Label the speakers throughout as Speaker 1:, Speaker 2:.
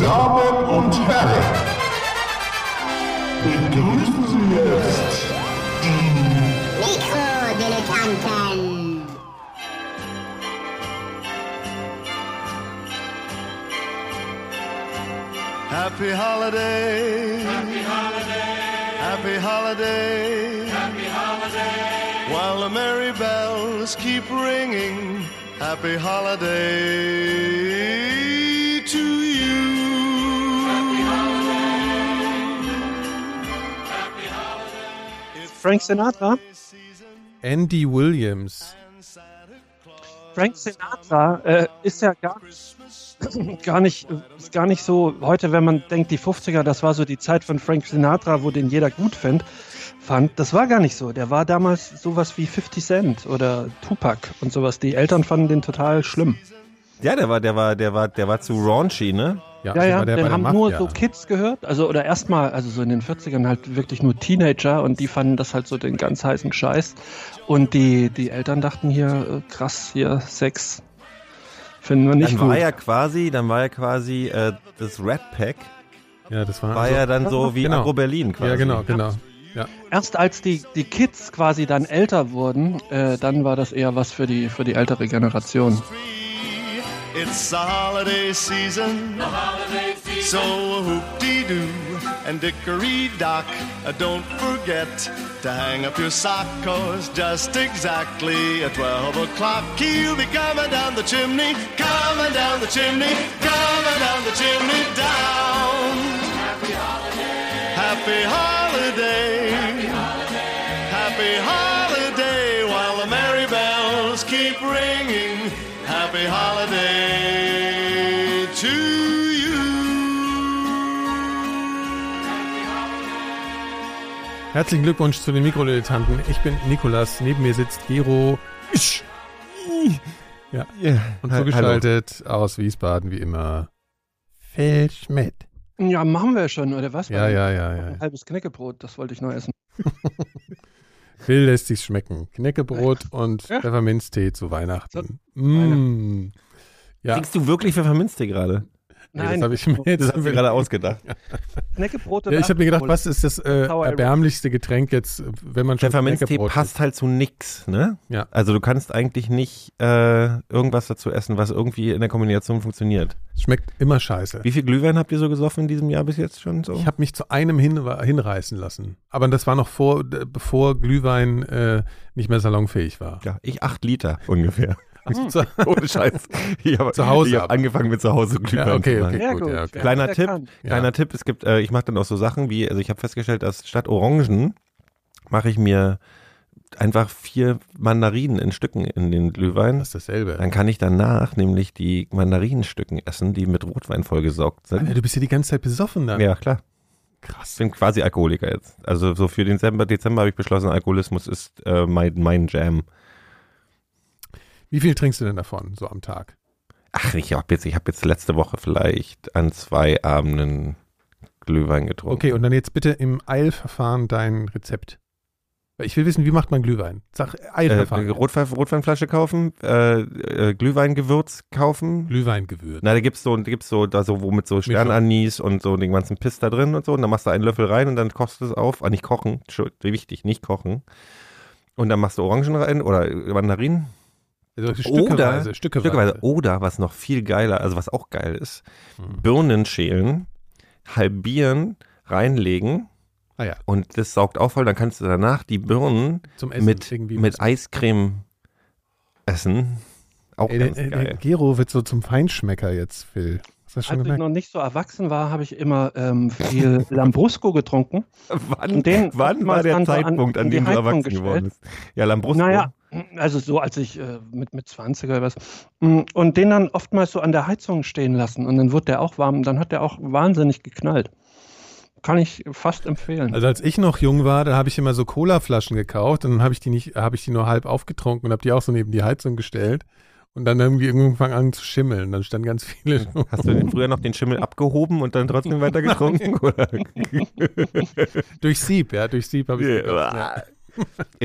Speaker 1: Damen und Herren, begrüßen Sie jetzt die
Speaker 2: Mikrodilettanten.
Speaker 3: Happy holiday. Happy holiday. Happy holiday. Happy holiday. While the merry bells keep ringing. Happy holiday to you.
Speaker 4: Frank Sinatra?
Speaker 5: Andy Williams.
Speaker 4: Frank Sinatra äh, ist ja gar, gar nicht, ist gar nicht so, heute, wenn man denkt, die 50er, das war so die Zeit von Frank Sinatra, wo den jeder gut fand, fand, das war gar nicht so. Der war damals sowas wie 50 Cent oder Tupac und sowas. Die Eltern fanden den total schlimm.
Speaker 6: Ja, der war, der war, der war, der war zu raunchy, ne?
Speaker 4: Ja, ja,
Speaker 5: war der bei
Speaker 4: den haben nur
Speaker 5: Mafia.
Speaker 4: so Kids gehört, also oder erstmal, also so in den 40ern halt wirklich nur Teenager und die fanden das halt so den ganz heißen Scheiß. Und die, die Eltern dachten hier, äh, krass, hier Sex finden wir nicht
Speaker 6: Dann
Speaker 4: gut.
Speaker 6: war ja quasi, dann war ja quasi äh, das Red Pack,
Speaker 5: Ja, das war,
Speaker 6: war ja dann so wie
Speaker 5: Genau.
Speaker 6: Agro Berlin quasi.
Speaker 5: Ja, genau, genau. Ja.
Speaker 4: Erst als die, die Kids quasi dann älter wurden, äh, dann war das eher was für die, für die ältere Generation.
Speaker 3: It's the holiday season. The holiday season. So hoop-dee-doo and dickory-dock. Uh, don't forget to hang up your sock, cause just exactly at 12 o'clock he'll be coming down the chimney, coming down the chimney, coming down the chimney down. Happy holiday. Happy holiday. Happy holiday while the merry bells keep ringing. Happy holiday to you.
Speaker 5: Herzlichen Glückwunsch zu den Mikrodilettanten. Ich bin Nikolas, neben mir sitzt Gero. Ja.
Speaker 6: Ja,
Speaker 5: Und
Speaker 6: ha-
Speaker 5: zugeschaltet aus Wiesbaden wie immer. Phil Schmidt.
Speaker 4: Ja, machen wir schon, oder was?
Speaker 5: Ja, ja, ja, ja.
Speaker 4: Ein halbes Knäckebrot, das wollte ich noch essen.
Speaker 5: Phil lässt sich's schmecken. Knäckebrot und
Speaker 4: Ja.
Speaker 5: Pfefferminztee zu Weihnachten.
Speaker 4: So,
Speaker 5: Mm. Ja,
Speaker 6: Kriegst du wirklich Pfefferminztee gerade?
Speaker 5: Nee, das habe ich mir
Speaker 6: Das hast du gerade ausgedacht.
Speaker 4: Knäckebrot
Speaker 5: Ja, ich habe mir gedacht, was ist das äh, erbärmlichste Getränk jetzt, wenn man schon
Speaker 6: Pfefferminztee passt halt zu nix, ne?
Speaker 5: Ja.
Speaker 6: Also du kannst eigentlich nicht äh, irgendwas dazu essen, was irgendwie in der Kombination funktioniert.
Speaker 5: Schmeckt immer scheiße.
Speaker 6: Wie viel Glühwein habt ihr so gesoffen in diesem Jahr bis jetzt schon so?
Speaker 5: Ich habe mich zu einem hin, hinreißen lassen. Aber das war noch vor, bevor Glühwein äh, nicht mehr salonfähig war.
Speaker 6: ja, ich acht Liter ungefähr.
Speaker 5: So-
Speaker 6: Ohne Scheiß. Ich habe
Speaker 5: Zu Hause
Speaker 6: ich hab
Speaker 5: ab.
Speaker 6: angefangen mit zu Hause Glühwein
Speaker 5: Ja, okay, okay.
Speaker 4: Sehr
Speaker 5: gut,
Speaker 4: gut.
Speaker 5: ja, okay.
Speaker 6: Kleiner
Speaker 4: Der
Speaker 6: Tipp,
Speaker 4: kann.
Speaker 6: kleiner Tipp, es gibt, äh, ich mache dann auch so Sachen wie, also ich habe festgestellt, dass statt Orangen mache ich mir einfach vier Mandarinen in Stücken in den Glühwein.
Speaker 5: Das ist dasselbe.
Speaker 6: Dann kann ich danach nämlich die Mandarinenstücken essen, die mit Rotwein vollgesaugt
Speaker 5: Alter,
Speaker 6: sind.
Speaker 5: du bist ja die ganze Zeit besoffen dann.
Speaker 6: Ja, klar.
Speaker 5: Krass.
Speaker 6: Ich bin quasi Alkoholiker jetzt. Also so für den Dezember, Dezember habe ich beschlossen, Alkoholismus ist äh, mein, mein Jam.
Speaker 5: Wie viel trinkst du denn davon so am Tag?
Speaker 6: Ach, ich habe jetzt, ich habe jetzt letzte Woche vielleicht an zwei Abenden Glühwein getrunken.
Speaker 5: Okay, und dann jetzt bitte im Eilverfahren dein Rezept. Ich will wissen, wie macht man Glühwein? Sag
Speaker 6: äh,
Speaker 5: Eilverfahren.
Speaker 6: eine Rotwein, Rotweinflasche kaufen, äh, äh, Glühweingewürz kaufen.
Speaker 5: Glühweingewürz.
Speaker 6: Na, da gibt's so, da gibt's so, da so, wo mit so Sternanis und so den ganzen Piss da drin und so. Und dann machst du einen Löffel rein und dann kochst du es auf. Ah, nicht kochen, wichtig, nicht kochen. Und dann machst du Orangen rein oder Mandarinen.
Speaker 5: Also stückeweise,
Speaker 6: Oder-
Speaker 5: stückeweise.
Speaker 6: Stückweise. Oder was noch viel geiler, also was auch geil ist,
Speaker 5: Hm.
Speaker 6: Birnen schälen, halbieren, reinlegen
Speaker 5: Ah ja,
Speaker 6: und das saugt auf, weil dann kannst du danach die Birnen
Speaker 5: zum Essen.
Speaker 6: mit,
Speaker 5: irgendwie
Speaker 6: mit Eiscreme essen. Auch
Speaker 5: Ey, der,
Speaker 6: ganz
Speaker 5: der, der
Speaker 6: geil.
Speaker 5: Gero wird so zum Feinschmecker jetzt, Phil. Hast du das schon
Speaker 4: Als ich
Speaker 5: gemerkt?
Speaker 4: noch nicht so erwachsen war, habe ich immer ähm, viel Lambrusco getrunken.
Speaker 6: Wann, wann war der Zeitpunkt, an,
Speaker 4: an
Speaker 6: dem du erwachsen
Speaker 4: gestellt.
Speaker 6: geworden bist? Ja, Lambrusco.
Speaker 4: Naja, also so als ich äh, mit, mit 20 oder was. Mm, Und den dann oftmals so an der Heizung stehen lassen. Und dann wird der auch warm. Und dann hat der auch wahnsinnig geknallt. Kann ich fast empfehlen.
Speaker 5: Also als ich noch jung war, da habe ich immer so Colaflaschen gekauft und dann habe ich die nicht, habe ich die nur halb aufgetrunken und habe die auch so neben die Heizung gestellt und dann irgendwie irgendwann an zu schimmeln. Dann standen ganz viele.
Speaker 6: Hast du den früher noch den Schimmel abgehoben und dann trotzdem weiter getrunken?
Speaker 5: durch Sieb, ja, durch Sieb habe ich.
Speaker 6: Ja.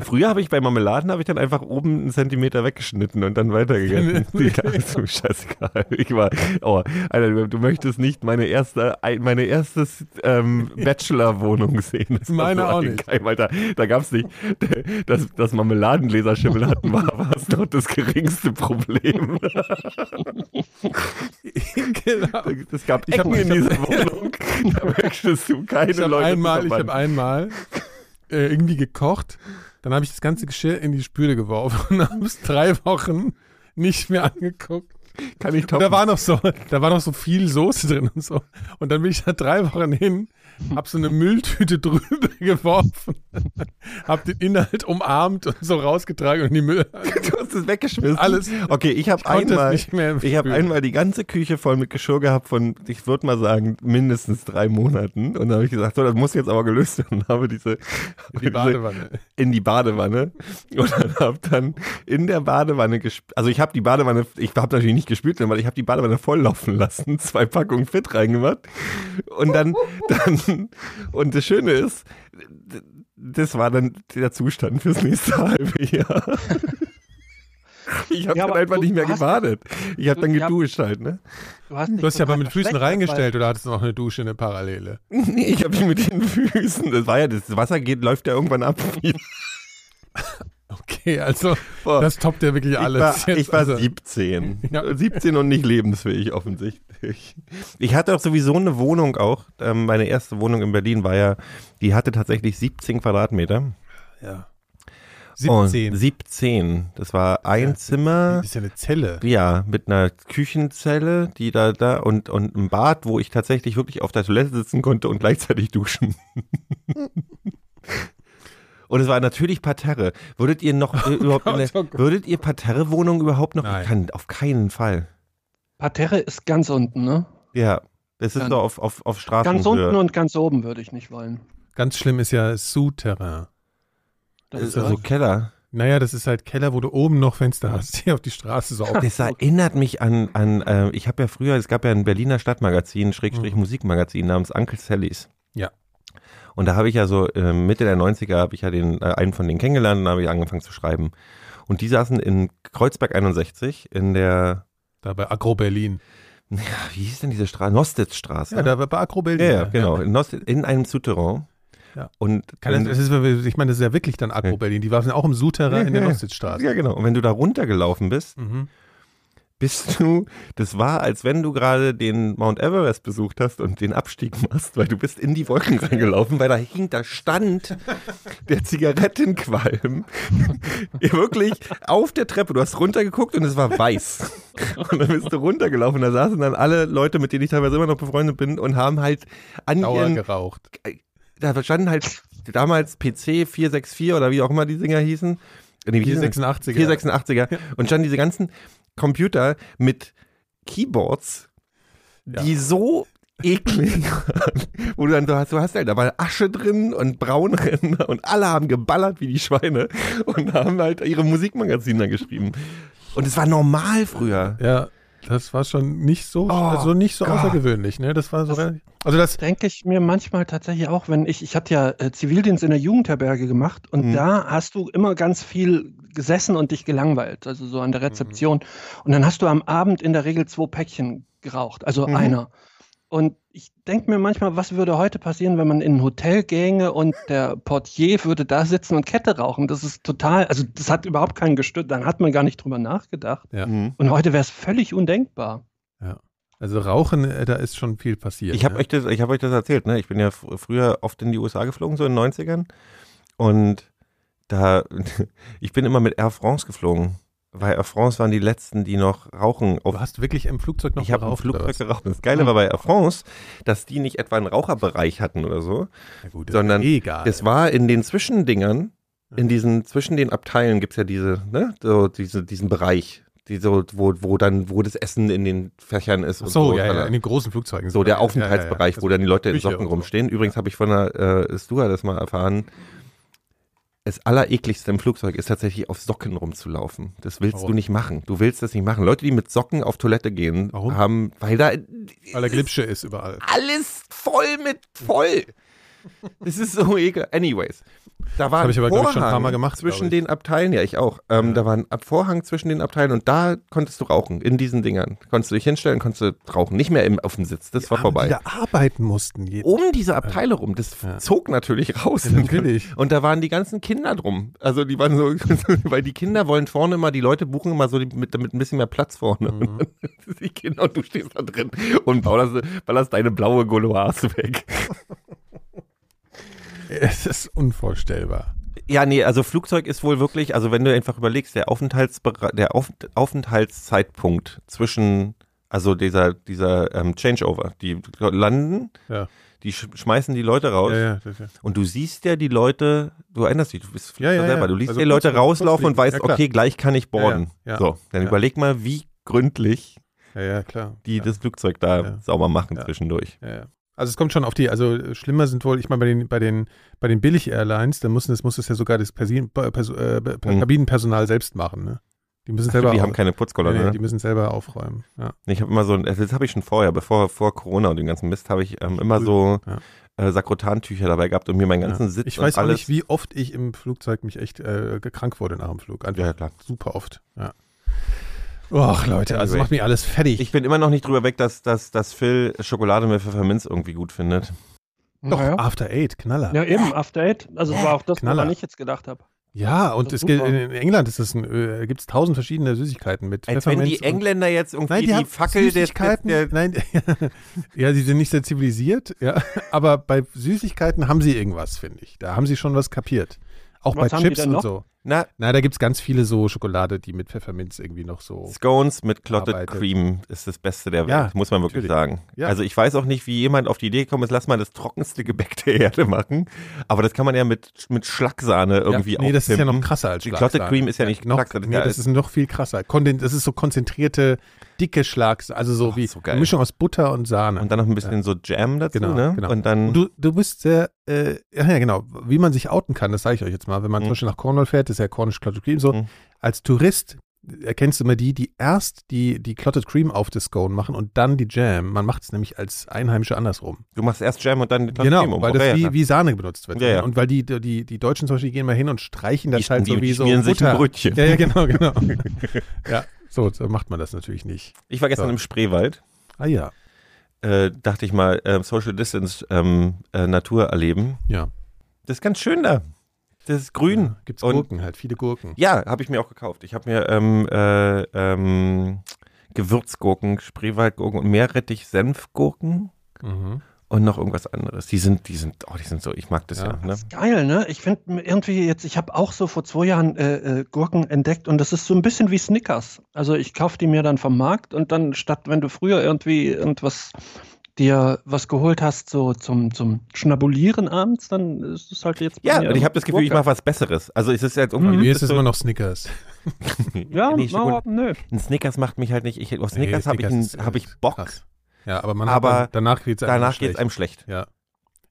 Speaker 6: Früher habe ich bei Marmeladen habe ich dann einfach oben einen Zentimeter weggeschnitten und dann weitergegangen. so scheißegal. Ich war, oh, Alter, du, du möchtest nicht meine erste, ein- meine erstes ähm, Bachelor-Wohnung sehen. Das
Speaker 5: Meine auch nicht.
Speaker 6: Geheim, Alter. Da gab es nicht, dass, dass Marmeladengläser-Schimmel hatten, war, war es noch das geringste Problem.
Speaker 5: genau.
Speaker 6: Es gab Ecken in dieser Wohnung. Da möchtest du keine
Speaker 5: Ich
Speaker 6: Leute
Speaker 5: einmal, ich habe einmal äh, irgendwie gekocht, dann habe ich das ganze Geschirr in die Spüle geworfen und habe es drei Wochen nicht mehr angeguckt.
Speaker 6: Kann ich
Speaker 5: Und
Speaker 6: toppen.
Speaker 5: da war noch so, da war noch so viel Soße drin und so. Und dann bin ich da drei Wochen hin, hab so eine Mülltüte drüber geworfen, hab den Inhalt umarmt und so rausgetragen und die Müll.
Speaker 6: Du hast es weggeschmissen.
Speaker 5: Alles.
Speaker 6: Okay, ich habe einmal, ich habe einmal die ganze Küche voll mit Geschirr gehabt von, ich würde mal sagen, mindestens drei Monaten. Und dann habe ich gesagt, so, das muss jetzt aber gelöst werden. Und habe diese
Speaker 5: In die Badewanne.
Speaker 6: in die Badewanne und dann habe dann in der Badewanne gespült. Also ich habe die Badewanne, ich habe natürlich nicht gespült, weil ich habe die Badewanne volllaufen lassen, zwei Packungen Fit reingemacht und dann, dann und das Schöne ist, das war dann der Zustand fürs nächste halbe Jahr. Ich habe
Speaker 4: Ja,
Speaker 6: dann einfach
Speaker 4: du-
Speaker 6: nicht mehr gebadet. Ich habe dann
Speaker 4: ja.
Speaker 6: geduscht halt, ne?
Speaker 4: Du hast,
Speaker 5: Du hast ja aber mit Füßen reingestellt oder hattest du noch eine Dusche, eine Parallele?
Speaker 6: Nee, ich habe mich mit den Füßen. Das war ja, das Wasser geht, läuft ja irgendwann ab.
Speaker 5: Okay, also
Speaker 6: Boah.
Speaker 5: das toppt ja wirklich alles.
Speaker 6: Ich war,
Speaker 5: jetzt.
Speaker 6: ich war
Speaker 5: also,
Speaker 6: 17.
Speaker 5: Ja.
Speaker 6: 17 und nicht lebensfähig, offensichtlich. Ich hatte auch sowieso eine Wohnung auch. Ähm, meine erste Wohnung in Berlin war ja, die hatte tatsächlich 17 Quadratmeter.
Speaker 5: ja.
Speaker 6: Und
Speaker 5: 17.
Speaker 6: 17. Das war ein Zimmer.
Speaker 5: Das ist ja eine Zelle.
Speaker 6: Ja, mit einer Küchenzelle, die da, da und, und einem Bad, wo ich tatsächlich wirklich auf der Toilette sitzen konnte und gleichzeitig duschen. und es war natürlich Parterre. Würdet ihr noch äh, überhaupt
Speaker 5: Gott,
Speaker 6: der,
Speaker 5: oh Gott.
Speaker 6: würdet ihr Parterre-Wohnung überhaupt noch?
Speaker 5: Nein.
Speaker 6: Ich kann auf keinen Fall.
Speaker 4: Parterre ist ganz unten, ne?
Speaker 6: Ja, das ist
Speaker 4: Ganz-
Speaker 6: so auf, auf, auf Straßenhöhe.
Speaker 4: Ganz unten und ganz oben würde ich nicht wollen.
Speaker 5: Ganz schlimm ist ja Souterrain.
Speaker 4: Das
Speaker 6: Das
Speaker 4: ist
Speaker 6: also
Speaker 4: was.
Speaker 6: Keller.
Speaker 5: Naja, das ist halt Keller, wo du oben noch Fenster hast, die auf die Straße so auf.
Speaker 6: Das erinnert mich an, an äh, ich habe ja früher, es gab ja ein Berliner Stadtmagazin, Schrägstrich
Speaker 5: Mhm.
Speaker 6: Musikmagazin namens Uncle Sallys.
Speaker 5: Ja.
Speaker 6: Und da habe ich ja so äh, Mitte der 90er habe ich ja den äh, einen von denen kennengelernt und habe ich angefangen zu schreiben. Und die saßen in Kreuzberg 61 in der,
Speaker 5: Da bei Agro Berlin.
Speaker 6: ja, wie hieß denn diese Straße? Nostitzstraße.
Speaker 5: Ja, da bei Agro Berlin.
Speaker 6: ja, ja, genau, in, Nostitz, in einem Souterrain.
Speaker 5: Ja.
Speaker 6: Und
Speaker 5: Kann das, das ist, ich meine, das ist ja wirklich dann Agro
Speaker 6: Ja.
Speaker 5: Berlin. Die waren ja auch im Souterrain in der
Speaker 6: Ja, ja.
Speaker 5: Nostitzstraße.
Speaker 6: ja, genau. Und wenn du da runtergelaufen bist,
Speaker 5: Mhm.
Speaker 6: Bist du, das war, als wenn du gerade den Mount Everest besucht hast und den Abstieg machst, weil du bist in die Wolken reingelaufen, weil da hing, da stand der Zigarettenqualm wirklich auf der Treppe. Du hast runtergeguckt und es war weiß. Und dann bist du runtergelaufen, da saßen dann alle Leute, mit denen ich teilweise immer noch befreundet bin und haben halt an
Speaker 5: Dauer
Speaker 6: ihren,
Speaker 5: geraucht.
Speaker 6: da standen halt damals PC 464 oder wie auch immer die Dinger hießen. Nee, wie hießen die?
Speaker 5: 486er.
Speaker 6: 486er und standen diese ganzen Computer mit Keyboards, die so eklig waren, wo du dann so hast, du hast halt, da war Asche drin und Braunränder und alle haben geballert wie die Schweine und haben halt ihre Musikmagazine geschrieben. Und es war normal früher.
Speaker 5: Ja, das war schon nicht so,
Speaker 6: Oh,
Speaker 5: also nicht so
Speaker 6: Gott.
Speaker 5: außergewöhnlich, ne? Das war so relativ, also das,
Speaker 4: denke ich mir manchmal tatsächlich auch, wenn ich, ich hatte ja äh, Zivildienst in der Jugendherberge gemacht und
Speaker 6: Mhm.
Speaker 4: da hast du immer ganz viel gesessen und dich gelangweilt, also so an der Rezeption. Und dann hast du am Abend in der Regel zwei Päckchen geraucht, also
Speaker 6: Mhm.
Speaker 4: einer. Und ich denke mir manchmal, was würde heute passieren, wenn man in ein Hotel ginge und der Portier würde da sitzen und Kette rauchen? Das ist total, also das hat überhaupt keinen gestört, dann hat man gar nicht drüber nachgedacht.
Speaker 5: Ja.
Speaker 6: Mhm.
Speaker 4: Und heute wäre es völlig undenkbar.
Speaker 5: also Rauchen, äh, da ist schon viel passiert.
Speaker 6: Ich habe
Speaker 5: ne?
Speaker 6: euch, das- ich hab euch das erzählt, ne? Ich bin ja fr- früher oft in die USA geflogen, so in den 90ern. Und da, ich bin immer mit Air France geflogen. Weil Air France waren die letzten, die noch Rauchen auf
Speaker 5: Du hast wirklich im Flugzeug noch
Speaker 6: ich habe im
Speaker 5: geraucht, oder
Speaker 6: Flugzeug geraucht. Das Geile war bei Air France, dass die nicht etwa einen Raucherbereich hatten oder so,
Speaker 5: gut,
Speaker 6: sondern
Speaker 5: egal.
Speaker 6: Es war in den Zwischendingern, in diesen, zwischen den Abteilen gibt's ja diese, ne, so diese, diesen Bereich, die so, wo, wo dann, wo das Essen in den Fächern ist
Speaker 5: Ach
Speaker 6: und
Speaker 5: so,
Speaker 6: so.
Speaker 5: ja, ja, in den großen Flugzeugen.
Speaker 6: so der
Speaker 5: Ja, ja,
Speaker 6: Aufenthaltsbereich,
Speaker 5: ja,
Speaker 6: wo dann die Leute in Socken
Speaker 5: so.
Speaker 6: rumstehen. Übrigens habe ich von der äh, Stuart das mal erfahren. Das Allerekligste im Flugzeug ist tatsächlich auf Socken rumzulaufen. Das willst
Speaker 5: Warum?
Speaker 6: du nicht machen. Du willst das nicht machen. Leute, die mit Socken auf Toilette gehen,
Speaker 5: Warum?
Speaker 6: haben, weil da
Speaker 5: Weil der Glipsche ist überall.
Speaker 6: alles voll mit voll. Es ist so ekel. Anyways. Da war
Speaker 5: ich
Speaker 6: ein
Speaker 5: aber, glaub ich, schon ein paar
Speaker 6: Vorhang
Speaker 5: Mal gemacht,
Speaker 6: zwischen
Speaker 5: ich.
Speaker 6: den Abteilen. Ja, ich auch. Ähm,
Speaker 5: Ja.
Speaker 6: Da war ein Vorhang zwischen den Abteilen und da konntest du rauchen. In diesen Dingern. Konntest du dich hinstellen, konntest du rauchen. Nicht mehr im, auf dem Sitz. Das war
Speaker 5: Aber
Speaker 6: vorbei.
Speaker 5: Die da arbeiten mussten. Je
Speaker 6: um diese Abteile rum. Das
Speaker 5: Ja.
Speaker 6: zog natürlich raus.
Speaker 5: Ja, natürlich.
Speaker 6: Und da waren die ganzen Kinder drum. Also die waren so, weil die Kinder wollen vorne immer, die Leute buchen immer so die- mit, ein bisschen mehr Platz vorne.
Speaker 5: Mhm.
Speaker 6: Die Kinder und du stehst da drin und ballerst, ballerst deine blaue Goloise weg.
Speaker 5: Es ist unvorstellbar.
Speaker 6: Ja, nee, also Flugzeug ist wohl wirklich, also wenn du einfach überlegst, der, Aufenthaltsbere der Auf Aufenthaltszeitpunkt zwischen, also dieser, dieser ähm, Changeover, die landen,
Speaker 5: Ja.
Speaker 6: die sch schmeißen die Leute raus.
Speaker 5: Ja, ja.
Speaker 6: Und du siehst ja die Leute, du erinnerst dich, du bist
Speaker 5: Ja,
Speaker 6: selber, du liest
Speaker 5: Also
Speaker 6: die Leute rauslaufen und weißt, okay, gleich kann ich boarden. So, dann überleg mal, wie gründlich die das Flugzeug da sauber machen zwischendurch.
Speaker 5: Ja, ja. Also es kommt schon auf die, also äh, schlimmer sind wohl, ich meine, bei den, bei den, bei den Billig-Airlines, da muss es, muss es ja sogar das Persin, Pers äh,
Speaker 6: Mhm.
Speaker 5: Kabinenpersonal selbst machen, ne? Die müssen selber
Speaker 6: die haben keine Putzkolonne.
Speaker 5: nee,
Speaker 6: ne?
Speaker 5: die müssen selber aufräumen. Ja.
Speaker 6: Ich habe immer so, also das habe ich schon vorher, bevor vor Corona und dem ganzen Mist, habe ich ähm, immer so
Speaker 5: Ja.
Speaker 6: äh, Sakrotantücher dabei gehabt und mir meinen ganzen
Speaker 5: ja.
Speaker 6: Sitz
Speaker 5: Ich weiß
Speaker 6: alles.
Speaker 5: nicht, wie oft ich im Flugzeug mich echt äh, krank wurde nach dem Flug. Einfach
Speaker 6: Ja, klar.
Speaker 5: super oft. Ja. Och, Leute, also
Speaker 6: Anyway.
Speaker 5: macht mich alles fertig.
Speaker 6: Ich bin immer noch nicht drüber weg, dass, dass, dass Phil Schokolade mit Pfefferminz irgendwie gut findet.
Speaker 5: Doch,
Speaker 4: Naja.
Speaker 5: After Eight, Knaller.
Speaker 4: Ja, eben, After Eight. Also, das war auch das,
Speaker 5: Knaller.
Speaker 4: woran ich jetzt gedacht habe.
Speaker 5: Ja, und es gilt, in England ist es ein, äh, gibt es tausend verschiedene Süßigkeiten mit
Speaker 6: Als wenn die Engländer jetzt irgendwie
Speaker 5: Nein, die,
Speaker 6: die,
Speaker 5: haben
Speaker 6: Fackel der,
Speaker 5: Süßigkeiten.
Speaker 6: der,
Speaker 5: nein, ja, sie sind nicht sehr zivilisiert, ja, aber bei Süßigkeiten haben sie irgendwas, finde ich. Da haben sie schon was kapiert. Auch
Speaker 4: Was
Speaker 5: bei Chips und
Speaker 4: noch?
Speaker 5: so.
Speaker 6: Na,
Speaker 5: Na, da gibt es ganz viele so Schokolade, die mit Pfefferminz irgendwie noch so.
Speaker 6: Scones mit Clotted
Speaker 5: Arbeitet.
Speaker 6: Cream ist das Beste der Welt,
Speaker 5: Ja,
Speaker 6: muss man wirklich
Speaker 5: natürlich.
Speaker 6: sagen.
Speaker 5: Ja.
Speaker 6: Also ich weiß auch nicht, wie jemand auf die Idee gekommen ist, lass mal das trockenste Gebäck der Erde machen. Aber das kann man ja mit, mit Schlagsahne irgendwie
Speaker 5: ja, nee, das ist ja noch
Speaker 6: aufpimpen.
Speaker 5: krasser als
Speaker 6: Die
Speaker 5: Schlagsahne.
Speaker 6: Clotted Cream ist ja nicht
Speaker 5: noch,
Speaker 6: Schlagsahne,
Speaker 5: nee,
Speaker 6: das ist-
Speaker 5: noch viel krasser. Konden, das ist so konzentrierte, dicke Schlagsahne, also so
Speaker 6: Ach,
Speaker 5: wie
Speaker 6: so
Speaker 5: eine Mischung aus Butter und Sahne.
Speaker 6: Und dann noch ein bisschen so Jam dazu,
Speaker 5: Genau,
Speaker 6: ne?
Speaker 5: genau.
Speaker 6: Und dann,
Speaker 5: Du, du bist sehr, äh, ja, ja, genau, wie man sich outen kann, das sage ich euch jetzt mal. Wenn man
Speaker 6: Mhm.
Speaker 5: zum Beispiel nach Cornwall fährt, ist ja Cornish Clotted Cream, so,
Speaker 6: Mhm.
Speaker 5: als Tourist erkennst du immer die, die erst die, die Clotted Cream auf das Scone machen und dann die Jam. Man macht es nämlich als Einheimische andersrum.
Speaker 6: du machst erst Jam und dann die Clotted
Speaker 5: genau,
Speaker 6: Cream um.
Speaker 5: weil das
Speaker 6: ja,
Speaker 5: wie, wie Sahne benutzt wird.
Speaker 6: Ja, ja.
Speaker 5: Und weil die, die, die Deutschen zum Beispiel gehen mal hin und streichen das
Speaker 6: Die-
Speaker 5: halt so wie so
Speaker 6: schmieren sich ein
Speaker 5: Butter.
Speaker 6: Brötchen.
Speaker 5: Ja, ja, genau, genau. ja, so, so macht man das natürlich nicht.
Speaker 6: Ich war gestern
Speaker 5: So.
Speaker 6: im Spreewald.
Speaker 5: Ah ja,
Speaker 6: Äh, dachte ich mal, äh, Social Distance ähm, äh, Natur erleben.
Speaker 5: ja.
Speaker 6: Das ist ganz schön da. Das ist grün.
Speaker 5: Ja, Gibt's
Speaker 6: Und-
Speaker 5: Gurken halt, viele Gurken.
Speaker 6: Ja, habe ich mir auch gekauft. Ich habe mir ähm, äh, ähm, Gewürzgurken, Spreewaldgurken und Meerrettich, Senfgurken
Speaker 5: Mhm.
Speaker 6: und noch irgendwas anderes. Die sind, die sind, oh, die sind so, ich mag das ja.
Speaker 5: Ja.
Speaker 6: ne?
Speaker 4: Das ist geil, ne? Ich finde irgendwie jetzt, ich habe auch so vor zwei Jahren äh, äh, Gurken entdeckt und das ist so ein bisschen wie Snickers. Also ich kaufe die mir dann vom Markt und dann statt, wenn du früher irgendwie irgendwas dir was geholt hast, so zum, zum Schnabulieren abends, dann ist es halt jetzt bei
Speaker 6: Ja,
Speaker 4: mir
Speaker 6: und ich habe das Gefühl, ich
Speaker 4: Gurke.
Speaker 6: mache was Besseres. Also es ist jetzt
Speaker 5: Bei
Speaker 6: irgendwie
Speaker 5: mir
Speaker 6: das
Speaker 5: ist es immer noch Snickers.
Speaker 4: Ja,
Speaker 6: nee, Schoko-
Speaker 4: nö.
Speaker 6: ein Snickers macht mich halt nicht. Ich, auf Snickers
Speaker 5: Nee,
Speaker 6: habe ich, ein- hab ich Bock.
Speaker 5: krass. Ja, aber man
Speaker 6: Aber
Speaker 5: hat dann, danach geht es
Speaker 6: Danach geht es einem schlecht.
Speaker 5: Ja.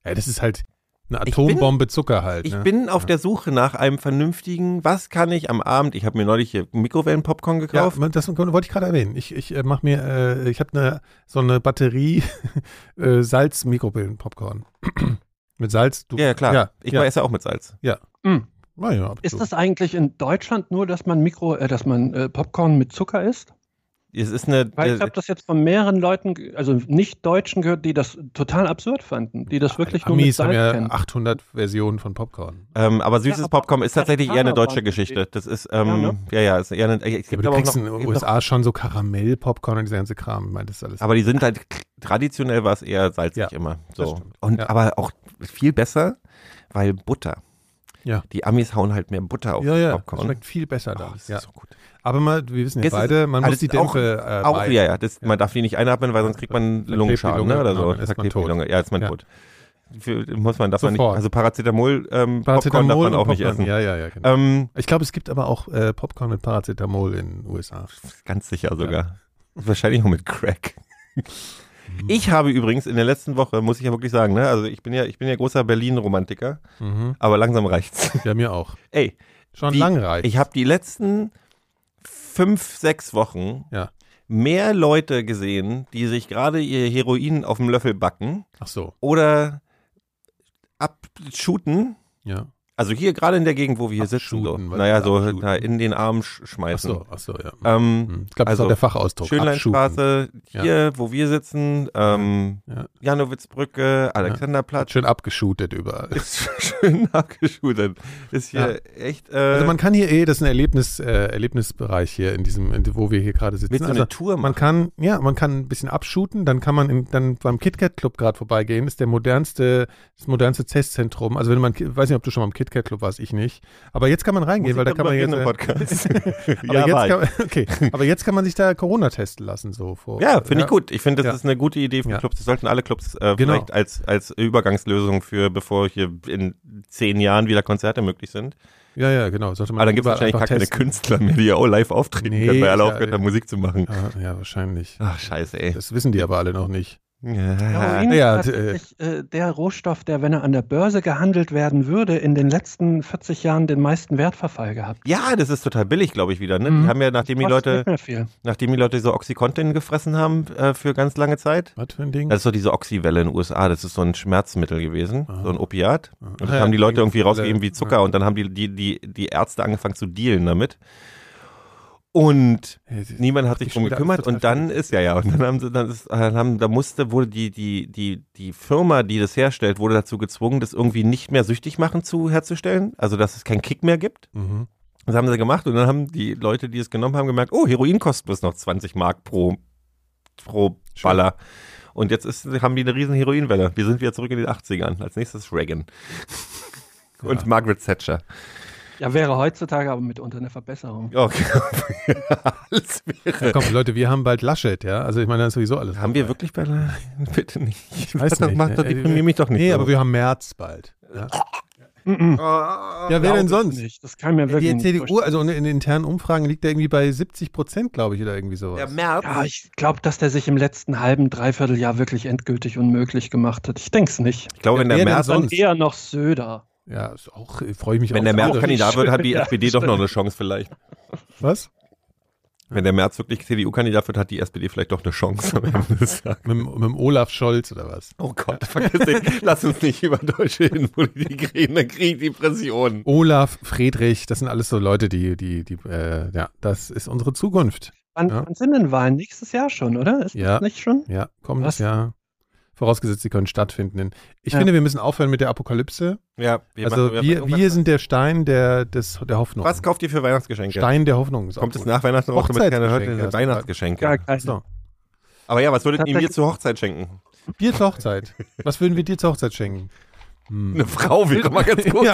Speaker 5: ja, das ist halt eine
Speaker 6: Ich bin-
Speaker 5: Atombombe Zucker halt.
Speaker 6: Ich
Speaker 5: ne?
Speaker 6: bin auf
Speaker 5: Ja.
Speaker 6: der Suche nach einem vernünftigen, was kann ich am Abend, ich habe mir neulich hier Mikrowellenpopcorn
Speaker 5: ja,
Speaker 6: gekauft.
Speaker 5: man- das wollte ich gerade erwähnen. Ich, ich äh, mach mir, äh, ich habe eine, so eine Batterie äh, Salz-Mikrowellen-Popcorn. Mit Salz. Du,
Speaker 6: Ja, ja, klar.
Speaker 5: Ja,
Speaker 6: ich
Speaker 5: ja.
Speaker 6: esse auch mit Salz.
Speaker 5: Ja, ab und
Speaker 4: Ist das eigentlich in Deutschland nur, dass man Mikro, äh, dass man äh, Popcorn mit Zucker isst?
Speaker 6: Es ist eine,
Speaker 4: Weil ich
Speaker 6: äh,
Speaker 4: habe das jetzt von mehreren Leuten, also nicht Deutschen gehört, die das total absurd fanden, die das wirklich nur mit
Speaker 5: Amis haben ja
Speaker 4: kennen.
Speaker 5: 800 Versionen von Popcorn.
Speaker 6: ähm, aber süßes
Speaker 4: aber
Speaker 6: Popcorn ist tatsächlich eher eine deutsche Geschichte. Das ist,
Speaker 4: Ja,
Speaker 6: ähm,
Speaker 4: ne?
Speaker 6: ja, ja, ist eher eine, es
Speaker 5: Ja,
Speaker 6: gibt
Speaker 5: aber du kriegst
Speaker 6: noch,
Speaker 5: in den USA schon so Karamell-Popcorn und dieser ganze Kram. Ich meine, das ist alles.
Speaker 6: aber die sind halt, traditionell war es eher salzig
Speaker 5: Ja,
Speaker 6: immer. So. Und,
Speaker 5: Ja.
Speaker 6: aber auch viel besser, weil Butter.
Speaker 5: Ja.
Speaker 6: Die Amis hauen halt mehr Butter auf
Speaker 5: ja,
Speaker 6: das
Speaker 5: ja, das
Speaker 6: Popcorn.
Speaker 5: schmeckt viel besser
Speaker 6: Oh,
Speaker 5: dann.
Speaker 6: das ist
Speaker 5: ja.
Speaker 6: so gut.
Speaker 5: Aber mal, wir wissen ja
Speaker 6: Das ist
Speaker 5: beide, man muss die
Speaker 6: auch-
Speaker 5: Dämpfe äh,
Speaker 6: Auch,
Speaker 5: meiden.
Speaker 6: ja, ja, das, man darf die nicht einatmen, weil sonst kriegt man Lungenschaden,
Speaker 5: Lunge,
Speaker 6: ne, oder
Speaker 5: genau,
Speaker 6: so.
Speaker 5: dann ist man tot.
Speaker 6: Ja, ist man
Speaker 5: Ja.
Speaker 6: tot. Für, muss man, darf man nicht, also Paracetamol, ähm, Popcorn
Speaker 5: Paracetamol
Speaker 6: darf man auch nicht
Speaker 5: Popcorn.
Speaker 6: essen.
Speaker 5: Ja, ja, ja. Genau.
Speaker 6: Ähm,
Speaker 5: ich glaube, es gibt aber auch äh, Popcorn mit Paracetamol in den USA.
Speaker 6: Ganz sicher sogar. Wahrscheinlich auch mit Crack. Ich habe übrigens in der letzten Woche, muss ich ja wirklich sagen, ne, also ich bin ja, ich bin ja großer Berlin-Romantiker,
Speaker 5: Mhm.
Speaker 6: aber langsam reicht's.
Speaker 5: Ja, mir auch.
Speaker 6: Ey,
Speaker 5: Schon
Speaker 6: Die-
Speaker 5: lang reicht.
Speaker 6: ich habe die letzten fünf, sechs Wochen
Speaker 5: Ja.
Speaker 6: mehr Leute gesehen, die sich gerade ihr Heroin auf dem Löffel backen
Speaker 5: Ach so.
Speaker 6: oder abshooten.
Speaker 5: Ja.
Speaker 6: Also hier gerade in der Gegend, wo wir hier sitzen. So. Naja,
Speaker 5: ist
Speaker 6: so na, in den Arm
Speaker 5: Ach
Speaker 6: schmeißen.
Speaker 5: so, ach so, ja.
Speaker 6: Ähm,
Speaker 5: Hm. Ich glaube, das
Speaker 6: also
Speaker 5: war der Fachausdruck.
Speaker 6: Schönleinstraße,
Speaker 5: Ja.
Speaker 6: hier, wo wir sitzen, ähm,
Speaker 5: Ja.
Speaker 6: Janowitzbrücke, Alexanderplatz.
Speaker 5: Schön abgeschootet überall.
Speaker 6: Ist schön abgeschudert. Ist hier echt. Äh,
Speaker 5: Also man kann hier eh, das ist ein Erlebnis, äh, Erlebnisbereich hier in diesem, in, wo wir hier gerade sitzen.
Speaker 6: willst du
Speaker 5: also
Speaker 6: eine Tour
Speaker 5: man
Speaker 6: machen?
Speaker 5: kann, ja, man kann ein bisschen abshooten, dann kann man in, dann beim KitKat Club gerade vorbeigehen, ist der modernste, das modernste Testzentrum. Also wenn man, weiß nicht, ob du schon mal im KitKat Club warst, ich nicht. Aber jetzt kann man reingehen, weil da kann man jetzt, äh,
Speaker 6: Podcast.
Speaker 5: aber
Speaker 6: ja,
Speaker 5: jetzt
Speaker 6: war
Speaker 5: kann, okay, aber jetzt kann man sich da Corona testen lassen, so vor.
Speaker 6: ja, finde ich gut. Ich finde, das
Speaker 5: Ja.
Speaker 6: ist eine gute Idee für
Speaker 5: Ja.
Speaker 6: Clubs. Das sollten alle Clubs äh,
Speaker 5: Genau.
Speaker 6: vielleicht als, als Übergangslösung für, bevor hier in zehn Jahren wieder Konzerte möglich sind.
Speaker 5: Ja, ja, genau. Sollte man
Speaker 6: Aber dann gibt es wahrscheinlich gar keine. Künstler mehr, die ja auch live auftreten
Speaker 5: Nee,
Speaker 6: können, weil alle
Speaker 5: ja,
Speaker 6: aufgehört
Speaker 5: ja.
Speaker 6: haben, Musik zu machen.
Speaker 5: Ja, ja, wahrscheinlich.
Speaker 6: Ach, scheiße, ey.
Speaker 5: Das wissen die aber alle noch nicht.
Speaker 6: Ja.
Speaker 4: Heroin
Speaker 5: Ja,
Speaker 4: ist tatsächlich äh, der Rohstoff, der, wenn er an der Börse gehandelt werden würde, in den letzten 40 Jahren den meisten Wertverfall gehabt.
Speaker 6: Ja, das ist total billig, glaube ich, wieder. Ne?
Speaker 4: Mhm.
Speaker 6: Die haben ja, nachdem die Leute, nachdem die Leute so Oxycontin gefressen haben äh, für ganz lange Zeit.
Speaker 5: Was für ein Ding?
Speaker 6: Das ist so diese Oxywelle in den USA. Das ist so ein Schmerzmittel gewesen,
Speaker 5: Aha.
Speaker 6: so ein Opiat. Und das
Speaker 5: Ah, ja,
Speaker 6: haben die Leute irgendwie rausgegeben wie Zucker
Speaker 5: ja.
Speaker 6: und dann haben die, die, die, die Ärzte angefangen zu dealen damit. Und niemand hat sich drum gekümmert. Und dann ist ja ja und dann haben sie dann ist, dann haben da musste wurde die die die die Firma die das herstellt wurde dazu gezwungen das irgendwie nicht mehr süchtig machen zu herzustellen. Also dass es keinen Kick mehr gibt.
Speaker 5: Mhm.
Speaker 6: das haben sie gemacht und dann haben die Leute die es genommen haben gemerkt oh Heroin kostet bloß noch 20 Mark pro pro Baller. Und jetzt ist, haben die eine riesen Heroinwelle. Wir sind wieder zurück in den 80ern als nächstes Reagan. Und
Speaker 5: Ja.
Speaker 6: Margaret Thatcher
Speaker 4: Ja, wäre heutzutage aber mitunter eine Verbesserung.
Speaker 6: okay alles wäre
Speaker 5: Ja, komm, Leute, wir haben bald Laschet, ja. Also ich meine, das ist sowieso alles.
Speaker 6: Haben wir
Speaker 5: vorbei.
Speaker 6: wirklich bei der, bitte nicht. Ich
Speaker 5: weiß nicht.
Speaker 6: Mach doch,
Speaker 5: Äh,
Speaker 6: deprimier mich doch nicht.
Speaker 5: Nee, aber wir haben März bald. Ja, ja wer denn sonst?
Speaker 4: Nicht. Das kann mir wirklich
Speaker 5: Die
Speaker 4: nicht
Speaker 5: CDU,
Speaker 4: vorstellen.
Speaker 5: also in den internen Umfragen liegt er irgendwie bei 70 Prozent, glaube ich, oder irgendwie sowas.
Speaker 6: Der März.
Speaker 4: Ja, ich glaube, dass der sich im letzten halben, dreiviertel Jahr wirklich endgültig unmöglich gemacht hat. Ich denke es nicht.
Speaker 6: ich glaube, wenn
Speaker 5: Wer
Speaker 6: der März,
Speaker 5: sonst?
Speaker 4: Dann eher noch Söder.
Speaker 5: Ja, ist auch, freue ich mich
Speaker 6: wenn
Speaker 5: auch.
Speaker 6: der März. Kandidat wird, hat die
Speaker 4: Ja,
Speaker 6: SPD doch noch eine Chance vielleicht.
Speaker 5: Was?
Speaker 6: Wenn der März wirklich CDU-Kandidat wird, hat die SPD vielleicht doch eine Chance am Ende des Tages.
Speaker 5: Mit, mit dem Olaf Scholz oder was?
Speaker 6: Oh Gott, vergiss den. Lass uns nicht über deutsche Innenpolitik reden, dann kriege ich Depressionen.
Speaker 5: Olaf, Friedrich, das sind alles so Leute, die, die, die, äh, ja, das ist unsere Zukunft.
Speaker 4: Wann,
Speaker 5: Ja.
Speaker 4: wann sind denn Wahlen? Nächstes Jahr schon, oder? Ist
Speaker 5: Ja.
Speaker 4: das nicht schon?
Speaker 5: Ja, kommendes? Jahr. Vorausgesetzt, sie können stattfinden. Ich
Speaker 4: Ja.
Speaker 5: finde, wir müssen aufhören mit der Apokalypse.
Speaker 6: Ja, wir
Speaker 5: also
Speaker 6: machen-
Speaker 5: wir,
Speaker 6: irgendwas-
Speaker 5: wir sind der Stein der, des, der Hoffnung.
Speaker 6: Was kauft ihr für Weihnachtsgeschenke?
Speaker 5: Stein der Hoffnung. ist auch
Speaker 6: Kommt es nach Weihnachten raus, damit keiner hört? Weihnachtsgeschenke.
Speaker 4: Gar keine.
Speaker 5: So.
Speaker 6: Aber ja, was würdet ihr mir zur Hochzeit schenken?
Speaker 5: Bier zur Hochzeit. Was würden wir dir zur Hochzeit schenken? Hm.
Speaker 6: Eine Frau wäre mal ganz gut.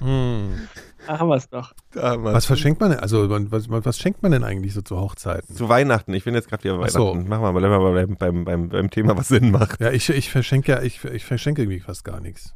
Speaker 5: Hm.
Speaker 4: Da haben wir es doch.
Speaker 5: Was verschenkt man denn? Also man- was, was schenkt man denn eigentlich so zu Hochzeiten?
Speaker 6: Zu Weihnachten. Ich bin jetzt gerade wieder
Speaker 5: so.
Speaker 6: Weihnachten. Machen wir mal, bleiben wir mal beim, beim, beim, beim Thema, was Sinn macht.
Speaker 5: Ja, ich, ich verschenke ja, ich, ich verschenke irgendwie fast gar nichts.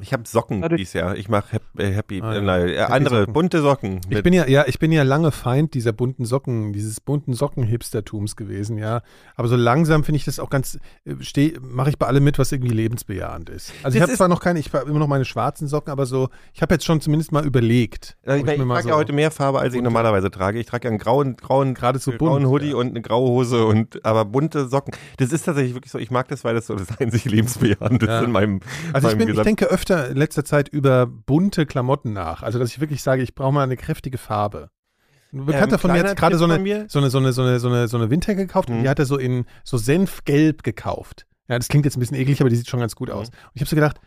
Speaker 6: Ich habe Socken
Speaker 4: Dadurch-
Speaker 6: dieses Jahr. Ich mache Happy, äh, happy,
Speaker 5: Ah, ja.
Speaker 6: äh, nein, äh,
Speaker 5: Happy
Speaker 6: andere
Speaker 5: Socken.
Speaker 6: bunte Socken.
Speaker 5: Ich bin ja, ja, ich bin ja lange Feind dieser bunten Socken, dieses bunten Socken-Hipstertums gewesen, ja. Aber so langsam finde ich das auch ganz, äh, mache ich bei allem mit, was irgendwie lebensbejahend ist. Also ich
Speaker 6: Das
Speaker 5: habe
Speaker 6: ist-
Speaker 5: zwar noch keine, ich habe immer noch meine schwarzen Socken, aber so, ich habe jetzt schon zumindest mal überlegt.
Speaker 6: also ich, ich,
Speaker 5: mal
Speaker 6: trage
Speaker 5: so-
Speaker 6: ja heute mehr Farbe, als ich
Speaker 5: bunte-
Speaker 6: normalerweise trage. Ich trage ja einen grauen, grauen,
Speaker 5: Gerade so bunt,
Speaker 6: grauen Hoodie
Speaker 5: ja.
Speaker 6: und eine graue Hose und aber bunte Socken. Das ist tatsächlich wirklich so. Ich mag das, weil das so das einzig lebensbejahende
Speaker 5: Ja.
Speaker 6: ist in meinem.
Speaker 5: Also ich,
Speaker 6: meinem
Speaker 5: bin, ich
Speaker 6: Gesamt-
Speaker 5: denke öfter in letzter Zeit über bunte Klamotten nach. Also dass ich wirklich sage, ich brauche mal eine kräftige Farbe. Ein Bekannter
Speaker 6: Ähm,
Speaker 5: von mir hat gerade so eine, so eine, so eine, so eine, so eine, so eine Winter gekauft und
Speaker 6: Mhm.
Speaker 5: die hat er so in so Senfgelb gekauft. Ja, das klingt jetzt ein bisschen eklig, aber die sieht schon ganz gut
Speaker 6: Mhm.
Speaker 5: aus. Und ich habe so gedacht,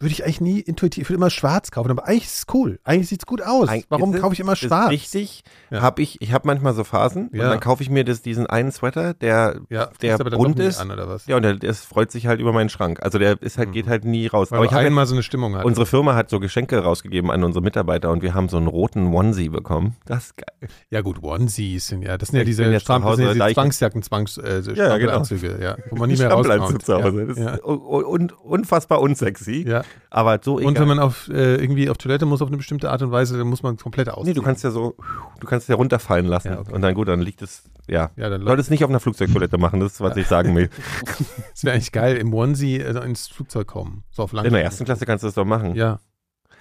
Speaker 5: würde ich eigentlich nie intuitiv, ich würde immer schwarz kaufen, aber eigentlich ist es cool. Eigentlich sieht es gut aus. Warum kaufe ich immer
Speaker 6: ist
Speaker 5: schwarz?
Speaker 6: Richtig.
Speaker 5: Ja.
Speaker 6: Hab ich, ich habe manchmal so Phasen
Speaker 5: Ja.
Speaker 6: und dann kaufe ich mir das, diesen einen Sweater, der,
Speaker 5: ja,
Speaker 6: der bunt ist.
Speaker 5: An, oder was?
Speaker 6: ja, und der, der freut sich halt über meinen Schrank. Also der ist halt,
Speaker 5: Mhm.
Speaker 6: geht halt nie raus.
Speaker 5: Weil
Speaker 6: Aber ich habe
Speaker 5: einmal so eine Stimmung hat.
Speaker 6: Unsere Firma hat so Geschenke rausgegeben an unsere Mitarbeiter und wir haben so einen roten Onesie bekommen. Das ist geil.
Speaker 5: ja gut, Onesies sind ja, das sind ja diese,
Speaker 6: zu
Speaker 5: Stramp-
Speaker 6: Hause,
Speaker 5: ja diese
Speaker 6: ich-
Speaker 5: Zwangsjacken, Zwangs, äh, so
Speaker 6: Ja, ja, genau.
Speaker 5: Strampelanzüge, ja, wo man nie mehr rauskommt.
Speaker 6: zu Hause. Das
Speaker 5: Ja,
Speaker 6: ist un un unfassbar unsexy.
Speaker 5: ja.
Speaker 6: Aber so egal.
Speaker 5: Und wenn man auf, äh, irgendwie auf Toilette muss auf eine bestimmte Art und Weise, dann muss man komplett aus.
Speaker 6: nee, du kannst ja so, du kannst ja runterfallen lassen.
Speaker 5: Ja, okay.
Speaker 6: Und dann gut, dann liegt es, ja.
Speaker 5: Ja, dann
Speaker 6: es nicht auf einer Flugzeugtoilette machen, das ist, was ich sagen will.
Speaker 5: Das wäre eigentlich geil, im Onesie äh, ins Flugzeug kommen. So auf
Speaker 6: In der ersten Klasse kannst du das doch machen.
Speaker 5: Ja.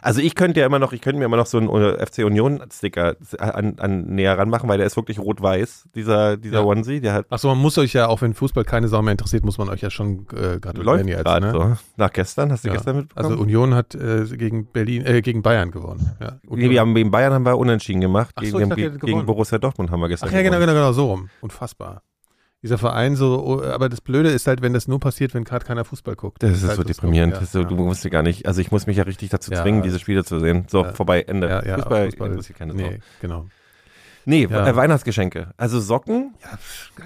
Speaker 6: Also ich könnte ja immer noch, ich könnte mir immer noch so einen äh, FC Union Sticker an, an näher ranmachen, weil der ist wirklich rot-weiß, dieser, dieser
Speaker 5: Ja.
Speaker 6: Onesie, der hat
Speaker 5: Achso, man muss euch ja, auch wenn Fußball keine Sau mehr interessiert, muss man euch ja schon äh, gratulieren jetzt. Ne?
Speaker 6: so. Nach gestern, hast du
Speaker 5: Ja.
Speaker 6: gestern mitbekommen?
Speaker 5: Also Union hat äh, gegen Berlin, äh, gegen Bayern gewonnen. Ja.
Speaker 6: nee, wir haben gegen Bayern haben wir unentschieden gemacht,
Speaker 5: Ach
Speaker 6: gegen,
Speaker 5: so, dachte,
Speaker 6: gegen
Speaker 5: gewonnen.
Speaker 6: Borussia Dortmund haben wir gestern
Speaker 5: Ach ja, genau, genau, genau, so rum. Unfassbar. Dieser Verein so, oh, aber das Blöde ist halt, wenn das nur passiert, wenn gerade keiner Fußball guckt.
Speaker 6: Das ist
Speaker 5: halt
Speaker 6: so
Speaker 5: dumm,
Speaker 6: deprimierend.
Speaker 5: ja,
Speaker 6: das ist so,
Speaker 5: ja.
Speaker 6: Du musst dir gar nicht, also ich muss mich ja richtig dazu
Speaker 5: Ja.
Speaker 6: zwingen, diese Spiele zu sehen. So,
Speaker 5: Ja.
Speaker 6: vorbei, Ende.
Speaker 5: ja, ja,
Speaker 6: Fußball,
Speaker 5: Fußball
Speaker 6: interessiert keine Sau.
Speaker 5: Nee, genau.
Speaker 6: Nee,
Speaker 5: Ja.
Speaker 6: äh, Weihnachtsgeschenke. Also Socken.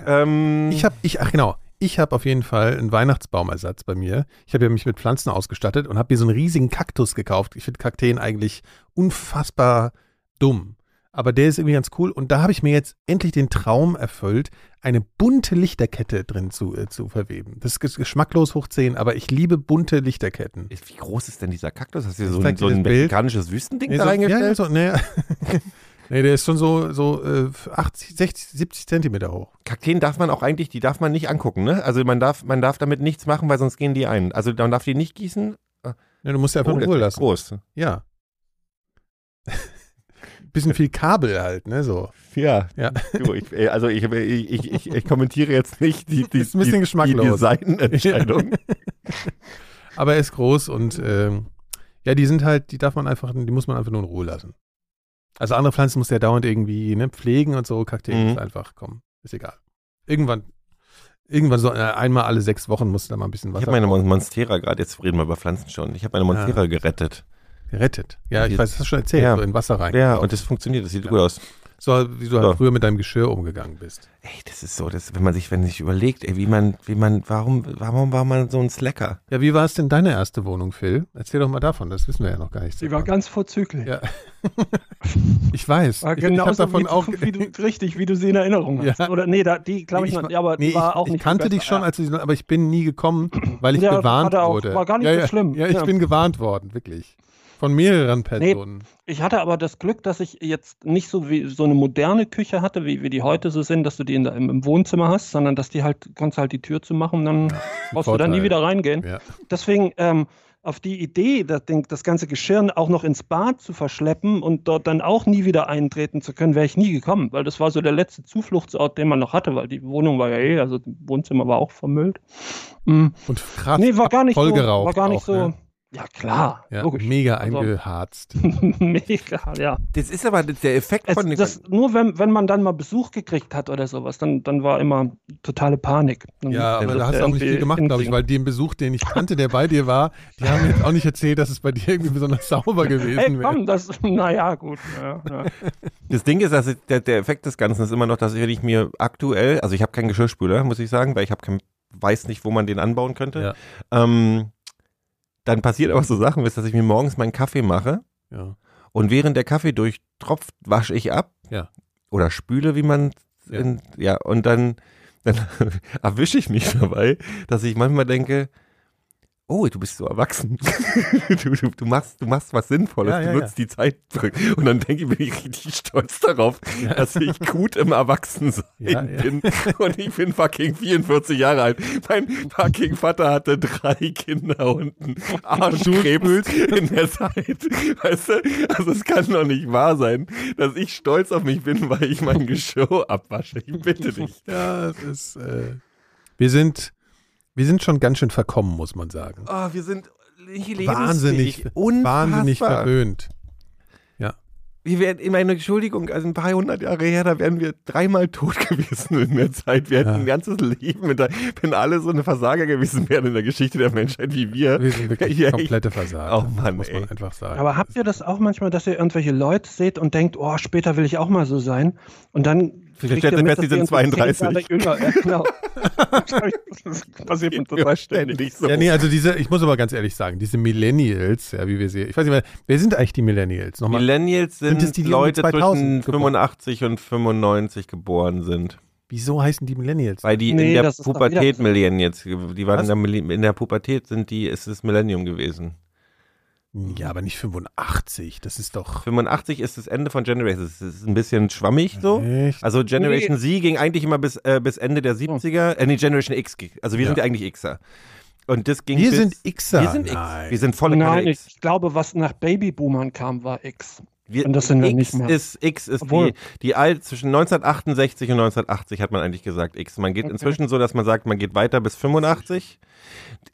Speaker 6: Ähm,
Speaker 5: Ich habe, ich, ach genau, ich habe auf jeden Fall einen Weihnachtsbaumersatz bei mir. Ich habe ja mich mit Pflanzen ausgestattet und habe mir so einen riesigen Kaktus gekauft. Ich finde Kakteen eigentlich unfassbar dumm. Aber der ist irgendwie ganz cool. Und da habe ich mir jetzt endlich den Traum erfüllt, eine bunte Lichterkette drin zu, äh, zu verweben. Das ist geschmacklos hoch 10, aber ich liebe bunte Lichterketten.
Speaker 6: wie groß ist denn dieser Kaktus? Hast du so, ein- so ein mexikanisches Wüstending
Speaker 5: Nee,
Speaker 6: da
Speaker 5: so,
Speaker 6: reingestellt?
Speaker 5: ja, so, nee, nee, der ist schon so, so äh, 80, 60, 70 Zentimeter hoch.
Speaker 6: Kakteen darf man auch eigentlich, die darf man nicht angucken, ne? Also man darf, man darf damit nichts machen, weil sonst gehen die ein. Also man darf die nicht gießen.
Speaker 5: Ja, du musst ja einfach
Speaker 6: Oh,
Speaker 5: in Ruhe lassen.
Speaker 6: groß.
Speaker 5: Ja. Bisschen viel Kabel halt, ne, so.
Speaker 6: Ja.
Speaker 5: Ja.
Speaker 6: Du, ich, äh, also ich, ich, ich, ich, ich kommentiere jetzt nicht die, die,
Speaker 5: Ist ein bisschen
Speaker 6: die, die
Speaker 5: geschmacklos.
Speaker 6: Designentscheidung.
Speaker 5: Aber er ist groß und ähm, ja, die sind halt, die darf man einfach, die muss man einfach nur in Ruhe lassen. Also andere Pflanzen muss ja dauernd irgendwie ne, pflegen und so, Kakteen
Speaker 6: Mhm.
Speaker 5: ist einfach, komm, ist egal. Irgendwann, irgendwann so äh, einmal alle sechs Wochen muss da mal ein bisschen
Speaker 6: Ich
Speaker 5: Wasser
Speaker 6: habe meine Mon- Monstera gerade, jetzt reden wir über Pflanzen schon. Ich habe meine Monstera gerettet.
Speaker 5: Gerettet. Ja, ich weiß, das hast du schon erzählt,
Speaker 6: Ja.
Speaker 5: so in Wasser rein.
Speaker 6: Ja, und das funktioniert, das sieht gut aus.
Speaker 5: so wie du halt
Speaker 6: So.
Speaker 5: früher mit deinem Geschirr umgegangen bist.
Speaker 6: Ey, das ist so, das, wenn man sich, wenn man sich überlegt, ey, wie man, wie man, warum, warum war man so ein Slacker?
Speaker 5: Ja, wie war es denn deine erste Wohnung, Phil? Erzähl doch mal davon, das wissen wir ja noch gar nicht. so
Speaker 4: Die war
Speaker 5: genau.
Speaker 4: ganz vorzüglich.
Speaker 5: Ja. Ich weiß.
Speaker 4: War
Speaker 5: ich, ich
Speaker 4: genauso
Speaker 5: davon
Speaker 4: wie,
Speaker 5: auch.
Speaker 4: wie du, richtig, wie du sie in Erinnerung hast.
Speaker 5: Ja.
Speaker 4: Oder nee, da, die glaube ich,
Speaker 5: Nee,
Speaker 4: noch, ja, aber
Speaker 5: nee,
Speaker 4: war
Speaker 5: ich,
Speaker 4: auch
Speaker 5: ich
Speaker 4: nicht
Speaker 5: kannte
Speaker 4: viel
Speaker 5: dich schon, als du, aber ich bin nie gekommen, weil ich
Speaker 4: Ja,
Speaker 5: gewarnt
Speaker 4: auch-
Speaker 5: wurde.
Speaker 4: war gar nicht
Speaker 5: ja,
Speaker 4: so
Speaker 5: ja,
Speaker 4: schlimm.
Speaker 5: Ja, ich
Speaker 4: Ja.
Speaker 5: bin gewarnt worden, wirklich. Von mehreren Personen.
Speaker 4: ja. Ich hatte aber das Glück, dass ich jetzt nicht so wie so eine moderne Küche hatte, wie, wie die heute so sind, dass du die in im, im Wohnzimmer hast, sondern dass die halt, kannst halt die Tür zu machen, dann brauchst du da nie wieder reingehen.
Speaker 5: Ja.
Speaker 4: Deswegen ähm, auf die Idee, das, das ganze Geschirr auch noch ins Bad zu verschleppen und dort dann auch nie wieder eintreten zu können, wäre ich nie gekommen, weil das war so der letzte Zufluchtsort, den man noch hatte, weil die Wohnung war ja eh, also das Wohnzimmer war auch vermüllt. Mm.
Speaker 5: Und krass
Speaker 4: Nee, war gar nicht
Speaker 5: voll
Speaker 4: so.
Speaker 5: geraucht
Speaker 4: War gar nicht
Speaker 5: auch,
Speaker 4: so.
Speaker 5: Ne?
Speaker 4: Ja, klar.
Speaker 5: Ja,
Speaker 4: logisch.
Speaker 5: mega
Speaker 4: Also-
Speaker 5: eingeharzt.
Speaker 4: Mega, ja.
Speaker 6: Das ist aber der Effekt
Speaker 4: Es,
Speaker 6: von
Speaker 4: das, nur wenn, wenn man dann mal Besuch gekriegt hat oder sowas, dann, dann war immer totale Panik. Dann
Speaker 5: Ja, aber da hast du auch nicht viel gemacht, glaube ich, weil den Besuch, den ich kannte, der bei dir war, die haben jetzt auch nicht erzählt, dass es bei dir irgendwie besonders sauber gewesen
Speaker 4: Hey,
Speaker 5: wäre.
Speaker 4: komm, das, naja, gut. Ja, ja.
Speaker 6: Das Ding ist, dass ich, der, der Effekt des Ganzen ist immer noch, dass ich, wenn ich mir aktuell, also ich habe keinen Geschirrspüler, muss ich sagen, weil ich habe kein, weiß nicht, wo man den anbauen könnte.
Speaker 5: Ja.
Speaker 6: Ähm, dann passiert aber so Sachen, dass ich mir morgens meinen Kaffee mache
Speaker 5: Ja.
Speaker 6: und während der Kaffee durchtropft, wasche ich ab.
Speaker 5: Ja.
Speaker 6: Oder spüle, wie man
Speaker 5: Ja.
Speaker 6: ja, und dann, dann erwische ich mich dabei, dass ich manchmal denke, oh, du bist so erwachsen. du, du, du, machst, du machst was Sinnvolles,
Speaker 5: Ja, ja,
Speaker 6: du nutzt die Zeit. Und dann denke ich, bin ich richtig stolz darauf, dass ich gut im Erwachsensein
Speaker 5: Ja, ja.
Speaker 6: bin. Und ich bin fucking 44 Jahre alt. Mein fucking Vater hatte drei Kinder und einen Arschkrebs in der Zeit. Weißt du? Also es kann doch nicht wahr sein, dass ich stolz auf mich bin, weil ich mein Geschirr abwasche. Ich bitte dich.
Speaker 5: Ja, es ist. Äh, wir sind, wir sind schon ganz schön verkommen, muss man sagen.
Speaker 6: Oh, wir sind
Speaker 5: Wahnsinnig.
Speaker 6: Unfassbar.
Speaker 5: wahnsinnig verwöhnt.
Speaker 6: Wir werden, ich meine, Entschuldigung, also ein paar hundert Jahre her, da wären wir dreimal tot gewesen in der Zeit. Wir hätten
Speaker 5: Ja.
Speaker 6: ein ganzes Leben, mit der, wenn alle so eine Versager gewesen wären in der Geschichte der Menschheit wie wir.
Speaker 5: Wir sind wirklich
Speaker 6: Ja,
Speaker 5: komplette Versager.
Speaker 6: Oh Mann,
Speaker 5: muss man
Speaker 6: ey.
Speaker 5: einfach sagen.
Speaker 4: Aber habt ihr das auch manchmal, dass ihr irgendwelche Leute seht und denkt, oh, später will ich auch mal so sein? Und dann
Speaker 6: Vielleicht
Speaker 4: mit, dass ihr
Speaker 6: sind
Speaker 4: irgendwie zehn
Speaker 6: 32.
Speaker 4: Jahre Jünger, ja, genau. das passiert mir total ständig.
Speaker 6: ständig so.
Speaker 5: ja, nee, also diese, ich muss aber ganz ehrlich sagen, diese Millennials, ja, wie wir sie, ich weiß nicht mehr, wer sind eigentlich die Millennials? Nochmal.
Speaker 6: Millennials sind,
Speaker 5: Sind es die, die
Speaker 6: Leute
Speaker 5: 2000
Speaker 6: zwischen
Speaker 5: geboren?
Speaker 6: 85 und 95 geboren sind.
Speaker 5: Wieso heißen die Millennials?
Speaker 6: Weil die
Speaker 4: Nee,
Speaker 6: in der Pubertät Millennials, die waren in der, in der Pubertät sind die, ist das Millennium gewesen.
Speaker 5: Ja, aber nicht 85, das ist doch.
Speaker 6: 85 ist das Ende von Generation. Das ist ein bisschen schwammig so.
Speaker 5: Echt?
Speaker 6: Also Generation Z ging eigentlich immer bis, äh, bis Ende der 70er. Äh, nee, Generation X. ging- Also wir
Speaker 5: Ja.
Speaker 6: sind ja eigentlich Xer. Und das ging
Speaker 5: Wir
Speaker 6: bis,
Speaker 5: sind Xer.
Speaker 6: Wir sind X.
Speaker 5: Nein.
Speaker 6: Wir sind volle
Speaker 4: Nein,
Speaker 6: Kanne
Speaker 4: ich
Speaker 6: X.
Speaker 4: glaube, was nach Babyboomern kam, war X.
Speaker 6: Wir,
Speaker 4: Und das sind wir
Speaker 6: X
Speaker 4: nicht mehr.
Speaker 6: Ist, X ist
Speaker 4: Obwohl-
Speaker 6: die, die alt, zwischen 1968 und 1980 hat man eigentlich gesagt X. Man geht inzwischen so, dass man sagt, man geht weiter bis 85.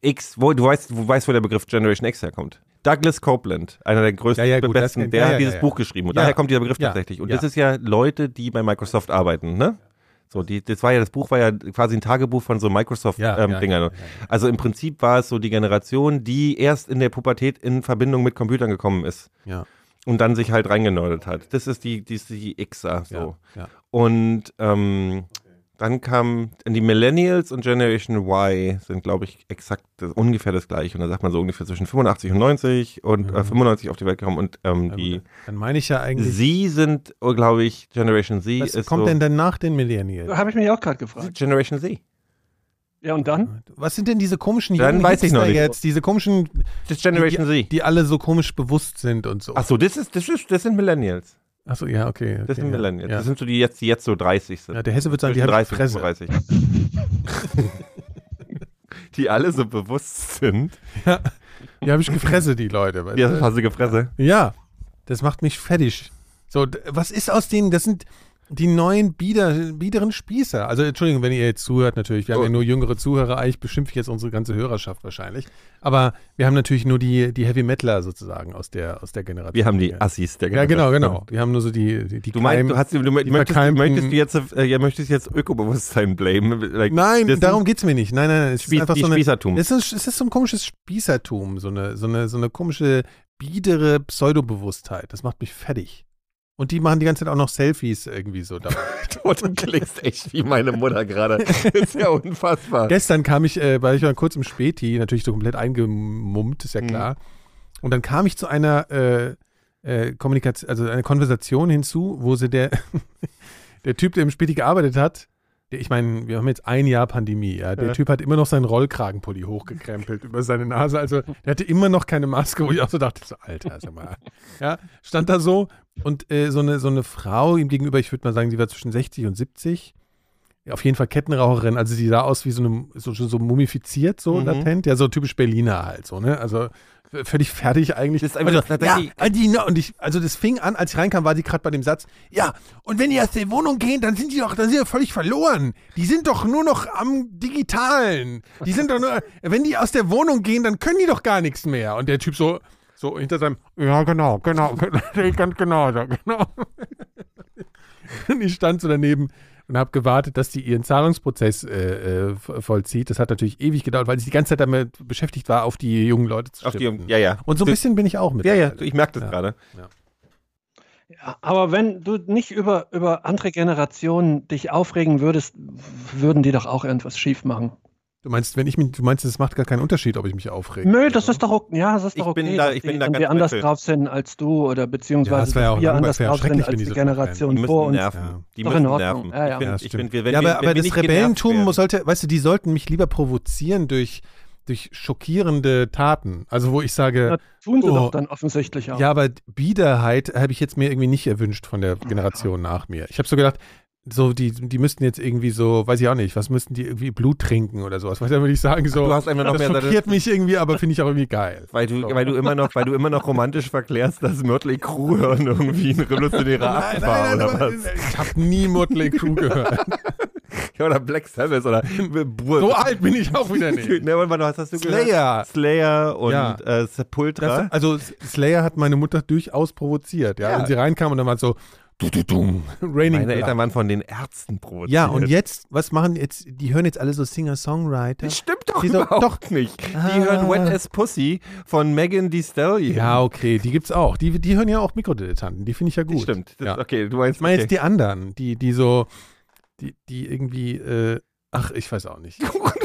Speaker 6: X, wo, du weißt, du weißt, wo der Begriff Generation X herkommt. Douglas Copeland, einer der größten,
Speaker 5: Ja, ja, gut,
Speaker 6: besten,
Speaker 5: kennt-
Speaker 6: der
Speaker 5: ja,
Speaker 6: hat dieses. Buch geschrieben. Und daher kommt dieser Begriff tatsächlich. Und das ist ja Leute, die bei Microsoft arbeiten, ne? So, die, das war ja, das Buch war ja quasi ein Tagebuch von so Microsoft-Dingern.
Speaker 5: ja, ja, ja, ja.
Speaker 6: Also im Prinzip war es so die Generation, die erst in der Pubertät in Verbindung mit Computern gekommen ist und dann sich halt reingenördet hat. Das ist die, die, ist die Xer so. Und ähm, dann kam die Millennials und Generation Y sind, glaube ich, exakt das, ungefähr das gleiche. Und da sagt man so ungefähr zwischen 85 und 90 und äh, 95 auf die Welt gekommen. Und ähm, die
Speaker 5: Dann meine ich ja eigentlich.
Speaker 6: Sie sind, oh, glaube ich, Generation Z
Speaker 5: was
Speaker 6: ist
Speaker 5: kommt
Speaker 6: so,
Speaker 5: denn dann nach den Millennials?
Speaker 4: Habe ich mich auch gerade gefragt.
Speaker 6: Generation Z.
Speaker 4: Ja, und dann?
Speaker 5: Was sind denn diese komischen
Speaker 6: Dann
Speaker 5: jungen
Speaker 6: weiß ich noch nicht.
Speaker 5: jetzt? Diese komischen,
Speaker 6: Das ist Generation
Speaker 5: die,
Speaker 6: Z.
Speaker 5: die alle so komisch bewusst sind und so.
Speaker 6: Ach so, das ist, das ist, das sind Millennials.
Speaker 5: Achso, ja, okay. okay
Speaker 6: Das sind
Speaker 5: ja.
Speaker 6: Millennials.
Speaker 5: Ja.
Speaker 6: Das sind so die jetzt, die jetzt so 30 sind.
Speaker 5: ja, der Hesse wird sagen, die haben
Speaker 6: 30 und
Speaker 5: Fresse.
Speaker 6: 35. die alle so bewusst sind.
Speaker 5: Die habe ich gefresse, die Leute.
Speaker 6: Die
Speaker 5: du?
Speaker 6: hast du gefressen.
Speaker 5: Ja, das macht mich fertig. So, was ist aus denen? Das sind die neuen Bieder, biederen Spießer. Also, Entschuldigung, wenn ihr jetzt zuhört, natürlich. Wir haben
Speaker 6: Oh.
Speaker 5: ja nur jüngere Zuhörer. Eigentlich beschimpfe ich jetzt unsere ganze Hörerschaft wahrscheinlich. Aber wir haben natürlich nur die, die Heavy Metaler sozusagen aus der, aus der Generation.
Speaker 6: Wir haben die. Assis der
Speaker 5: Ja, genau,
Speaker 6: Generation.
Speaker 5: genau. Wir haben nur so die, die, die
Speaker 6: Du meinst,
Speaker 5: Keim-
Speaker 6: du, hast, du, du möchtest, du jetzt, äh, ja, möchtest jetzt Ökobewusstsein blamen? Like,
Speaker 5: Nein, darum geht's mir nicht. Nein, nein, nein. Es
Speaker 6: Spieß-
Speaker 5: ist einfach so eine,
Speaker 6: Spießertum.
Speaker 5: Es ist, es ist so ein komisches Spießertum, so eine, so eine, so eine komische, biedere Pseudobewusstheit. Das macht mich fertig. Und die machen die ganze Zeit auch noch Selfies irgendwie so.
Speaker 6: Oh, du klingst echt wie meine Mutter gerade. Ist ja unfassbar.
Speaker 5: Gestern kam ich, äh, war ich mal kurz im Späti, natürlich so komplett eingemummt, ist ja
Speaker 6: Mhm.
Speaker 5: klar. Und dann kam ich zu einer äh, äh, Kommunikation, also einer Konversation hinzu, wo sie der, der Typ, der im Späti gearbeitet hat, ich meine, wir haben jetzt ein Jahr Pandemie, ja. Der
Speaker 6: Ja.
Speaker 5: Typ hat immer noch seinen Rollkragenpulli hochgekrempelt über seine Nase. Also der hatte immer noch keine Maske, wo ich auch so dachte, so, Alter, sag mal. Ja, stand da so und äh, so, eine, so eine Frau ihm gegenüber, ich würde mal sagen, sie war zwischen 60 und 70. Ja, auf jeden Fall Kettenraucherin, also die sah aus wie so eine, so, so, mumifiziert, so
Speaker 6: Mhm.
Speaker 5: latent, ja, so typisch Berliner halt, so, ne? Also völlig fertig eigentlich.
Speaker 6: Das ist einfach
Speaker 5: also, ja, die, ne, und ich, also das fing an, als ich reinkam, war die gerade bei dem Satz, ja, und wenn die aus der Wohnung gehen, dann sind die doch, dann sind die völlig verloren. Die sind doch nur noch am Digitalen. Die sind doch nur, wenn die aus der Wohnung gehen, dann können die doch gar nichts mehr. Und der Typ so, so hinter seinem, ja, genau, genau, ganz genau, genau. Und ich stand so daneben und habe gewartet, dass die ihren Zahlungsprozess äh, äh, vo- vollzieht. Das hat natürlich ewig gedauert, weil ich die ganze Zeit damit beschäftigt war, auf die jungen Leute zu
Speaker 6: Auf die,
Speaker 5: schimpfen.
Speaker 6: ja, ja.
Speaker 5: Und so ein bisschen bin ich auch mit.
Speaker 6: Ja, ja, ich merke das
Speaker 5: Ja.
Speaker 6: gerade.
Speaker 4: Ja, aber wenn du nicht über, über andere Generationen dich aufregen würdest, würden die doch auch irgendwas schief machen.
Speaker 5: Du meinst, wenn ich mich, du meinst, es macht gar keinen Unterschied, ob ich mich aufrege.
Speaker 4: Nö, das ist doch okay. Ja, das ist
Speaker 6: Ich
Speaker 4: doch okay,
Speaker 6: bin da- ich
Speaker 4: die
Speaker 6: bin da ganz
Speaker 4: anders
Speaker 6: mit.
Speaker 4: drauf sind als du oder
Speaker 5: Ja,
Speaker 4: beziehungsweise
Speaker 5: das ja auch
Speaker 4: dass wir anders
Speaker 5: das ja
Speaker 4: drauf sind
Speaker 5: wenn
Speaker 4: als
Speaker 5: die
Speaker 4: die.
Speaker 6: Die
Speaker 4: Generation
Speaker 6: müssen
Speaker 4: vor uns.
Speaker 6: nerven.
Speaker 5: Ja.
Speaker 6: Die müssen
Speaker 4: in Ordnung.
Speaker 6: nerven.
Speaker 4: Ja, ja.
Speaker 6: Ich bin,
Speaker 5: Ja,
Speaker 6: ich bin, wir, wenn
Speaker 5: ja,
Speaker 6: wir,
Speaker 5: aber, aber
Speaker 6: wenn wir
Speaker 5: das Rebellentum sollte, weißt du, die sollten mich lieber provozieren durch, durch schockierende Taten. Also wo ich sage,
Speaker 4: Na, tun sie
Speaker 5: Oh.
Speaker 4: doch dann offensichtlich auch.
Speaker 5: ja, aber Biederheit habe ich jetzt mir irgendwie nicht erwünscht von der Generation nach mir. Ich habe so gedacht, so die, die müssten jetzt irgendwie so, weiß ich auch nicht, was müssten die irgendwie Blut trinken oder sowas. Was würde ich sagen? So,
Speaker 6: Du hast einfach noch
Speaker 5: das
Speaker 6: mehr
Speaker 5: schockiert mich irgendwie, aber finde ich auch irgendwie geil.
Speaker 6: Weil du, weil, du immer noch, weil du immer noch romantisch verklärst, dass Mötley Crew hören irgendwie ein revolutionärer Akt war oder
Speaker 5: aber
Speaker 6: was?
Speaker 5: ich habe nie Motley Crue gehört.
Speaker 6: Ja, oder Black Sabbath oder
Speaker 5: So alt bin ich auch wieder nicht.
Speaker 6: Ne, warte mal, was hast du gehört?
Speaker 5: Slayer.
Speaker 6: Slayer und
Speaker 5: Ja.
Speaker 6: äh, Sepultura.
Speaker 5: Das, also Slayer hat meine Mutter durchaus provoziert, ja.
Speaker 6: Ja.
Speaker 5: Wenn sie reinkam und dann war es so, du, du, du, Raining
Speaker 6: Meine
Speaker 5: Blood.
Speaker 6: Eltern waren von den Ärzten provoziert.
Speaker 5: Ja, und jetzt, was machen jetzt, die hören jetzt alle so Singer-Songwriter.
Speaker 6: Das stimmt doch
Speaker 5: Die so-
Speaker 6: überhaupt
Speaker 5: doch.
Speaker 6: nicht. Die
Speaker 5: Ah.
Speaker 6: hören Wet as Pussy von Megan Thee Stallion.
Speaker 5: Ja, okay, die gibt's auch. Die, die hören ja auch Mikrodilettanten, die finde ich ja
Speaker 6: Das
Speaker 5: gut.
Speaker 6: stimmt. Das,
Speaker 5: Ja.
Speaker 6: Okay, du meinst.
Speaker 5: Ich meine
Speaker 6: okay.
Speaker 5: jetzt die anderen, die, die so, die, die irgendwie, äh, ach, ich weiß auch nicht.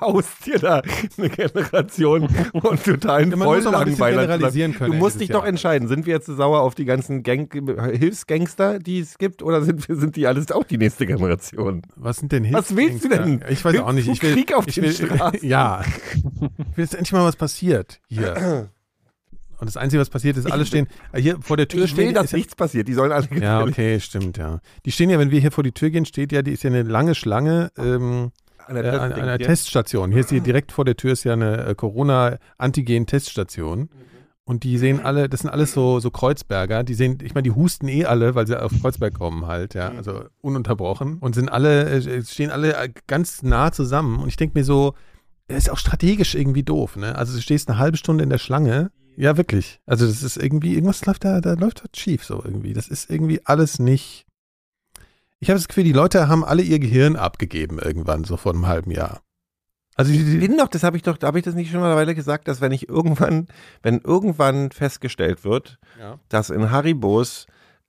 Speaker 6: baust dir da eine Generation von totalen
Speaker 5: Ja,
Speaker 6: Volllangweilern. Du musst dich doch
Speaker 5: Jahr.
Speaker 6: entscheiden, sind wir jetzt sauer auf die ganzen Gang Hilfsgangster, die es gibt, oder sind, wir, sind die alles auch die nächste Generation?
Speaker 5: Was sind denn
Speaker 6: Was willst du denn?
Speaker 5: Hilfsgangster? Ich weiß auch nicht. Ich will,
Speaker 6: Krieg auf
Speaker 5: ich
Speaker 6: den
Speaker 5: will,
Speaker 6: Straßen.
Speaker 5: Ja. Ich will jetzt endlich mal was passiert hier. Und das Einzige, was passiert, ist, alle stehen, hier vor der Tür
Speaker 6: Ich will,
Speaker 5: stehen.
Speaker 6: dass
Speaker 5: ist ja-
Speaker 6: nichts passiert. Die sollen alle
Speaker 5: Ja, okay, stimmt, ja. Die stehen ja, wenn wir hier vor die Tür gehen, steht ja, die ist ja eine lange Schlange. Ähm,
Speaker 6: An der
Speaker 5: äh, an einer
Speaker 6: hier.
Speaker 5: Teststation. Hier ist hier direkt vor der Tür ist ja eine äh, Corona-Antigen-Teststation. Und die sehen alle, das sind alles so, so Kreuzberger, die sehen, ich meine, die husten eh alle, weil sie auf Kreuzberg kommen halt, ja, also ununterbrochen und sind alle, äh, stehen alle äh, ganz nah zusammen und ich denke mir so, das ist auch strategisch irgendwie doof, ne? Also du stehst eine halbe Stunde in der Schlange, ja wirklich, also das ist irgendwie, irgendwas läuft da, da läuft halt schief so irgendwie, das ist irgendwie alles nicht, ich habe das Gefühl, die Leute haben alle ihr Gehirn abgegeben irgendwann, so vor einem halben Jahr. Also die,
Speaker 6: Bin doch, das habe ich doch, habe ich das nicht schon mal eine Weile gesagt, dass wenn ich irgendwann, wenn irgendwann festgestellt wird,
Speaker 5: Ja.
Speaker 6: dass in Haribos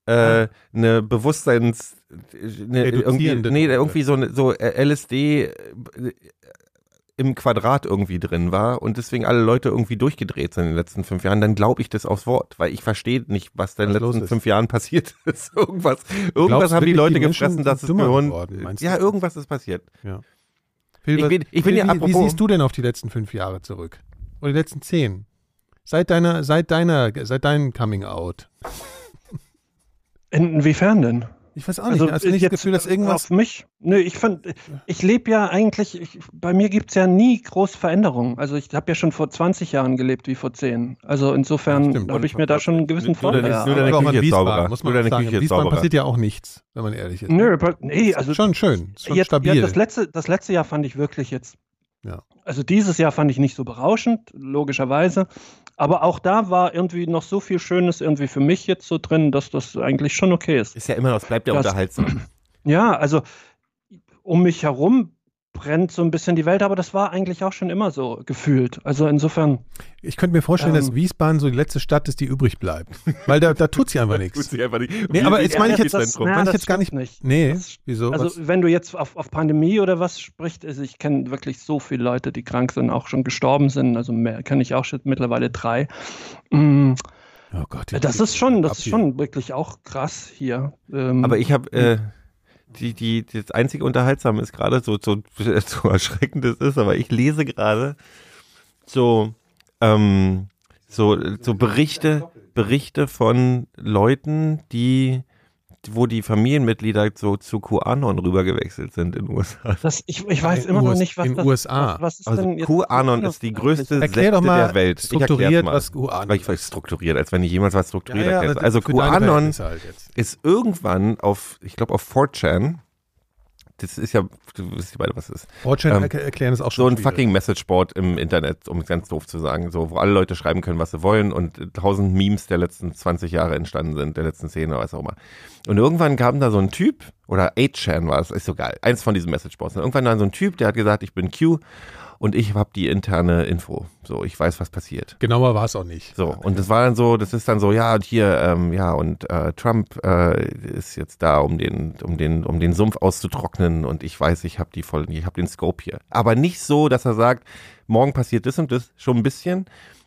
Speaker 6: äh, eine Bewusstseins, eine, irgendwie, nee, irgendwie so, eine- so äh, LSD äh, im Quadrat irgendwie drin war und deswegen alle Leute irgendwie durchgedreht sind in den letzten fünf Jahren, dann glaube ich das aufs Wort, weil ich verstehe nicht, was da in den letzten
Speaker 5: ist.
Speaker 6: fünf Jahren passiert ist. irgendwas, irgendwas haben die Leute
Speaker 5: die
Speaker 6: gefressen, dass
Speaker 5: dümmer
Speaker 6: Gehirn, ja, irgendwas ist passiert.
Speaker 5: Phil,
Speaker 6: Ich bin- ich bin
Speaker 5: Phil,
Speaker 6: ja
Speaker 5: wie, wie siehst du denn auf die letzten fünf Jahre zurück? Oder die letzten zehn? Seit deiner, seit deiner, seit deinem Coming Out.
Speaker 4: Inwiefern denn?
Speaker 5: Ich weiß auch nicht. hast du nicht das Gefühl, dass irgendwas.
Speaker 4: Auf mich? Nö, ich fand, ich lebe ja eigentlich, ich, bei mir gibt es ja nie groß Veränderungen. Also ich habe ja schon vor 20 Jahren gelebt wie vor 10. Also insofern habe ich mir da schon einen gewissen
Speaker 6: Nur
Speaker 4: Vorteil.
Speaker 6: deine-
Speaker 4: Ja,
Speaker 6: nur deine Küche
Speaker 5: in
Speaker 6: ist sauberer.
Speaker 5: Wiesbaden, muss man
Speaker 6: Nur deine
Speaker 5: sagen.
Speaker 6: Küche ist
Speaker 5: Wiesbaden
Speaker 6: sauberer.
Speaker 5: passiert ja auch nichts, wenn man ehrlich ist.
Speaker 4: Nö, aber- nee, also
Speaker 5: schon schön. Ist schon
Speaker 4: jetzt,
Speaker 5: stabil.
Speaker 4: Ja, das, letzte, das letzte Jahr fand ich wirklich jetzt.
Speaker 5: Ja.
Speaker 4: Also dieses Jahr fand ich nicht so berauschend, logischerweise. Aber auch da war irgendwie noch so viel Schönes irgendwie für mich jetzt so drin, dass das eigentlich schon okay ist.
Speaker 6: Ist ja immer noch, es bleibt ja
Speaker 4: Das-
Speaker 6: unterhaltsam.
Speaker 4: Ja, also um mich herum brennt so ein bisschen die Welt, aber das war eigentlich auch schon immer so gefühlt. Also insofern,
Speaker 5: ich könnte mir vorstellen, dass
Speaker 4: Ähm.
Speaker 5: Wiesbaden so die letzte Stadt ist, die übrig bleibt. Weil da, da tut sie einfach
Speaker 6: Tut
Speaker 5: nichts.
Speaker 6: sich einfach nicht.
Speaker 5: Nee, aber jetzt meine ich jetzt-
Speaker 4: das,
Speaker 6: Zentrum.
Speaker 5: meine ich jetzt gar
Speaker 4: stimmt nicht.
Speaker 5: Nee,
Speaker 4: Das-
Speaker 5: wieso?
Speaker 4: Also
Speaker 5: Was?
Speaker 4: wenn du jetzt auf, auf Pandemie oder was sprichst, also ich kenne wirklich so viele Leute, die krank sind, auch schon gestorben sind, also mehr kenne ich auch schon mittlerweile drei. Mm,
Speaker 5: Oh Gott,
Speaker 4: Das ist schon, das ist schon wirklich auch krass hier. Ähm,
Speaker 6: Aber ich habe äh, die, die, das einzige Unterhaltsame ist gerade so, so, so erschreckend es ist, aber ich lese gerade so, ähm, so, so Berichte, Berichte von Leuten, die, wo die Familienmitglieder so zu QAnon rübergewechselt sind in den USA.
Speaker 4: das, ich, ich weiß
Speaker 5: In
Speaker 4: immer noch
Speaker 5: US
Speaker 4: nicht, was
Speaker 5: in
Speaker 4: das
Speaker 5: USA.
Speaker 4: Was, was ist
Speaker 6: Also QAnon ist die größte
Speaker 5: Erklär doch
Speaker 6: Sekte
Speaker 5: mal
Speaker 6: der Welt.
Speaker 5: Strukturiert,
Speaker 6: mal.
Speaker 5: was QAnon
Speaker 6: weiß strukturiert, als wenn ich jemals was strukturiert
Speaker 5: Ja, ja,
Speaker 6: Also QAnon
Speaker 5: Verhältnisse Halt
Speaker 6: ist irgendwann auf, ich glaube auf 4chan, das ist ja, du wisst ja beide, was es ist.
Speaker 5: Fortune
Speaker 6: Ähm,
Speaker 5: erk- erklären ist auch schon
Speaker 6: So ein
Speaker 5: schwierig.
Speaker 6: fucking Messageboard im Internet, um es ganz doof zu sagen, so, wo alle Leute schreiben können, was sie wollen und tausend Memes der letzten 20 Jahre entstanden sind, der letzten 10 oder was auch immer. Und irgendwann kam da so ein Typ, oder 8chan war es, ist so geil, eins von diesen Messageboards. Und irgendwann war so ein Typ, der hat gesagt, ich bin Q und ich habe die interne Info. So, ich weiß, was passiert.
Speaker 5: Genauer war es auch nicht.
Speaker 6: So, und das war dann so, das ist dann so, ja, und hier, ähm, ja, und äh, Trump äh, ist jetzt da, um den, um den, um den Sumpf auszutrocknen und ich weiß, ich habe die voll, ich habe den Scope hier. Aber nicht so, dass er sagt, morgen passiert das und das, schon ein bisschen,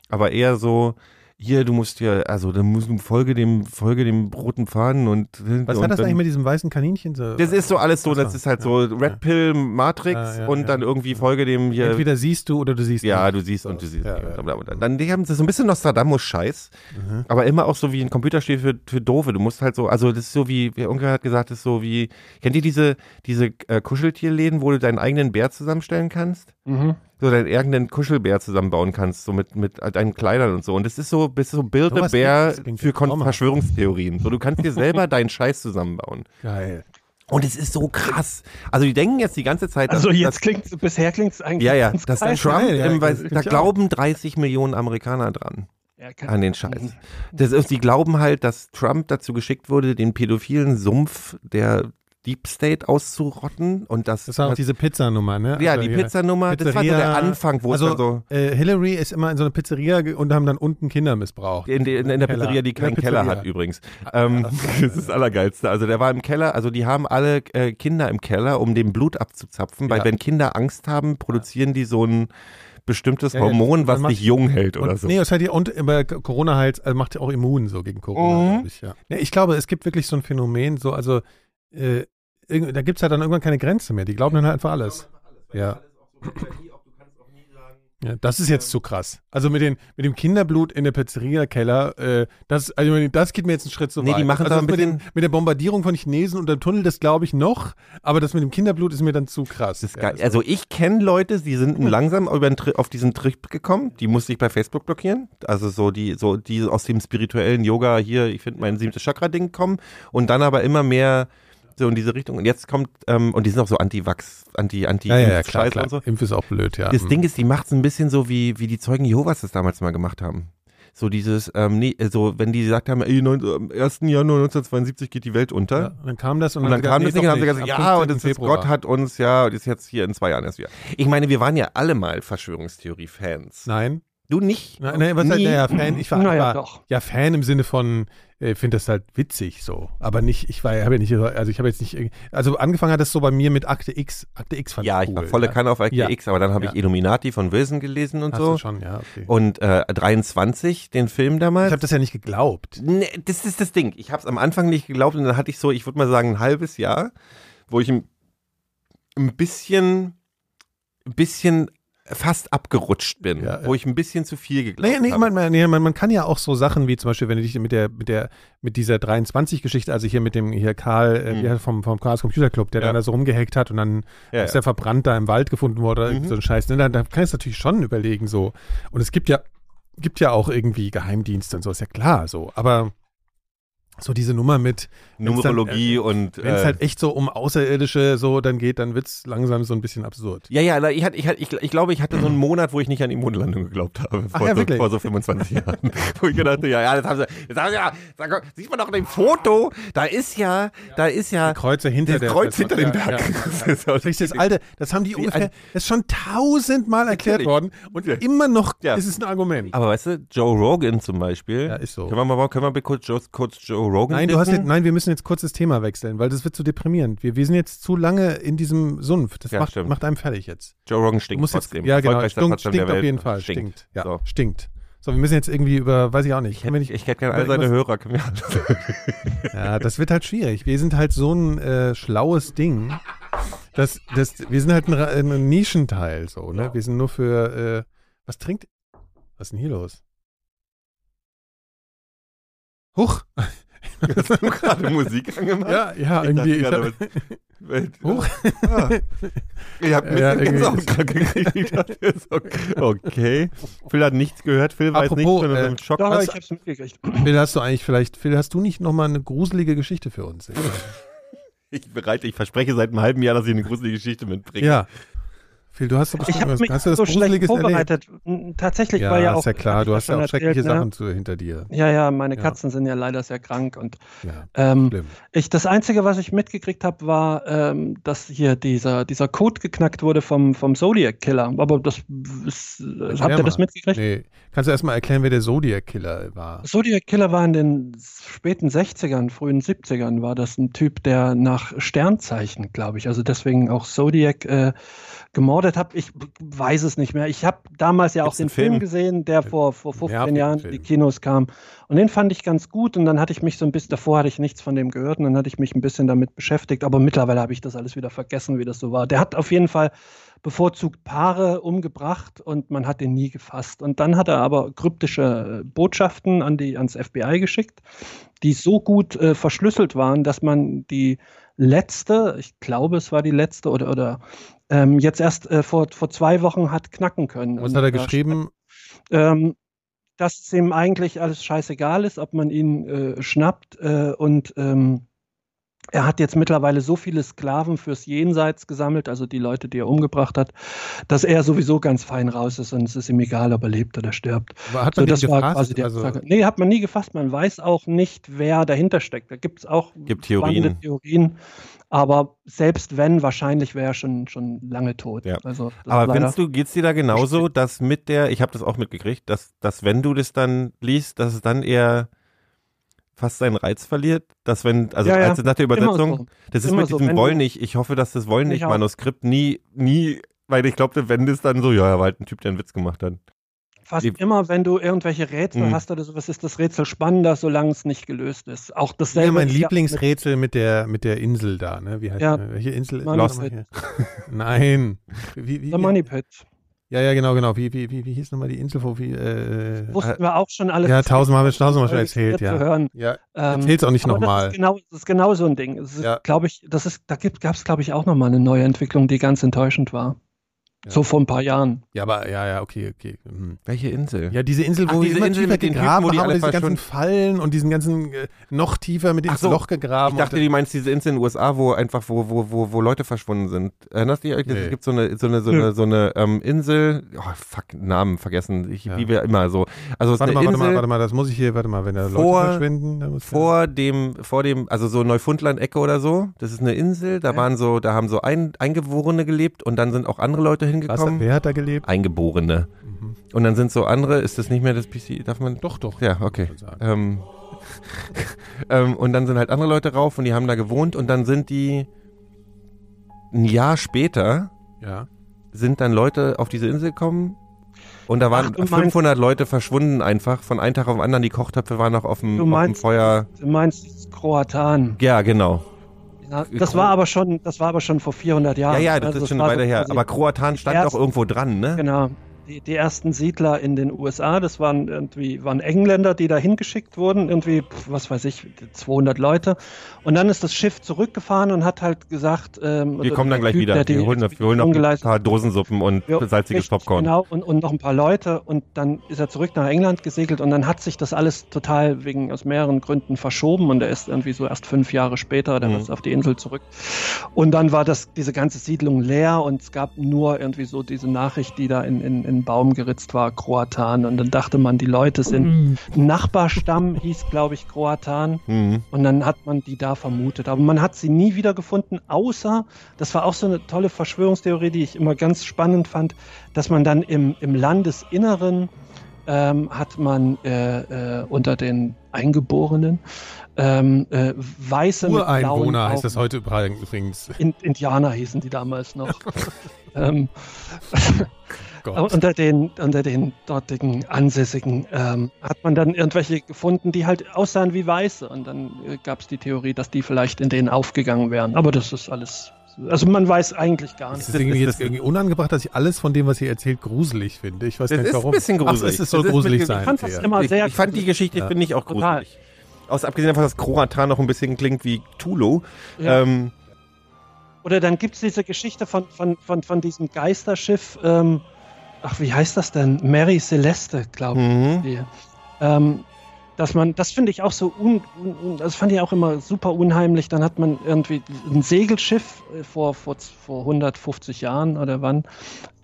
Speaker 6: aber eher so, hier, du musst hier, also da musst du folge dem, folge dem roten Faden und
Speaker 5: Was
Speaker 6: und
Speaker 5: hat das
Speaker 6: dann,
Speaker 5: eigentlich mit diesem weißen Kaninchen? So?
Speaker 6: Das ist so alles so, das ist halt
Speaker 5: ja,
Speaker 6: so Red Pill Matrix
Speaker 5: Ja, ja,
Speaker 6: und
Speaker 5: ja.
Speaker 6: dann irgendwie folge dem hier.
Speaker 5: Entweder siehst du oder du siehst
Speaker 6: Ja,
Speaker 5: nicht.
Speaker 6: du siehst
Speaker 5: So,
Speaker 6: und du siehst.
Speaker 5: ja, ja.
Speaker 6: Dann die haben das so ein bisschen Nostradamus-Scheiß,
Speaker 5: Mhm.
Speaker 6: aber immer auch so wie ein Computerspiel für, für Doofe. Du musst halt so, also das ist so wie, wie irgendwer hat gesagt, das ist so wie, kennt ihr diese, diese äh, Kuscheltierläden, wo du deinen eigenen Bär zusammenstellen kannst?
Speaker 4: Mhm.
Speaker 6: So deinen eigenen Kuschelbär zusammenbauen kannst, so mit, mit deinen Kleidern und so. Und das ist so, bist so Build a
Speaker 5: klingt
Speaker 6: für Kon. Verschwörungstheorien. So, du kannst dir selber deinen Scheiß zusammenbauen.
Speaker 5: Geil.
Speaker 6: Und es ist so krass. Also die denken jetzt die ganze Zeit,
Speaker 4: Also
Speaker 6: dass-
Speaker 4: jetzt klingt bisher klingt es eigentlich
Speaker 6: ja, ja, dass
Speaker 4: geil.
Speaker 6: Trump,
Speaker 5: ja, find
Speaker 6: da glauben 30 Millionen Amerikaner dran.
Speaker 4: Ja, kann-
Speaker 6: an den Scheiß. Das ist, die glauben halt, dass Trump dazu geschickt wurde, den pädophilen Sumpf der Deep State auszurotten und das,
Speaker 5: Das war auch diese Pizzanummer, ne?
Speaker 6: ja,
Speaker 5: Also
Speaker 6: die Pizzanummer, das war so
Speaker 5: Pizzeria-
Speaker 6: der Anfang, wo es
Speaker 5: also,
Speaker 6: dann so
Speaker 5: äh, Hillary ist immer in so eine Pizzeria und haben dann unten Kinder missbraucht.
Speaker 6: in, die- in, in der
Speaker 5: Keller.
Speaker 6: Pizzeria, die keinen Keller
Speaker 5: Pizzeria.
Speaker 6: hat übrigens. Ähm, das ist das Allergeilste. Also der war im Keller, also die haben alle äh, Kinder im Keller, um dem Blut abzuzapfen, weil
Speaker 5: Ja.
Speaker 6: wenn Kinder Angst haben, produzieren die so ein bestimmtes
Speaker 5: Ja,
Speaker 6: Hormon, was dich jung hält oder
Speaker 5: Und,
Speaker 6: so.
Speaker 5: Nee, das hat ja, und über Corona halt, also macht ja auch immun so gegen Corona,
Speaker 6: Mhm.
Speaker 5: ich, ja. Nee, ich glaube, es gibt wirklich so ein Phänomen, so, also, äh, da gibt es halt dann irgendwann keine Grenze mehr. Die glauben dann halt einfach alles. Ja. Ja, das ist jetzt zu krass. Also mit, den, mit dem Kinderblut in der Pizzeria-Keller, äh, das, also das geht mir jetzt einen Schritt zu
Speaker 6: Nee,
Speaker 5: weit.
Speaker 6: die machen
Speaker 5: also
Speaker 6: da
Speaker 5: mit, den, mit der Bombardierung von Chinesen unter dem Tunnel, das glaube ich noch, aber das mit dem Kinderblut ist mir dann zu krass. Ja,
Speaker 6: Also ich kenne Leute, die sind langsam über auf diesen Trip gekommen. Die musste ich bei Facebook blockieren. Also so die, so die aus dem spirituellen Yoga hier, ich finde mein siebtes Chakra-Ding kommen und dann aber immer mehr so in diese Richtung. Und jetzt kommt, ähm, und die sind auch so Anti-Wachs, anti anti
Speaker 5: ja, ja, ja, klar, klar.
Speaker 6: und so.
Speaker 5: Impf ist auch blöd, ja.
Speaker 6: Das
Speaker 5: Mhm.
Speaker 6: Ding ist, die macht es ein bisschen so, wie, wie die Zeugen Jehovas das damals mal gemacht haben. So dieses, ähm, nee, so wenn die gesagt haben, ey, neun, am 1. Januar 1972 geht die Welt unter.
Speaker 5: ja, und dann kam das und,
Speaker 6: Und dann kam das Ding und haben sie gesagt, ja, und
Speaker 5: 15.
Speaker 6: das ist. Gott hat uns, ja, und ist jetzt hier in zwei Jahren erst wieder. Ich meine, wir waren ja alle mal Verschwörungstheorie-Fans.
Speaker 5: Nein,
Speaker 6: Du nicht?
Speaker 5: nein, nein, was halt,
Speaker 6: Nie?
Speaker 5: naja, Fan, ich war,
Speaker 4: Naja,
Speaker 5: ich war
Speaker 4: doch.
Speaker 5: ja Fan im Sinne von, äh, finde das halt witzig so, aber nicht, ich war, habe ja nicht, also ich habe jetzt nicht, also angefangen hat das so bei mir mit Akte X, Akte X fand
Speaker 6: Ja,
Speaker 5: ich
Speaker 6: ich
Speaker 5: cool.
Speaker 6: war volle
Speaker 5: ja.
Speaker 6: Kanne auf
Speaker 5: Ja.
Speaker 6: IKX, aber dann habe ich
Speaker 5: Ja.
Speaker 6: Illuminati von Wilson gelesen und
Speaker 5: Hast
Speaker 6: so.
Speaker 5: du schon, ja, okay.
Speaker 6: Und äh, 23, den Film damals.
Speaker 5: ich habe das ja nicht geglaubt.
Speaker 6: Nee, das ist das Ding. Ich habe es am Anfang nicht geglaubt und dann hatte ich so, ich würde mal sagen, ein halbes Jahr, wo ich ein, ein bisschen, ein bisschen fast abgerutscht bin,
Speaker 5: Ja,
Speaker 6: wo ich ein bisschen zu viel geglaubt
Speaker 5: Nee, nee,
Speaker 6: habe.
Speaker 5: man, man, man, kann ja auch so Sachen wie zum Beispiel, wenn du dich mit der, mit der, mit dieser 23-Geschichte, also hier mit dem hier Karl, äh,
Speaker 6: Mhm.
Speaker 5: vom, vom Chaos Computer Club, der
Speaker 6: Ja.
Speaker 5: dann da so rumgehackt hat und dann
Speaker 6: Ja,
Speaker 5: ist er verbrannt da im Wald gefunden worden oder
Speaker 6: Mhm.
Speaker 5: so ein Scheiß. Ne? Da, da kann ich es natürlich schon überlegen so. Und es gibt ja, gibt ja auch irgendwie Geheimdienste und so, ist ja klar so. Aber so diese Nummer mit, wenn's dann,
Speaker 6: Numerologie
Speaker 5: äh,
Speaker 6: und
Speaker 5: wenn es
Speaker 6: äh,
Speaker 5: halt echt so um Außerirdische so dann geht, dann wird es langsam so ein bisschen absurd.
Speaker 6: ja, ja, ich, hatte, ich, ich, ich glaube, ich hatte so einen Monat, wo ich nicht an die Mondlandung geglaubt habe.
Speaker 5: Ach
Speaker 6: Vor,
Speaker 5: ja,
Speaker 6: so, vor so 25 Jahren. wo ich gedacht habe, ja, ja, das haben sie, das haben sie ja, da, sieht man doch in dem Foto, da ist ja, da ist ja,
Speaker 5: Kreuze hinter
Speaker 6: das
Speaker 5: der
Speaker 6: Kreuz hinter dem
Speaker 5: ja,
Speaker 6: Berg.
Speaker 5: Ja,
Speaker 6: Das
Speaker 5: ja.
Speaker 6: ist
Speaker 5: Das, das alte, das haben die
Speaker 6: Wie
Speaker 5: ungefähr, das ist schon tausendmal erklärt worden und
Speaker 6: Ja.
Speaker 5: immer noch
Speaker 6: Ja.
Speaker 5: ist es ein Argument.
Speaker 6: Aber weißt du, Joe Rogan zum Beispiel.
Speaker 5: Ja, ist so.
Speaker 6: Können wir mal, können wir mal kurz, kurz Joe Rogan
Speaker 5: Nein, du hast jetzt, nein, wir müssen jetzt kurz das Thema wechseln, weil das wird zu deprimierend. Wir, wir sind jetzt zu lange in diesem Sumpf. Das
Speaker 6: Ja,
Speaker 5: macht,
Speaker 6: stimmt.
Speaker 5: macht einem fertig jetzt.
Speaker 6: Joe Rogan stinkt
Speaker 5: musst jetzt, ja genau,
Speaker 6: Erfolgreichster
Speaker 5: stinkt, stinkt auf jeden Fall, stinkt. Ja,
Speaker 6: So.
Speaker 5: stinkt. So, wir müssen jetzt irgendwie über, weiß ich auch nicht.
Speaker 6: Ich hätte, ich hätte gerne all seine Hörer.
Speaker 5: Ja, das wird halt schwierig. Wir sind halt so ein äh, schlaues Ding. Das, das, wir sind halt ein, ein Nischenteil so, ne? Wir sind nur für, äh, was trinkt, was ist denn hier los? Huch!
Speaker 6: Hast du gerade Musik angemacht?
Speaker 5: Ja, ja,
Speaker 6: Ich
Speaker 5: irgendwie. Ich
Speaker 6: dachte
Speaker 5: hab,
Speaker 6: gerade,
Speaker 5: Huch!
Speaker 6: Ah. Ich habe
Speaker 5: Ja,
Speaker 6: ein bisschen
Speaker 5: irgendwie-
Speaker 6: Gänsehaut gerade gekriegt. Ich dachte, so, Okay. Phil hat nichts gehört. Phil weiß
Speaker 5: Apropos,
Speaker 6: nichts, wenn er so
Speaker 5: äh,
Speaker 6: im Schock
Speaker 4: Doch, ich hab's mitgekriegt.
Speaker 5: Phil, hast du eigentlich vielleicht, Phil, hast du nicht nochmal eine gruselige Geschichte für uns?
Speaker 6: Ich bereite, ich verspreche seit einem halben Jahr, dass ich eine gruselige Geschichte mitbringe.
Speaker 5: Ja. Phil, du hast doch bestimmt was, hast du das
Speaker 4: so schlecht
Speaker 5: erlebt?
Speaker 4: vorbereitet. M, Tatsächlich
Speaker 5: Ja,
Speaker 4: war ja
Speaker 5: ist
Speaker 4: auch.
Speaker 5: ja klar,
Speaker 4: hab
Speaker 5: du
Speaker 4: ich
Speaker 5: hast ja auch schreckliche
Speaker 4: erzählt, ne?
Speaker 5: Sachen zu, hinter dir.
Speaker 4: Ja, ja, meine
Speaker 5: Ja.
Speaker 4: Katzen sind ja leider sehr krank und
Speaker 5: Ja,
Speaker 4: ähm, ich, das Einzige, was ich mitgekriegt habe, war, ähm, dass hier dieser, dieser Code geknackt wurde vom, vom Zodiac Killer. Aber das ist, habt ihr das mitgekriegt?
Speaker 5: Nee. Kannst du erstmal erklären, wer der Zodiac-Killer war?
Speaker 4: Zodiac Killer war in den späten 60ern, frühen 70ern, war das ein Typ, der nach Sternzeichen, glaube ich, also deswegen auch Zodiac äh, gemordet hat. Ich weiß es nicht mehr. Ich habe damals ja auch
Speaker 6: Gibt's
Speaker 4: den Film,
Speaker 6: Film?
Speaker 4: gesehen, der vor, vor 15
Speaker 5: Nervigen
Speaker 4: Jahren in die Kinos kam. Und den fand ich ganz gut. Und dann hatte ich mich so ein bisschen, davor hatte ich nichts von dem gehört und dann hatte ich mich ein bisschen damit beschäftigt. Aber mittlerweile habe ich das alles wieder vergessen, wie das so war. Der hat auf jeden Fall bevorzugt Paare umgebracht und man hat ihn nie gefasst. Und dann hat er aber kryptische Botschaften an die, ans FBI geschickt, die so gut äh, verschlüsselt waren, dass man die letzte, ich glaube, es war die letzte oder, oder ähm, jetzt erst äh, vor, vor zwei Wochen hat knacken können.
Speaker 5: Was
Speaker 4: Und
Speaker 5: hat er geschrieben?
Speaker 4: ähm, dass es ihm eigentlich alles scheißegal ist, ob man ihn äh, schnappt äh, und ähm, er hat jetzt mittlerweile so viele Sklaven fürs Jenseits gesammelt, also die Leute, die er umgebracht hat, dass er sowieso ganz fein raus ist und es ist ihm egal, ob er lebt oder stirbt.
Speaker 5: War- Hat
Speaker 4: So,
Speaker 5: man den
Speaker 4: das war
Speaker 5: gefasst?
Speaker 4: quasi die
Speaker 5: also.
Speaker 4: Nee, hat man nie gefasst. Man weiß auch nicht, wer dahinter steckt. Da gibt es auch
Speaker 6: Gibt
Speaker 4: spannende
Speaker 6: Theorien.
Speaker 4: Theorien. Aber selbst wenn, wahrscheinlich wäre er schon, schon lange tot.
Speaker 6: Ja.
Speaker 4: Also,
Speaker 6: Aber findest du, geht's dir da genauso, dass mit der, ich habe das auch mitgekriegt, dass, dass wenn du das dann liest, dass es dann eher fast seinen Reiz verliert, dass wenn, also
Speaker 4: Ja, ja.
Speaker 6: als nach der Übersetzung,
Speaker 4: so.
Speaker 6: das ist
Speaker 4: Immer
Speaker 6: mit
Speaker 4: so,
Speaker 6: diesem
Speaker 4: wenn du-
Speaker 6: Wollnich, ich hoffe, dass das
Speaker 4: Ich
Speaker 6: Wollnich-Manuskript nie, nie, weil ich glaube, wenn das dann so, ja, er war halt ein Typ, der einen Witz gemacht hat.
Speaker 4: Fast
Speaker 6: Die-
Speaker 4: immer, wenn du irgendwelche Rätsel
Speaker 6: Mhm.
Speaker 4: hast oder sowas, ist das Rätsel spannender, solange es nicht gelöst ist. Auch
Speaker 5: Das ist
Speaker 4: dasselbe.
Speaker 5: ja mein Lieblingsrätsel mit der, mit der Insel da, ne? Wie heißt
Speaker 4: Ja.
Speaker 5: welche Insel?
Speaker 4: Money
Speaker 5: Lost.
Speaker 4: Pit.
Speaker 5: Nein. Wie, wie,
Speaker 4: mit The Money Pit.
Speaker 5: Ja, ja, genau, genau. Wie, wie, wie, wie hieß nochmal die Insel, wo wir, äh,
Speaker 4: Wussten wir auch schon alles.
Speaker 5: ja, tausendmal haben wir tausendmal schon
Speaker 4: Folge
Speaker 5: erzählt, ja.
Speaker 4: hören.
Speaker 5: Ja,
Speaker 4: Ähm,
Speaker 5: erzähl's auch nicht
Speaker 4: aber Das
Speaker 5: nochmal.
Speaker 4: ist, genau, das ist genau so ein Ding. Das ist,
Speaker 5: Ja.
Speaker 4: glaube ich, das ist, da gab es, glaube ich, auch nochmal eine neue Entwicklung, die ganz enttäuschend war.
Speaker 5: Ja.
Speaker 4: So vor ein paar Jahren.
Speaker 5: Ja, aber, ja, ja, okay, okay. Mhm.
Speaker 6: Welche Insel?
Speaker 5: Ja, diese Insel,
Speaker 6: Ach,
Speaker 5: wo
Speaker 6: diese
Speaker 5: wir immer
Speaker 6: Insel
Speaker 5: tiefer
Speaker 6: mit den
Speaker 5: gegraben
Speaker 6: wo die
Speaker 5: haben,
Speaker 6: alle
Speaker 5: diese ganzen Fallen und diesen ganzen, äh, noch tiefer mit ins
Speaker 6: Ach so.
Speaker 5: Loch gegraben.
Speaker 6: Ich dachte, du meinst diese Insel in den USA, wo einfach, wo, wo, wo, wo Leute verschwunden sind. Erinnerst du dich?
Speaker 5: Nee.
Speaker 6: Es gibt so eine, so eine, so eine, so eine ähm, Insel, oh, fuck, Namen vergessen, ich
Speaker 5: Ja.
Speaker 6: liebe ja immer so. Also
Speaker 5: warte
Speaker 6: eine
Speaker 5: mal, warte
Speaker 6: Insel
Speaker 5: mal, warte mal, das muss ich hier, warte mal, wenn da Leute
Speaker 6: Vor-
Speaker 5: verschwinden, dann muss
Speaker 6: vor dem, vor dem, also so Neufundland-Ecke oder so. Das ist eine Insel, da
Speaker 5: Ja.
Speaker 6: waren so, da haben so ein, Eingeborene gelebt und dann sind auch andere Leute
Speaker 5: Was,
Speaker 6: hingekommen.
Speaker 5: wer hat da gelebt?
Speaker 6: Eingeborene.
Speaker 5: Mhm.
Speaker 6: Und dann sind so andere, ist das nicht mehr das PC, darf man?
Speaker 5: Doch, doch.
Speaker 6: Ja, okay. Ähm, ähm, und dann sind halt andere Leute rauf und die haben da gewohnt und dann sind die ein Jahr später
Speaker 5: Ja.
Speaker 6: sind dann Leute auf diese Insel gekommen und da waren
Speaker 4: Ach, du meinst-
Speaker 6: 500 Leute verschwunden einfach von einem Tag auf den anderen. Die Kochtöpfe waren noch auf dem,
Speaker 4: Du
Speaker 6: auf dem
Speaker 4: meinst-
Speaker 6: Feuer.
Speaker 4: Du meinst Kroatan.
Speaker 6: Ja, genau.
Speaker 4: Ja, das war aber schon, das war aber schon vor 400
Speaker 6: Ja,
Speaker 4: Jahren.
Speaker 6: ja, das
Speaker 4: Also
Speaker 6: ist schon
Speaker 4: war
Speaker 6: weiter
Speaker 4: so
Speaker 6: her. Aber Kroatan stand doch irgendwo dran, ne?
Speaker 4: Genau. Die, die ersten Siedler in den USA, das waren irgendwie waren Engländer, die da hingeschickt wurden, irgendwie, was weiß ich, 200 Leute. Und dann ist das Schiff zurückgefahren und hat halt gesagt, ähm,
Speaker 6: Wir kommen dann gleich
Speaker 4: Typ,
Speaker 6: wieder.
Speaker 4: der die
Speaker 6: Wir holen, noch- wir holen noch ein paar Dosensuppen und
Speaker 4: Ja,
Speaker 6: salziges
Speaker 4: richtig,
Speaker 6: Popcorn.
Speaker 4: Genau, und, und noch ein paar Leute. Und dann ist er zurück nach England gesegelt und dann hat sich das alles total wegen aus mehreren Gründen verschoben und er ist irgendwie so erst fünf Jahre später dann
Speaker 6: Mhm.
Speaker 4: ist auf die Insel zurück. Und dann war das diese ganze Siedlung leer und es gab nur irgendwie so diese Nachricht, die da in, in, in einen Baum geritzt war, Kroatan. Und dann dachte man, die Leute sind ein Nachbarstamm, hieß glaube ich Kroatan.
Speaker 6: Mhm.
Speaker 4: Und dann hat man die da vermutet. Aber man hat sie nie wieder gefunden, außer, das war auch so eine tolle Verschwörungstheorie, die ich immer ganz spannend fand, dass man dann im, im Landesinneren ähm, hat man äh, äh, unter den Eingeborenen ähm, äh, weiße
Speaker 5: Ureinwohner heißt das heute übrigens.
Speaker 4: In, Indianer hießen die damals noch. ähm,
Speaker 5: Gott.
Speaker 4: unter den, unter den dortigen Ansässigen ähm, hat man dann irgendwelche gefunden, die halt aussahen wie Weiße. Und dann äh, gab es die Theorie, dass die vielleicht in denen aufgegangen wären. Aber das ist alles. Also man weiß eigentlich gar
Speaker 5: Es
Speaker 4: nicht.
Speaker 5: ist irgendwie
Speaker 6: das-
Speaker 5: jetzt irgendwie unangebracht, dass ich alles von dem, was ihr erzählt, gruselig finde. Ich weiß
Speaker 6: Das
Speaker 5: nicht
Speaker 6: ist ein
Speaker 5: warum.
Speaker 6: bisschen gruselig.
Speaker 5: Ach, es ist so
Speaker 6: Das ist
Speaker 5: gruselig sein.
Speaker 4: Ich fand das immer
Speaker 6: Ich,
Speaker 4: sehr.
Speaker 6: ich fand die Geschichte,
Speaker 5: Ja.
Speaker 6: finde ich auch
Speaker 4: Total.
Speaker 6: Aus abgesehen davon, dass Kroatan noch ein bisschen klingt wie Tulu.
Speaker 4: Ja.
Speaker 6: Ähm,
Speaker 4: Oder dann gibt es diese Geschichte von, von, von, von diesem Geisterschiff. Ähm, ach, wie heißt das denn? Mary Celeste, glaube ich.
Speaker 6: mhm.
Speaker 4: ähm, dass man, das finde ich auch so, un, un, das fand ich auch immer super unheimlich. Dann hat man irgendwie ein Segelschiff äh, vor, vor, vor 150 Jahren oder wann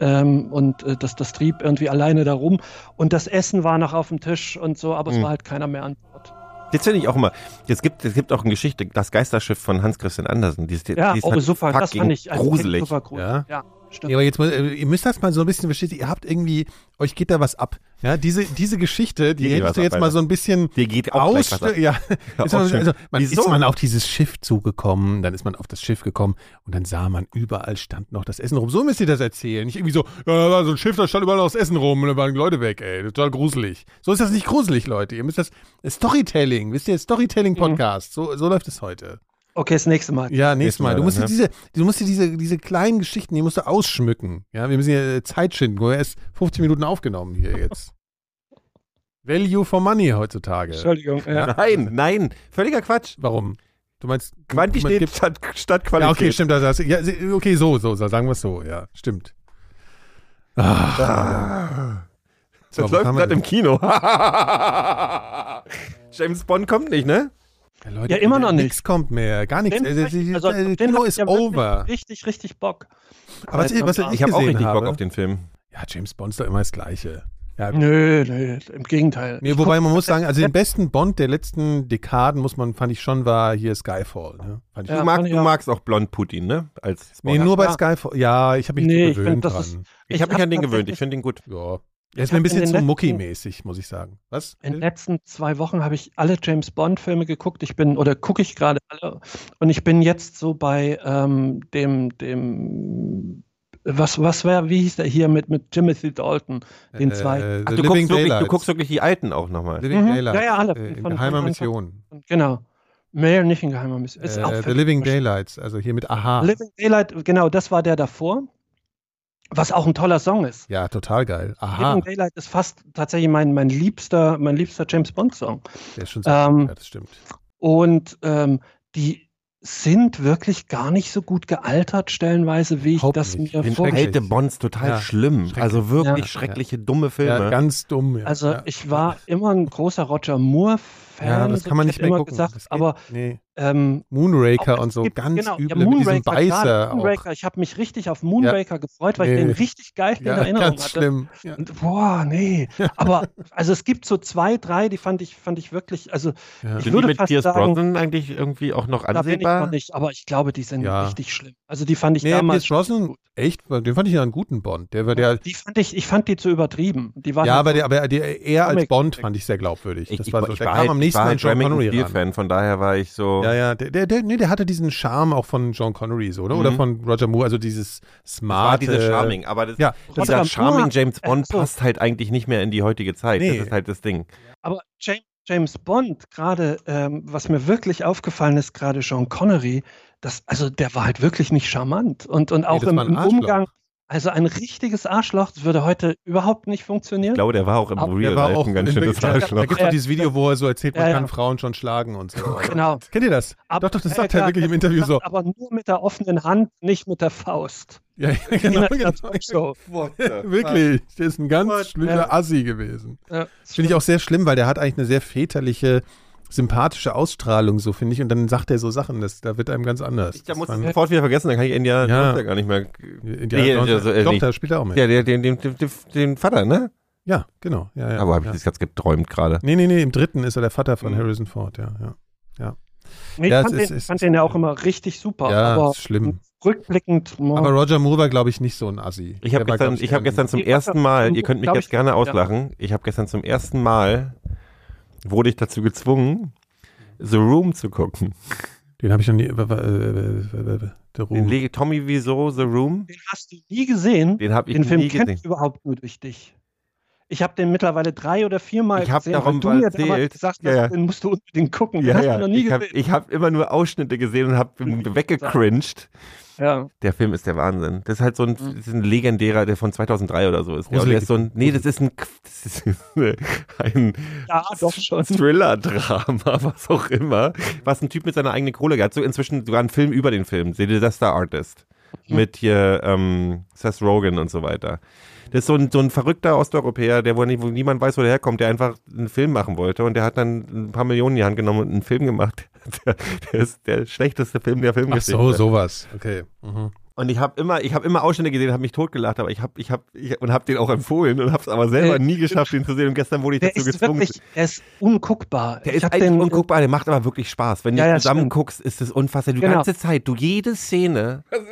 Speaker 4: ähm, und äh, das, das trieb irgendwie alleine da rum und das Essen war noch auf dem Tisch und so, aber es
Speaker 6: Mhm.
Speaker 4: war halt keiner mehr an Bord.
Speaker 6: Das finde ich auch immer. Es gibt, es gibt auch eine Geschichte, das Geisterschiff von Hans Christian Andersen. Die ist,
Speaker 4: Ja,
Speaker 6: die ist
Speaker 4: oh,
Speaker 6: halt
Speaker 4: super, das fand ich also
Speaker 6: gruselig.
Speaker 4: super gruselig.
Speaker 5: Ja?
Speaker 4: Ja, stimmt.
Speaker 5: Ja, aber jetzt mal, äh, ihr müsst das mal so ein bisschen verstehen. Ihr habt irgendwie, euch geht da was ab. Ja, diese, diese Geschichte, die hättest du
Speaker 6: ab,
Speaker 5: jetzt mal
Speaker 6: Alter.
Speaker 5: so ein bisschen
Speaker 6: Dir geht auch ab.
Speaker 5: ausstellen. Ja,
Speaker 6: Ja,
Speaker 5: Ist man, also, man
Speaker 6: Wieso?
Speaker 5: ist man auf dieses Schiff zugekommen, dann ist man auf das Schiff gekommen und dann sah man, überall stand noch das Essen rum. So müsst ihr das erzählen. Nicht irgendwie so, ja, da war so ein Schiff, da stand überall noch das Essen rum und da waren die Leute weg, ey. Total gruselig. So ist das nicht gruselig, Leute. Ihr müsst das, Storytelling, wisst ihr, Storytelling-Podcast. So, so läuft es heute.
Speaker 4: Okay, das nächste Mal.
Speaker 5: Ja, nächstes Mal.
Speaker 6: Mal
Speaker 5: Du musst dir
Speaker 6: dann,
Speaker 5: diese, du musst dir diese, diese kleinen Geschichten, die musst du ausschmücken. Ja, wir müssen hier Zeit schinden. Wir haben erst 15 Minuten aufgenommen hier jetzt. Value for money heutzutage.
Speaker 4: Entschuldigung. Ja.
Speaker 6: Nein, nein, völliger Quatsch.
Speaker 5: Warum? Du meinst du-
Speaker 6: Quantität
Speaker 5: gibt-
Speaker 6: statt, statt
Speaker 5: Ja,
Speaker 6: Qualität.
Speaker 5: okay, stimmt. Das, das, ja, okay, so, so, so, sagen wir es so. Ja, stimmt. Ah,
Speaker 6: Ah.
Speaker 5: So,
Speaker 6: Das
Speaker 5: was
Speaker 6: läuft gerade im Kino. James Bond kommt nicht, ne?
Speaker 5: Ja, Leute,
Speaker 4: Ja, immer noch
Speaker 5: Nichts kommt mehr. Gar nichts.
Speaker 4: Den,
Speaker 5: Äh,
Speaker 4: also,
Speaker 5: äh,
Speaker 4: den
Speaker 5: Kino
Speaker 4: ich
Speaker 5: ist
Speaker 4: ja
Speaker 5: over.
Speaker 4: Richtig, richtig Bock.
Speaker 5: Aber was, ich- was ich
Speaker 6: Ich habe auch richtig Bock
Speaker 5: habe,
Speaker 6: auf den Film.
Speaker 5: Ja, James Bond ist doch immer das Gleiche. Ja,
Speaker 4: Nö, nö, im Gegenteil.
Speaker 5: Nee,
Speaker 4: Ich
Speaker 5: wobei man muss sagen, also den besten Bond der letzten Dekaden, muss man, fand ich schon, war hier Skyfall. Ne? Fand ich
Speaker 4: Ja,
Speaker 6: du, magst,
Speaker 4: fand ich
Speaker 6: du
Speaker 4: auch.
Speaker 6: magst auch Blond Putin, ne? Als
Speaker 5: nee, nur bei
Speaker 4: Ja.
Speaker 5: Skyfall. Ja, ich habe mich
Speaker 4: Nee, ich find,
Speaker 5: gewöhnt
Speaker 4: das
Speaker 5: dran.
Speaker 4: ist-
Speaker 6: ich habe mich
Speaker 4: hab
Speaker 6: an den gewöhnt. Ich finde ihn gut.
Speaker 5: ja. Er ist mir ein bisschen
Speaker 4: in den
Speaker 5: zu Mucki-mäßig, muss ich sagen. Was?
Speaker 4: In den letzten zwei Wochen habe ich alle James Bond-Filme geguckt. Ich bin, oder gucke ich gerade alle. Und ich bin jetzt so bei ähm, dem, dem, was, was wäre, wie hieß der hier mit, mit Timothy Dalton, den zwei.
Speaker 5: Äh,
Speaker 6: Ach,
Speaker 5: The
Speaker 6: du,
Speaker 5: Living
Speaker 6: guckst wirklich, du
Speaker 5: Daylights.
Speaker 6: guckst wirklich die alten auch nochmal.
Speaker 5: Living
Speaker 4: Mhm.
Speaker 5: Daylights.
Speaker 4: Ja, ja, alle.
Speaker 5: Äh, in
Speaker 4: Von-
Speaker 5: geheimer
Speaker 4: von-
Speaker 5: Mission.
Speaker 4: Genau. Mehr nicht in geheimer Mission. Ist auch
Speaker 5: Äh, The Living. Daylights, also hier mit Aha.
Speaker 4: Living Daylight, genau, das war der davor. Was auch ein toller Song ist.
Speaker 5: Ja, total geil. Aha.
Speaker 4: Living Daylight ist fast tatsächlich mein, mein liebster, mein liebster James Bond-Song.
Speaker 5: Der ist schon sehr
Speaker 4: Ähm,
Speaker 5: gut, ja, das stimmt.
Speaker 4: Und ähm, die sind wirklich gar nicht so gut gealtert, stellenweise, wie ich
Speaker 5: Überhaupt
Speaker 4: das
Speaker 5: nicht.
Speaker 4: mir
Speaker 5: Den
Speaker 4: vorgestellt
Speaker 6: Alte Bonds total
Speaker 5: Ja,
Speaker 6: schlimm. Also wirklich
Speaker 4: Ja.
Speaker 6: schreckliche, dumme Filme.
Speaker 5: Ja, ganz dumm. Ja.
Speaker 4: Also
Speaker 5: ja.
Speaker 4: ich war immer ein großer Roger Moore-Fan.
Speaker 5: Ja, das
Speaker 4: so
Speaker 5: kann man
Speaker 4: ich
Speaker 5: nicht mehr
Speaker 4: immer
Speaker 5: gucken.
Speaker 4: gesagt, aber
Speaker 5: nee.
Speaker 4: ähm,
Speaker 5: Moonraker
Speaker 4: auch-
Speaker 5: und so
Speaker 4: gibt-
Speaker 5: ganz
Speaker 4: genau,
Speaker 5: üble
Speaker 4: ja,
Speaker 5: mit diesem
Speaker 4: Moonraker, gerade
Speaker 5: Beißer auch.
Speaker 4: Moonraker, ich habe mich richtig auf Moonraker gefreut, weil ich
Speaker 5: Nee.
Speaker 4: den richtig geil in
Speaker 5: Ja,
Speaker 4: Erinnerung
Speaker 5: ganz
Speaker 4: hatte.
Speaker 5: schlimm. Ja.
Speaker 4: Und, boah, nee. Aber also es gibt so zwei, drei, die fand ich, fand ich wirklich, also
Speaker 5: Ja.
Speaker 4: ich
Speaker 6: Sind die
Speaker 4: würde
Speaker 6: mit
Speaker 4: fast
Speaker 6: Pierce
Speaker 4: sagen,
Speaker 6: Brosnan eigentlich irgendwie auch noch
Speaker 4: da bin ich
Speaker 6: ansehbar?
Speaker 4: noch nicht, aber ich glaube, die sind
Speaker 5: Ja.
Speaker 4: richtig schlimm. Also die fand ich
Speaker 5: Nee,
Speaker 4: damals
Speaker 5: Pierce Brosnan,
Speaker 4: gut.
Speaker 5: echt, den fand ich ja einen guten Bond. Der war der,
Speaker 4: Die fand ich, ich fand die zu übertrieben. Die waren
Speaker 5: ja,
Speaker 4: halt
Speaker 5: aber,
Speaker 4: so-
Speaker 5: der, aber der, er als Bond fand ich sehr glaubwürdig.
Speaker 6: Ich,
Speaker 5: das
Speaker 6: ich,
Speaker 5: war so,
Speaker 6: ich
Speaker 5: der kam am
Speaker 6: ich war halt
Speaker 5: John
Speaker 6: Remington
Speaker 5: Connery
Speaker 6: Steel. Fan, von daher war ich so.
Speaker 5: Ja, ja, der, der, der, nee, der hatte diesen Charme auch von John Connery, so, oder? Oder
Speaker 6: Mhm.
Speaker 5: von Roger Moore, also dieses
Speaker 6: Das war
Speaker 5: smart.
Speaker 6: diese Charming, aber das,
Speaker 5: Ja,
Speaker 4: Roger
Speaker 6: dieser
Speaker 4: Moore-
Speaker 6: Charming James
Speaker 4: äh,
Speaker 6: Bond
Speaker 4: so.
Speaker 6: passt halt eigentlich nicht mehr in die heutige Zeit.
Speaker 5: Nee.
Speaker 6: Das ist halt das Ding.
Speaker 4: Aber James, James Bond, gerade, ähm, was mir wirklich aufgefallen ist, gerade Sean Connery, das, also der war halt wirklich nicht charmant. Und, und auch
Speaker 5: das
Speaker 4: im, im
Speaker 5: Arschloch.
Speaker 4: Umgang, also ein richtiges Arschloch, das würde heute überhaupt nicht funktionieren.
Speaker 6: Ich glaube, der war auch im
Speaker 4: Aber
Speaker 6: Real
Speaker 5: der war
Speaker 6: Life
Speaker 5: auch
Speaker 6: ein ganz schönes
Speaker 5: Wirklichkeit- Da
Speaker 6: Arschloch.
Speaker 5: gibt es doch dieses Video, wo er so erzählt, man
Speaker 4: Ja, ja.
Speaker 5: kann Frauen schon schlagen und so.
Speaker 4: Genau.
Speaker 5: Kennt ihr das?
Speaker 4: Aber-
Speaker 5: doch, doch, das
Speaker 4: ja,
Speaker 5: sagt er
Speaker 4: klar,
Speaker 5: wirklich im Interview so.
Speaker 4: Aber nur mit der offenen Hand, nicht mit der Faust.
Speaker 5: Ja, ja genau,
Speaker 4: Ja,
Speaker 5: genau.
Speaker 4: so.
Speaker 5: Wirklich, der ist ein ganz
Speaker 6: What?
Speaker 5: schlimmer
Speaker 4: Ja.
Speaker 5: Assi gewesen.
Speaker 4: Ja,
Speaker 5: Finde ich auch sehr schlimm, weil der hat eigentlich eine sehr väterliche, sympathische Ausstrahlung, so finde ich. Und dann sagt er so Sachen, das, da wird einem ganz anders.
Speaker 6: Ich da muss ich sofort wieder vergessen, dann kann ich Indiana
Speaker 5: Ja.
Speaker 6: Jones ja gar nicht mehr.
Speaker 5: Indiana
Speaker 6: Nee,
Speaker 5: Jones-
Speaker 6: also, äh,
Speaker 5: da spielt er auch mit.
Speaker 6: Ja, der, den, den, den, den Vater, ne?
Speaker 5: Ja, genau. Ja, ja,
Speaker 6: Aber habe ich
Speaker 5: ja.
Speaker 6: das jetzt geträumt gerade.
Speaker 5: Nee, nee, nee, im dritten ist er der Vater von
Speaker 6: Mhm.
Speaker 5: Harrison Ford, ja, ja.
Speaker 4: Nee, ich
Speaker 5: Ja,
Speaker 4: fand,
Speaker 5: ist-
Speaker 4: den,
Speaker 5: es
Speaker 4: fand
Speaker 5: ist-
Speaker 4: den ja auch immer richtig super.
Speaker 5: Ja,
Speaker 4: aber
Speaker 5: ist schlimm.
Speaker 4: rückblickend, oh,
Speaker 5: Aber Roger Moore war, glaube ich, nicht so ein Assi.
Speaker 6: Ich habe
Speaker 5: war,
Speaker 6: gestern, ich hab gestern zum ersten Mal, ihr könnt mich jetzt gerne
Speaker 4: ja.
Speaker 6: auslachen, ich habe gestern zum ersten Mal, wurde ich dazu gezwungen, The Room zu gucken.
Speaker 5: Den habe ich noch nie. äh, äh, Der
Speaker 6: Den Tommy wieso The Room?
Speaker 4: den hast du nie gesehen.
Speaker 6: Den habe ich
Speaker 4: Den Film
Speaker 6: nie
Speaker 4: kenne
Speaker 6: gesehen.
Speaker 4: ich überhaupt nur durch dich. Ich habe den mittlerweile drei oder viermal
Speaker 6: Ich hab
Speaker 4: gesehen,
Speaker 6: darum
Speaker 4: weil du mir
Speaker 6: erzählt.
Speaker 4: gesagt hast,
Speaker 6: Ja, ja.
Speaker 4: den musst du unbedingt gucken. Den
Speaker 6: Ja,
Speaker 4: hast
Speaker 6: ja.
Speaker 4: du noch nie
Speaker 6: Ich habe
Speaker 4: gesehen.
Speaker 6: hab immer nur Ausschnitte gesehen und habe weggecringed.
Speaker 4: Ja.
Speaker 6: Der Film ist der Wahnsinn. Das ist halt so ein,
Speaker 4: Mhm.
Speaker 6: das ist ein legendärer, der von 2003 oder so ist. Der, ist so ein, nee, das ist ein, das ist ein
Speaker 4: ja.
Speaker 6: Thriller-Drama, was auch immer, was ein Typ mit seiner eigenen Kohle hat. So inzwischen sogar ein Film über den Film, The Disaster Artist.
Speaker 4: Mhm.
Speaker 6: Mit hier ähm, Seth Rogen und so weiter. Das ist so ein, so ein verrückter Osteuropäer, der wo, nie- wo niemand weiß, wo der herkommt, der einfach einen Film machen wollte und der hat dann ein paar Millionen in die Hand genommen und einen Film gemacht. Der, der ist der schlechteste Film der
Speaker 5: Ach
Speaker 6: Filmgeschichte.
Speaker 5: so, sowas. Okay. Mhm.
Speaker 6: Und ich habe immer, ich habe immer Ausschnitte gesehen, habe mich totgelacht, aber ich habe, ich habe, ich, und habe den auch empfohlen und habe es aber selber
Speaker 4: Äh,
Speaker 6: nie geschafft, den zu sehen. Und gestern wurde ich
Speaker 4: Der
Speaker 6: dazu
Speaker 4: ist
Speaker 6: gezwungen.
Speaker 4: wirklich, der ist unguckbar.
Speaker 6: Der
Speaker 4: ich
Speaker 6: ist eigentlich
Speaker 4: den,
Speaker 6: unguckbar, der macht aber wirklich Spaß. Wenn
Speaker 4: Ja,
Speaker 6: du zusammen
Speaker 4: stimmt.
Speaker 6: guckst, ist es unfassbar. Die
Speaker 4: Genau.
Speaker 6: ganze Zeit, du jede Szene. Das ist,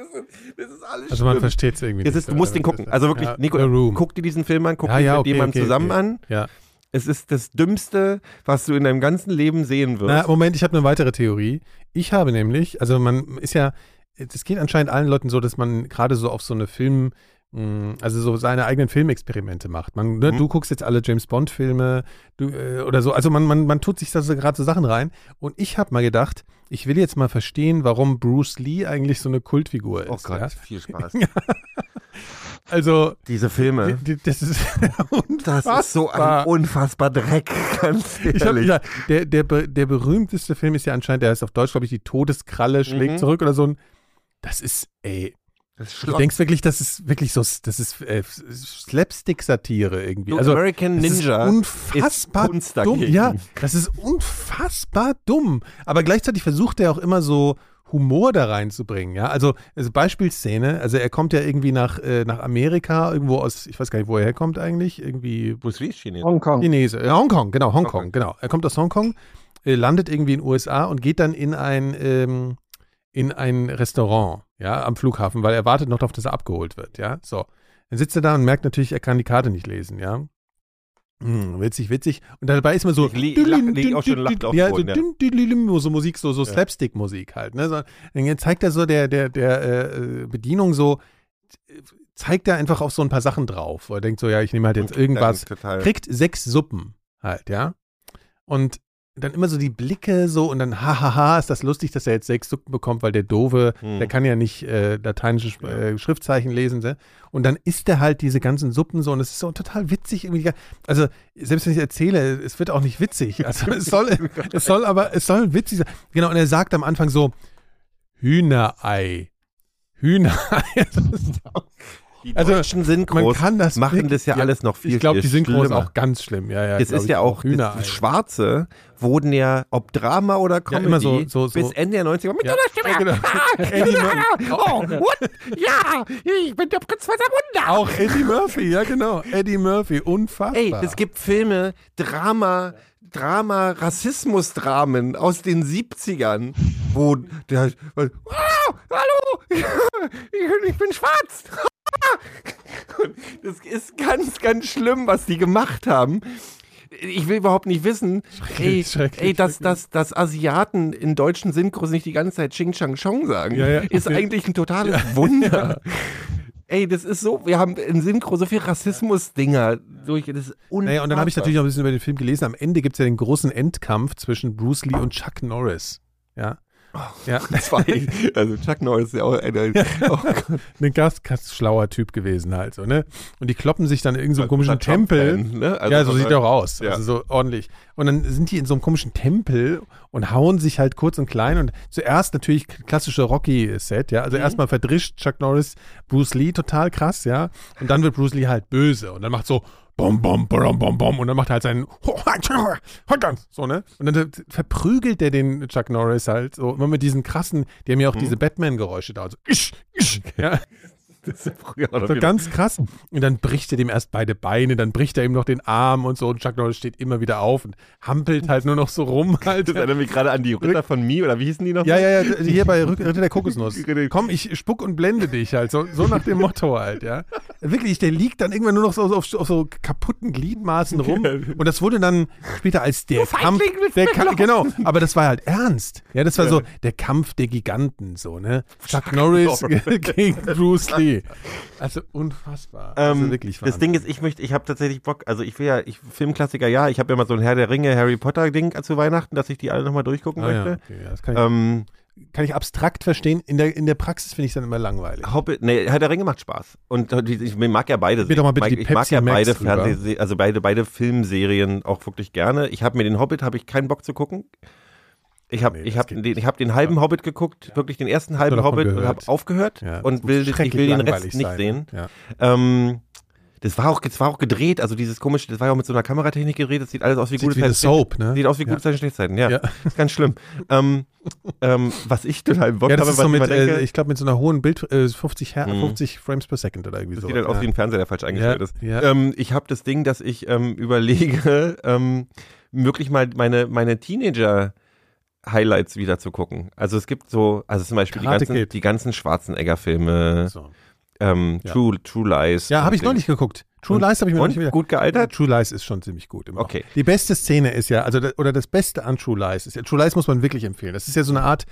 Speaker 6: das ist alles
Speaker 5: Also man versteht es irgendwie
Speaker 6: ist, du musst den gucken. Also wirklich,
Speaker 5: Ja,
Speaker 6: Nico, guck dir diesen Film an, guck
Speaker 5: Ja,
Speaker 6: ihn
Speaker 5: ja,
Speaker 6: mit
Speaker 5: okay,
Speaker 6: jemandem
Speaker 5: okay,
Speaker 6: zusammen
Speaker 5: okay.
Speaker 6: an.
Speaker 5: Ja.
Speaker 6: Es ist das Dümmste, was du in deinem ganzen Leben sehen wirst.
Speaker 5: Na, Moment, ich habe eine weitere Theorie. Ich habe nämlich, also man ist ja, es geht anscheinend allen Leuten so, dass man gerade so auf so eine Film, mh, also so seine eigenen Filmexperimente macht. Man, ne,
Speaker 6: Mhm.
Speaker 5: Du guckst jetzt alle James Bond Filme du, äh, oder so. Also man, man, man tut sich da so gerade so Sachen rein. Und ich habe mal gedacht, ich will jetzt mal verstehen, warum Bruce Lee eigentlich so eine Kultfigur ist.
Speaker 6: oh Gott,
Speaker 5: Ja?
Speaker 6: viel Spaß.
Speaker 5: Also
Speaker 6: Diese Filme.
Speaker 5: die- die- das ist
Speaker 6: Das ist so
Speaker 5: unfassbar.
Speaker 6: ein unfassbar Dreck, ganz ehrlich.
Speaker 5: ja, der, der, der berühmteste Film ist ja anscheinend, der heißt auf Deutsch, glaube ich, die Todeskralle schlägt
Speaker 6: Mhm.
Speaker 5: zurück oder so ein. Das ist, ey,
Speaker 6: das ist
Speaker 5: du denkst wirklich, das ist wirklich so, das ist äh, Slapstick-Satire irgendwie. Also,
Speaker 6: American
Speaker 5: das
Speaker 6: Ninja
Speaker 5: ist unfassbar
Speaker 6: ist
Speaker 5: dumm. Ja, das ist unfassbar dumm. Aber gleichzeitig versucht er auch immer so Humor da reinzubringen, ja. Also, also Beispielszene, also er kommt ja irgendwie nach, äh, nach Amerika, irgendwo aus, ich weiß gar nicht, wo er herkommt eigentlich, irgendwie
Speaker 6: Bruce Lee ist Chinese.
Speaker 4: Hongkong.
Speaker 5: Chinese, ja, Hongkong, genau, Hongkong,
Speaker 6: Hongkong.
Speaker 5: genau. Er kommt aus Hongkong, äh, landet irgendwie in den USA und geht dann in ein, ähm, in ein Restaurant, ja, am Flughafen, weil er wartet noch darauf, dass er abgeholt wird, ja. So. Dann sitzt er da und merkt natürlich, er kann die Karte nicht lesen, ja. Hm, witzig, witzig. Und dabei ist man so.
Speaker 6: Ich li- ich lach- lieg auch schon lachend auf
Speaker 5: ja, so,
Speaker 6: ja.
Speaker 5: so Musik, so, so. Slapstick-Musik halt. Ne? So, dann zeigt er so der, der, der äh, Bedienung so, zeigt er einfach auf so ein paar Sachen drauf. Er denkt so, ja, ich nehme halt jetzt irgendwas kriegt sechs Suppen halt, ja. Und dann immer so die Blicke so und dann hahaha, ist das lustig, dass er jetzt sechs Suppen bekommt, weil der Dove,
Speaker 6: Hm.
Speaker 5: der kann ja nicht äh, lateinische Sch- äh, Schriftzeichen lesen. Ne? Und dann isst er halt diese ganzen Suppen so und es ist so total witzig irgendwie. Also selbst wenn ich erzähle, es wird auch nicht witzig. Also es soll, es soll aber, es soll witzig sein. Genau, und er sagt am Anfang so, Hühnerei. Hühnerei.
Speaker 6: Die
Speaker 5: Also,
Speaker 6: deutschen Synchros
Speaker 5: man kann das
Speaker 6: machen das ja,
Speaker 5: ja,
Speaker 6: alles noch viel,
Speaker 5: ich glaube, die Synchro ist
Speaker 6: schlimmer.
Speaker 5: auch ganz schlimm. Ja, ja, glaub
Speaker 6: ist ja auch, das Schwarze wurden ja, ob Drama oder Comedy,
Speaker 5: immer so- so- so-
Speaker 6: bis Ende der 90er mit
Speaker 5: Ja.
Speaker 6: so einer Stimme.
Speaker 5: Ja, genau. Eddie Murphy.
Speaker 6: Oh, what? Ja, ich bin der Prinz von Samunda.
Speaker 5: Auch Eddie Murphy, ja genau. Eddie Murphy, unfassbar.
Speaker 6: Ey, es gibt Filme, Drama, Drama, Rassismusdramen aus den 70ern, wo der, ah, hallo, ich bin schwarz. Das ist ganz, ganz schlimm, was die gemacht haben. Ich will überhaupt nicht wissen, ey,
Speaker 5: schrecklich,
Speaker 6: ey dass,
Speaker 5: schrecklich.
Speaker 6: dass, dass Asiaten in deutschen Synchros nicht die ganze Zeit Ching Chang Chong sagen,
Speaker 5: Ja, ja.
Speaker 6: ist eigentlich ein totales Wunder. Ey, das ist so, wir haben in Synchro so viel Rassismus-Dinger durch, das ist unfassbar.
Speaker 5: Naja, und dann habe ich natürlich noch ein bisschen über den Film gelesen. Am Ende gibt es ja den großen Endkampf zwischen Bruce Lee und Chuck Norris. Ja. Ja,
Speaker 6: zwei. Also Chuck Norris ist ja auch einer. Oh Gott.
Speaker 5: ein ganz, ganz schlauer Typ gewesen halt so, ne? Und die kloppen sich dann in irgendeinem komischen Tempel.
Speaker 6: Ne? Also
Speaker 5: ja, so sieht er auch aus.
Speaker 6: Ja.
Speaker 5: Also so ordentlich. Und dann sind die in so einem komischen Tempel und hauen sich halt kurz und klein. Und zuerst natürlich klassische Rocky-Set, ja.
Speaker 6: Mhm.
Speaker 5: Also erstmal verdrischt Chuck Norris Bruce Lee total krass, ja. Und dann wird Bruce Lee halt böse. Und dann macht so bom, bom, bom, bom, bom. Und dann macht er halt seinen so, ne? Und dann verprügelt er den Chuck Norris halt so immer mit diesen krassen, die haben ja auch diese Batman-Geräusche da. Also, isch, isch, ja.
Speaker 6: Das ist ja früher noch
Speaker 5: So ganz krass. Und dann bricht er dem erst beide Beine, dann bricht er ihm noch den Arm und so. Und Chuck Norris steht immer wieder auf und hampelt halt nur noch so rum halt.
Speaker 6: Das erinnert mich gerade an die Ritter von Mi, oder wie hießen die noch?
Speaker 5: Ja, ja, ja, hier bei Ritter der Kokosnuss. Komm, ich spuck und blende dich halt. So, so nach dem Motto halt, ja. Wirklich, der liegt dann irgendwann nur noch so auf, auf so kaputten Gliedmaßen rum. Und das wurde dann später als der Kampf. Der Kampf genau, aber das war halt ernst. Ja, das war so der Kampf der Giganten, so, ne? Chuck Norris gegen Bruce Lee. Also unfassbar. Also
Speaker 6: Ähm,
Speaker 5: wirklich
Speaker 6: das Ding ist, ich möchte, ich habe tatsächlich Bock, also ich will ja, ich Filmklassiker, ja, ich habe ja mal so ein Herr der Ringe, Harry Potter Ding zu Weihnachten, dass ich die alle nochmal durchgucken
Speaker 5: Ah, ja,
Speaker 6: möchte.
Speaker 5: okay, ja, das kann ich,
Speaker 6: Ähm,
Speaker 5: kann ich abstrakt verstehen. In der, in der Praxis finde ich es dann immer langweilig.
Speaker 6: Hobbit, nee, Herr der Ringe macht Spaß. Und die- ich mag ja beide.
Speaker 5: Mir doch mal bitte
Speaker 6: ich
Speaker 5: die
Speaker 6: mag, ich mag ja beide. Fernseh, also beide, beide Filmserien auch wirklich gerne. Ich habe mir den Hobbit, habe ich keinen Bock zu gucken. Ich habe
Speaker 5: Nee,
Speaker 6: ich hab den, ich hab den halben Hobbit geguckt, wirklich den ersten halben Hobbit und
Speaker 5: gehört.
Speaker 6: habe aufgehört
Speaker 5: Ja,
Speaker 6: und will, ich will den Rest nicht
Speaker 5: sein,
Speaker 6: sehen.
Speaker 5: Ja.
Speaker 6: Ähm, das war auch, das war auch gedreht, also dieses komische, das war ja auch mit so einer Kameratechnik gedreht, das sieht alles aus wie
Speaker 5: Sieht
Speaker 6: gute
Speaker 5: wie
Speaker 6: Zeiten.
Speaker 5: Soap, ne?
Speaker 6: Sieht aus wie
Speaker 5: Ja.
Speaker 6: gute Zeiten, schlechte Zeiten, ja.
Speaker 5: Ja.
Speaker 6: Ist ganz schlimm. ähm, ähm, was ich total Bock
Speaker 5: Ja, das
Speaker 6: habe,
Speaker 5: ist
Speaker 6: was
Speaker 5: so
Speaker 6: ich
Speaker 5: mit,
Speaker 6: denke,
Speaker 5: äh, ich glaube, mit so einer hohen Bild, äh, 50, Her
Speaker 6: Mhm.
Speaker 5: 50 Frames per Second oder irgendwie so.
Speaker 6: sieht halt aus wie ein Fernseher, der falsch eingestellt
Speaker 5: Ja,
Speaker 6: ist.
Speaker 5: ja.
Speaker 6: Ähm, ich habe das Ding, dass ich ähm, überlege, ähm, wirklich mal meine, meine Teenager Highlights wieder zu gucken. Also es gibt so, also zum Beispiel die ganzen, die ganzen Schwarzenegger-Filme,
Speaker 5: so.
Speaker 6: ähm,
Speaker 5: Ja.
Speaker 6: True, True Lies.
Speaker 5: Ja, habe ich noch nicht geguckt. True
Speaker 6: Und-
Speaker 5: Lies habe ich mir noch nicht wieder.
Speaker 6: gut gealtert?
Speaker 5: True Lies ist schon ziemlich gut. Immer noch.
Speaker 6: Okay.
Speaker 5: Die beste Szene ist ja, also oder das Beste an True Lies ist ja, True Lies muss man wirklich empfehlen. Das ist ja so eine Art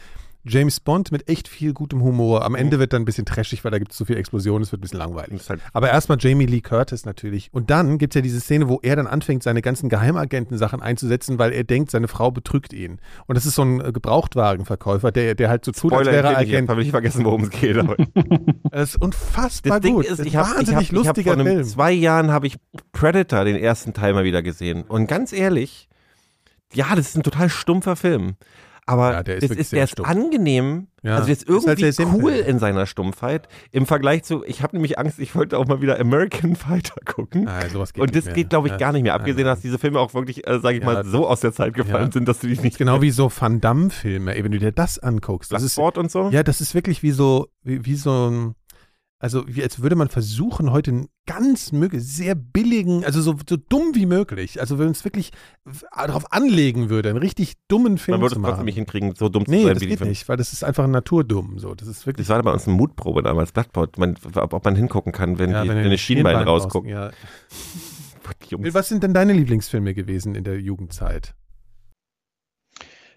Speaker 5: James Bond mit echt viel gutem Humor. Am Ende wird dann ein bisschen trashig, weil da gibt es zu viel Explosionen, es wird ein bisschen langweilig.
Speaker 6: Ist halt-
Speaker 5: Aber erstmal Jamie Lee Curtis natürlich. Und dann gibt es ja diese Szene, wo er dann anfängt, seine ganzen Geheimagenten-Sachen einzusetzen, weil er denkt, seine Frau betrügt ihn. Und das ist so ein äh, Gebrauchtwagenverkäufer, der, der halt so tut, als
Speaker 6: Spoiler,
Speaker 5: wäre er
Speaker 6: ich
Speaker 5: Agent.
Speaker 6: habe nicht vergessen, worum es geht.
Speaker 5: Das ist unfassbar
Speaker 6: das Ding
Speaker 5: gut.
Speaker 6: ist,
Speaker 5: Das
Speaker 6: ich habe
Speaker 5: wahnsinnig
Speaker 6: ich hab, ich hab
Speaker 5: lustiger
Speaker 6: vor
Speaker 5: Film.
Speaker 6: zwei Jahren habe ich Predator, den ersten Teil mal wieder gesehen. Und ganz ehrlich, ja, das ist ein total stumpfer Film. Aber
Speaker 5: Ja, der ist
Speaker 6: das ist, der ist angenehm,
Speaker 5: Ja,
Speaker 6: also der ist
Speaker 5: ist halt
Speaker 6: irgendwie
Speaker 5: sehr simpel.
Speaker 6: cool in seiner Stumpfheit im Vergleich zu, ich habe nämlich Angst, ich wollte auch mal wieder American Fighter gucken.
Speaker 5: Nein, sowas geht
Speaker 6: Und das geht, glaube ich, gar nicht mehr. Abgesehen, dass diese Filme auch wirklich, äh, sage ich mal, so aus der Zeit gefallen sind, dass du dich nicht
Speaker 5: Genau wie so Van Damme-Filme, wenn du dir das anguckst. Das ist,
Speaker 6: Sport und so.
Speaker 5: ja, das ist wirklich wie so, wie, wie so ein, also wie, als würde man versuchen, heute einen ganz möglich, sehr billigen, also so, so dumm wie möglich, also wenn man es wirklich darauf anlegen würde, einen richtig dummen Film
Speaker 6: Man würde
Speaker 5: zu
Speaker 6: es trotzdem
Speaker 5: machen.
Speaker 6: nicht hinkriegen, so dumm zu
Speaker 5: Nee,
Speaker 6: sein
Speaker 5: das
Speaker 6: wie die
Speaker 5: geht
Speaker 6: Filme.
Speaker 5: nicht, weil das ist einfach naturdumm, so, das ist wirklich
Speaker 6: Das war bei uns eine Mutprobe damals, Blattpot, man, ob, ob man hingucken kann, wenn,
Speaker 5: Ja,
Speaker 6: die,
Speaker 5: wenn
Speaker 6: wenn,
Speaker 5: du
Speaker 6: die Schienbein
Speaker 5: Schienbein
Speaker 6: rausgucken.
Speaker 5: Ja. Was sind denn deine Lieblingsfilme gewesen in der Jugendzeit?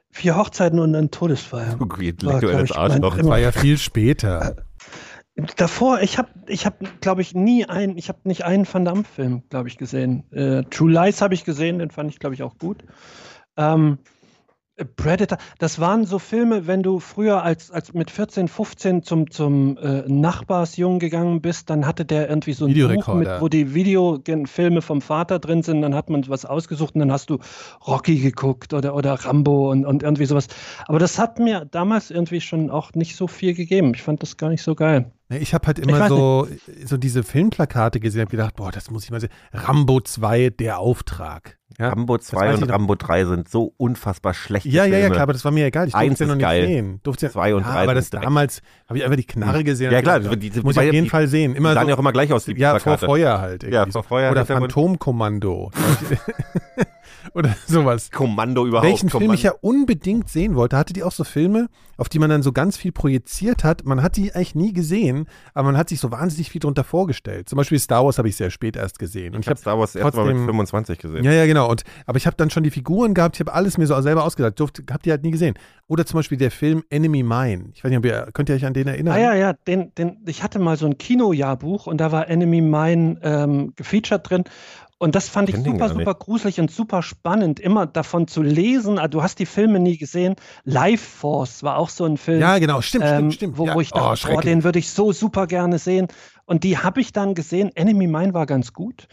Speaker 4: Vier Hochzeiten und ein Todesfeier.
Speaker 6: Oh,
Speaker 4: War,
Speaker 6: leck du das
Speaker 4: ich,
Speaker 6: Arschloch.
Speaker 5: Das war ja viel später.
Speaker 4: Davor, ich habe, ich hab, glaube ich, nie einen, ich habe nicht einen Van Damme-Film, glaube ich, gesehen. Äh, True Lies habe ich gesehen, den fand ich, glaube ich, auch gut. Ähm, Äh, Predator, das waren so Filme, wenn du früher als, als mit 14, 15 zum, zum äh, Nachbarsjungen gegangen bist, dann hatte der irgendwie so ein Buch, mit, wo die Videofilme vom Vater drin sind, dann hat man was ausgesucht und dann hast du Rocky geguckt oder, oder Rambo und, und irgendwie sowas. Aber das hat mir damals irgendwie schon auch nicht so viel gegeben. Ich fand das gar nicht so geil.
Speaker 5: Ja, Ich habe halt immer so, so diese Filmplakate gesehen und gedacht, boah, das muss ich mal sehen. Rambo 2, der Auftrag. Ja,
Speaker 6: Rambo
Speaker 5: weiß
Speaker 6: 2
Speaker 5: ich
Speaker 6: und. Rambo 3 sind so unfassbar schlechte
Speaker 5: ja, ja, ja, klar, aber das war mir egal. Ich durfte
Speaker 6: Eins
Speaker 5: ja noch nicht
Speaker 6: geil.
Speaker 5: sehen. Durfte ja,
Speaker 6: Zwei und
Speaker 5: ja,
Speaker 6: drei
Speaker 5: aber das damals habe ich einfach die Knarre gesehen.
Speaker 6: Ja, klar,
Speaker 5: gedacht,
Speaker 6: diese-
Speaker 5: muss ich auf
Speaker 6: die-
Speaker 5: jeden Fall sehen.
Speaker 6: Die
Speaker 5: Immer
Speaker 6: sahen
Speaker 5: so,
Speaker 6: ja auch immer gleich aus, die
Speaker 5: ja, vor
Speaker 6: Plakate.
Speaker 5: Feuer halt.
Speaker 6: Ja, vor. Feuer
Speaker 5: Oder Phantomkommando. Oder sowas.
Speaker 6: Kommando überhaupt.
Speaker 5: Welchen Film
Speaker 6: Kommando.
Speaker 5: ich ja unbedingt sehen wollte, hatte die auch so Filme, auf die man dann so ganz viel projiziert hat. Man hat die eigentlich nie gesehen, aber man hat sich so wahnsinnig viel drunter vorgestellt. Zum Beispiel Star Wars habe ich sehr spät erst gesehen. Und
Speaker 6: ich habe Star Wars erst mal mit
Speaker 5: trotzdem-
Speaker 6: 25 gesehen.
Speaker 5: Ja, ja, genau. Und, aber ich habe dann schon die Figuren gehabt, ich habe alles mir so selber ausgedacht. Durfte, hab die halt nie gesehen. Oder zum Beispiel der Film Enemy Mine. Ich weiß nicht, ob ihr, könnt ihr euch an den erinnern?
Speaker 4: Ah ja, ja, den, den, ich hatte mal so ein Kinojahrbuch und da war Enemy Mine ähm, gefeatured drin. Und das fand ich super, super gruselig und super spannend, immer davon zu lesen. Ah, Du hast die Filme nie gesehen. Life Force war auch so ein Film.
Speaker 5: Ja, genau. Stimmt,
Speaker 4: ähm,
Speaker 5: stimmt, stimmt.
Speaker 4: Wo,
Speaker 5: ja.
Speaker 4: wo ich
Speaker 5: oh,
Speaker 4: dachte, boah,
Speaker 5: schrecklich.
Speaker 4: den würde ich so super gerne sehen. Und die habe ich dann gesehen. Enemy Mine war ganz gut.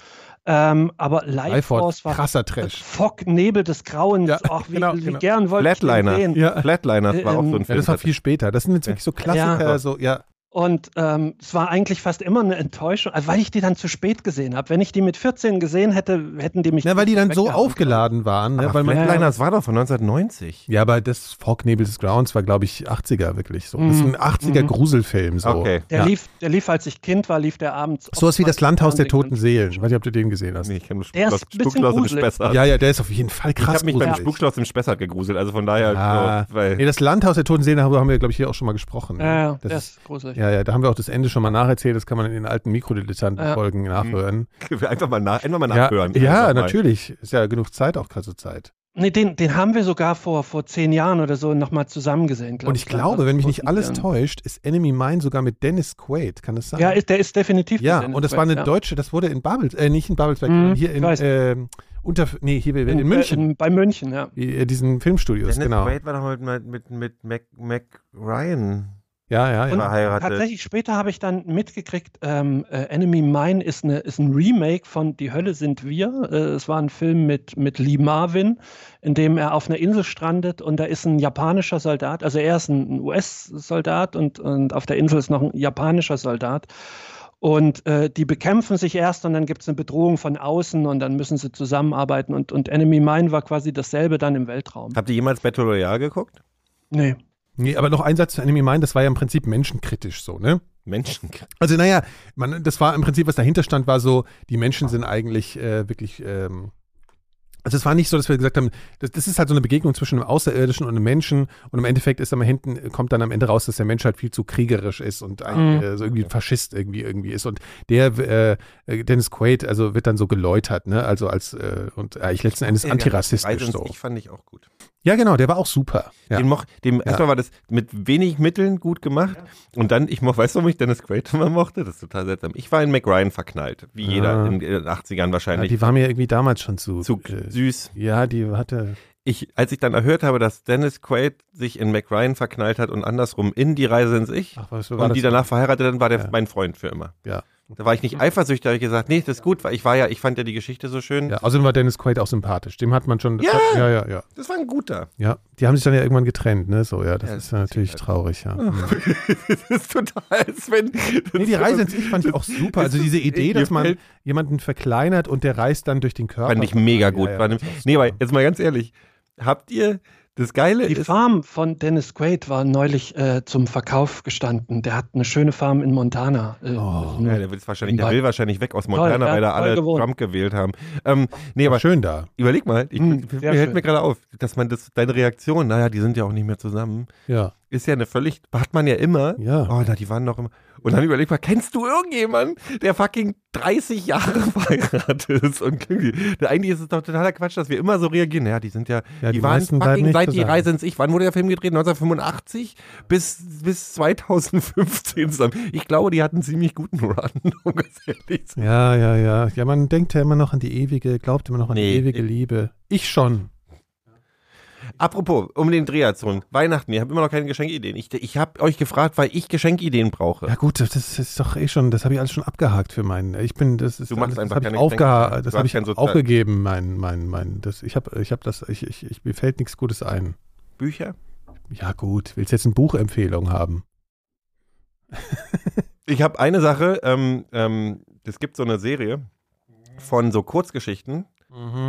Speaker 4: Ähm, aber Life,
Speaker 5: Life Force,
Speaker 4: Force war
Speaker 5: krasser Trash.
Speaker 4: Fog, Nebel des Grauens.
Speaker 5: Ja,
Speaker 4: Ach, wie,
Speaker 5: genau,
Speaker 4: wie
Speaker 5: genau.
Speaker 4: gern wollte ich den
Speaker 6: Flatliner.
Speaker 4: sehen.
Speaker 5: Ja.
Speaker 6: Flatliners war auch so ein
Speaker 4: Ähm,
Speaker 6: Film.
Speaker 5: Ja, das war viel später. Das sind jetzt wirklich so Klassiker,
Speaker 4: Ja.
Speaker 5: so, ja.
Speaker 4: Und ähm, es war eigentlich fast immer eine Enttäuschung, also weil ich die dann zu spät gesehen habe. Wenn ich die mit 14 gesehen hätte, hätten die mich.
Speaker 5: Ja, weil die dann so
Speaker 4: weggehauen.
Speaker 5: aufgeladen waren. Ne? Weil man,
Speaker 6: Flatliners war doch von 1990.
Speaker 5: ja, aber das Fognebel des Grounds war, glaube ich, 80er wirklich so. Das ist ein
Speaker 4: Mhm.
Speaker 5: 80er
Speaker 4: Mhm.
Speaker 5: Gruselfilm. So.
Speaker 6: Okay.
Speaker 4: Der,
Speaker 5: Ja.
Speaker 4: lief, der lief, als ich Kind war, lief der abends.
Speaker 5: So was wie das Landhaus der toten. Seelen. Ich weiß nicht, ob du den gesehen hast.
Speaker 6: Nee, ich kenne
Speaker 4: ist
Speaker 6: Spukschloss, im. Spessart.
Speaker 5: Ja, ja, der ist auf jeden Fall
Speaker 6: ich
Speaker 5: krass
Speaker 6: habe mich beim
Speaker 5: gruselig.
Speaker 6: Spukschloss im Spessart gegruselt, also von daher,
Speaker 5: Ah,
Speaker 6: so, weil
Speaker 5: nee, das Landhaus der toten Seelen haben wir, glaube ich, hier auch schon mal gesprochen. ne?
Speaker 4: Ja, ja,
Speaker 5: das
Speaker 4: der
Speaker 5: ist,
Speaker 4: ist gruselig.
Speaker 5: Ja, ja, da haben wir auch das Ende schon mal nacherzählt. Das kann man in den alten Mikrodilettanten-Folgen nachhören.
Speaker 6: einfach mal, nach, einfach mal
Speaker 5: Ja,
Speaker 6: nachhören.
Speaker 5: ja
Speaker 6: mal.
Speaker 5: natürlich. Ist ja genug Zeit, auch gerade zur Zeit.
Speaker 4: Nee, den, den haben wir sogar vor, vor zehn Jahren oder so nochmal zusammen gesehen. glaub
Speaker 5: Und ich glaube, wenn mich nicht alles
Speaker 4: täuscht.
Speaker 5: täuscht, ist Enemy Mine sogar mit Dennis Quaid. Kann das sein?
Speaker 4: Ja, ist, der ist definitiv.
Speaker 5: Ja,
Speaker 4: mit Dennis
Speaker 5: und das war eine
Speaker 4: Quaid,
Speaker 5: deutsche, das wurde in Babels, äh, nicht in Babelsberg,
Speaker 4: Mhm,
Speaker 5: sondern hier
Speaker 4: ich
Speaker 5: in, ähm, unter, nee, hier in,
Speaker 4: In,
Speaker 5: München,
Speaker 4: Äh, in, bei München, ja.
Speaker 5: äh, diesen Filmstudios,
Speaker 6: Dennis
Speaker 5: genau.
Speaker 6: Quaid war doch mit, mit, mit Mac, Mac Ryan
Speaker 5: Ja, ja, ja.
Speaker 4: Und
Speaker 6: verheiratet.
Speaker 4: tatsächlich später habe ich dann mitgekriegt, ähm, äh, Enemy Mine ist, eine, ist ein Remake von Die Hölle sind wir. Äh, es war ein Film mit, mit Lee Marvin, in dem er auf einer Insel strandet und da ist ein japanischer Soldat, also er ist ein, US-Soldat und, und auf der Insel ist noch ein japanischer Soldat. Und äh, die bekämpfen sich erst und dann gibt es eine Bedrohung von außen und dann müssen sie zusammenarbeiten. Und, und Enemy Mine war quasi dasselbe dann im Weltraum.
Speaker 6: Habt ihr jemals Battle Royale geguckt?
Speaker 4: Nee.
Speaker 5: Nee, aber noch ein Satz zu Enemy Mine, das war ja im Prinzip menschenkritisch so, ne?
Speaker 6: Menschen.
Speaker 5: Also naja, man, das war im Prinzip, was dahinter stand, war so, die Menschen sind eigentlich äh, wirklich, ähm, also es war nicht so, dass wir gesagt haben, das, das ist halt so eine Begegnung zwischen einem Außerirdischen und einem Menschen und im Endeffekt ist dann hinten, kommt dann am Ende raus, dass der Mensch halt viel zu kriegerisch ist und ein,
Speaker 4: Mhm.
Speaker 5: äh, so irgendwie ein Faschist irgendwie irgendwie ist und der, äh, äh, Dennis Quaid, also wird dann so geläutert, ne, also als, äh, und eigentlich letzten Endes antirassistisch so.
Speaker 6: Ich fand ich auch gut.
Speaker 5: Ja genau, der war auch super. Ja.
Speaker 6: Den moch, dem, erstmal war das mit wenig Mitteln gut gemacht. Und dann, ich moch, weißt du, warum ich Dennis Quaid immer mochte? Das ist total seltsam. Ich war in Mac Ryan verknallt. Wie
Speaker 5: Ah.
Speaker 6: jeder in den 80ern
Speaker 5: ja,
Speaker 6: wahrscheinlich.
Speaker 5: die war mir irgendwie damals schon zu,
Speaker 6: zu
Speaker 5: äh,
Speaker 6: süß.
Speaker 5: ja, die hatte,
Speaker 6: Ich, als ich dann erhört habe, dass Dennis Quaid sich in Mac Ryan verknallt hat und andersrum in die Reise ins Ich
Speaker 5: ach was
Speaker 6: und die danach verheiratet, dann war der
Speaker 5: Ja.
Speaker 6: mein Freund für immer.
Speaker 5: Ja.
Speaker 6: Da war ich nicht eifersüchtig, da habe ich gesagt, nee, das ist gut, weil ich war ja, ich fand ja die Geschichte so schön.
Speaker 5: Ja, außerdem war Dennis Quaid auch sympathisch. Dem hat man schon.
Speaker 6: Ja!
Speaker 5: Hat, ja, ja, ja.
Speaker 6: Das war ein guter.
Speaker 5: Ja, die haben sich dann ja irgendwann getrennt, ne? So, ja, das
Speaker 6: Ja,
Speaker 5: ist ja natürlich
Speaker 6: passiert
Speaker 5: traurig, ja.
Speaker 6: das ist total, Sven.
Speaker 5: Nee, die Reise ins Ich fand ich auch super. Also diese Idee, dass man jemanden verkleinert und der reist dann durch den Körper.
Speaker 6: Fand ich mega gut.
Speaker 5: Ja, ja,
Speaker 6: ne- nee, aber jetzt mal ganz ehrlich, habt ihr das Geile
Speaker 4: Die
Speaker 6: ist,
Speaker 4: Farm von Dennis Quaid war neulich äh, zum Verkauf gestanden. Der hat eine schöne Farm in Montana. Äh,
Speaker 5: Oh.
Speaker 6: ja, der, will wahrscheinlich, der
Speaker 4: Toll.
Speaker 6: will wahrscheinlich weg aus Montana,
Speaker 4: ja,
Speaker 6: weil da
Speaker 4: toll
Speaker 6: alle
Speaker 4: gewohnt.
Speaker 6: Trump gewählt haben. Ähm, nee, aber
Speaker 5: schön da.
Speaker 6: überleg mal, ich,
Speaker 4: Hm,
Speaker 6: mir hält mir gerade auf, dass man das, deine Reaktion, naja, die sind ja auch nicht mehr zusammen,
Speaker 5: Ja.
Speaker 6: Ist ja eine völlig, hat man ja immer.
Speaker 5: Ja.
Speaker 6: Oh, na, die waren noch immer. Und dann überleg mal, kennst du irgendjemanden, der fucking 30 Jahre verheiratet ist? Und eigentlich ist es doch totaler Quatsch, dass wir immer so reagieren. Ja, die sind ja,
Speaker 5: Ja,
Speaker 6: die,
Speaker 5: die
Speaker 6: waren fucking seit die. Reise ins Ich. Wann wurde der Film gedreht? 1985 bis, bis 2015 zusammen. Ich glaube, die hatten einen ziemlich guten Run, um ganz ehrlich zu sein.
Speaker 5: Ja, ja, ja. Ja, man denkt ja immer noch an die ewige, glaubt immer noch an
Speaker 6: Nee,
Speaker 5: die ewige Liebe. Ich schon.
Speaker 6: Apropos, um den Dreh zu Weihnachten, ihr habt immer noch keine Geschenkideen. Ich, ich habe euch gefragt, weil ich Geschenkideen brauche.
Speaker 5: Ja gut, das ist doch eh schon, das habe ich alles schon abgehakt für meinen. Ich bin, das ist,
Speaker 6: Du machst
Speaker 5: das
Speaker 6: einfach
Speaker 5: habe ich,
Speaker 6: keine
Speaker 5: aufgeha das
Speaker 6: Du
Speaker 5: hab ich aufgegeben, mein, mein, mein, das, ich habe, ich habe das, ich, ich, ich, mir fällt nichts Gutes ein.
Speaker 6: Bücher?
Speaker 5: Ja gut, willst jetzt eine Buchempfehlung haben?
Speaker 6: Ich habe eine Sache, ähm, ähm, es gibt so eine Serie von so Kurzgeschichten,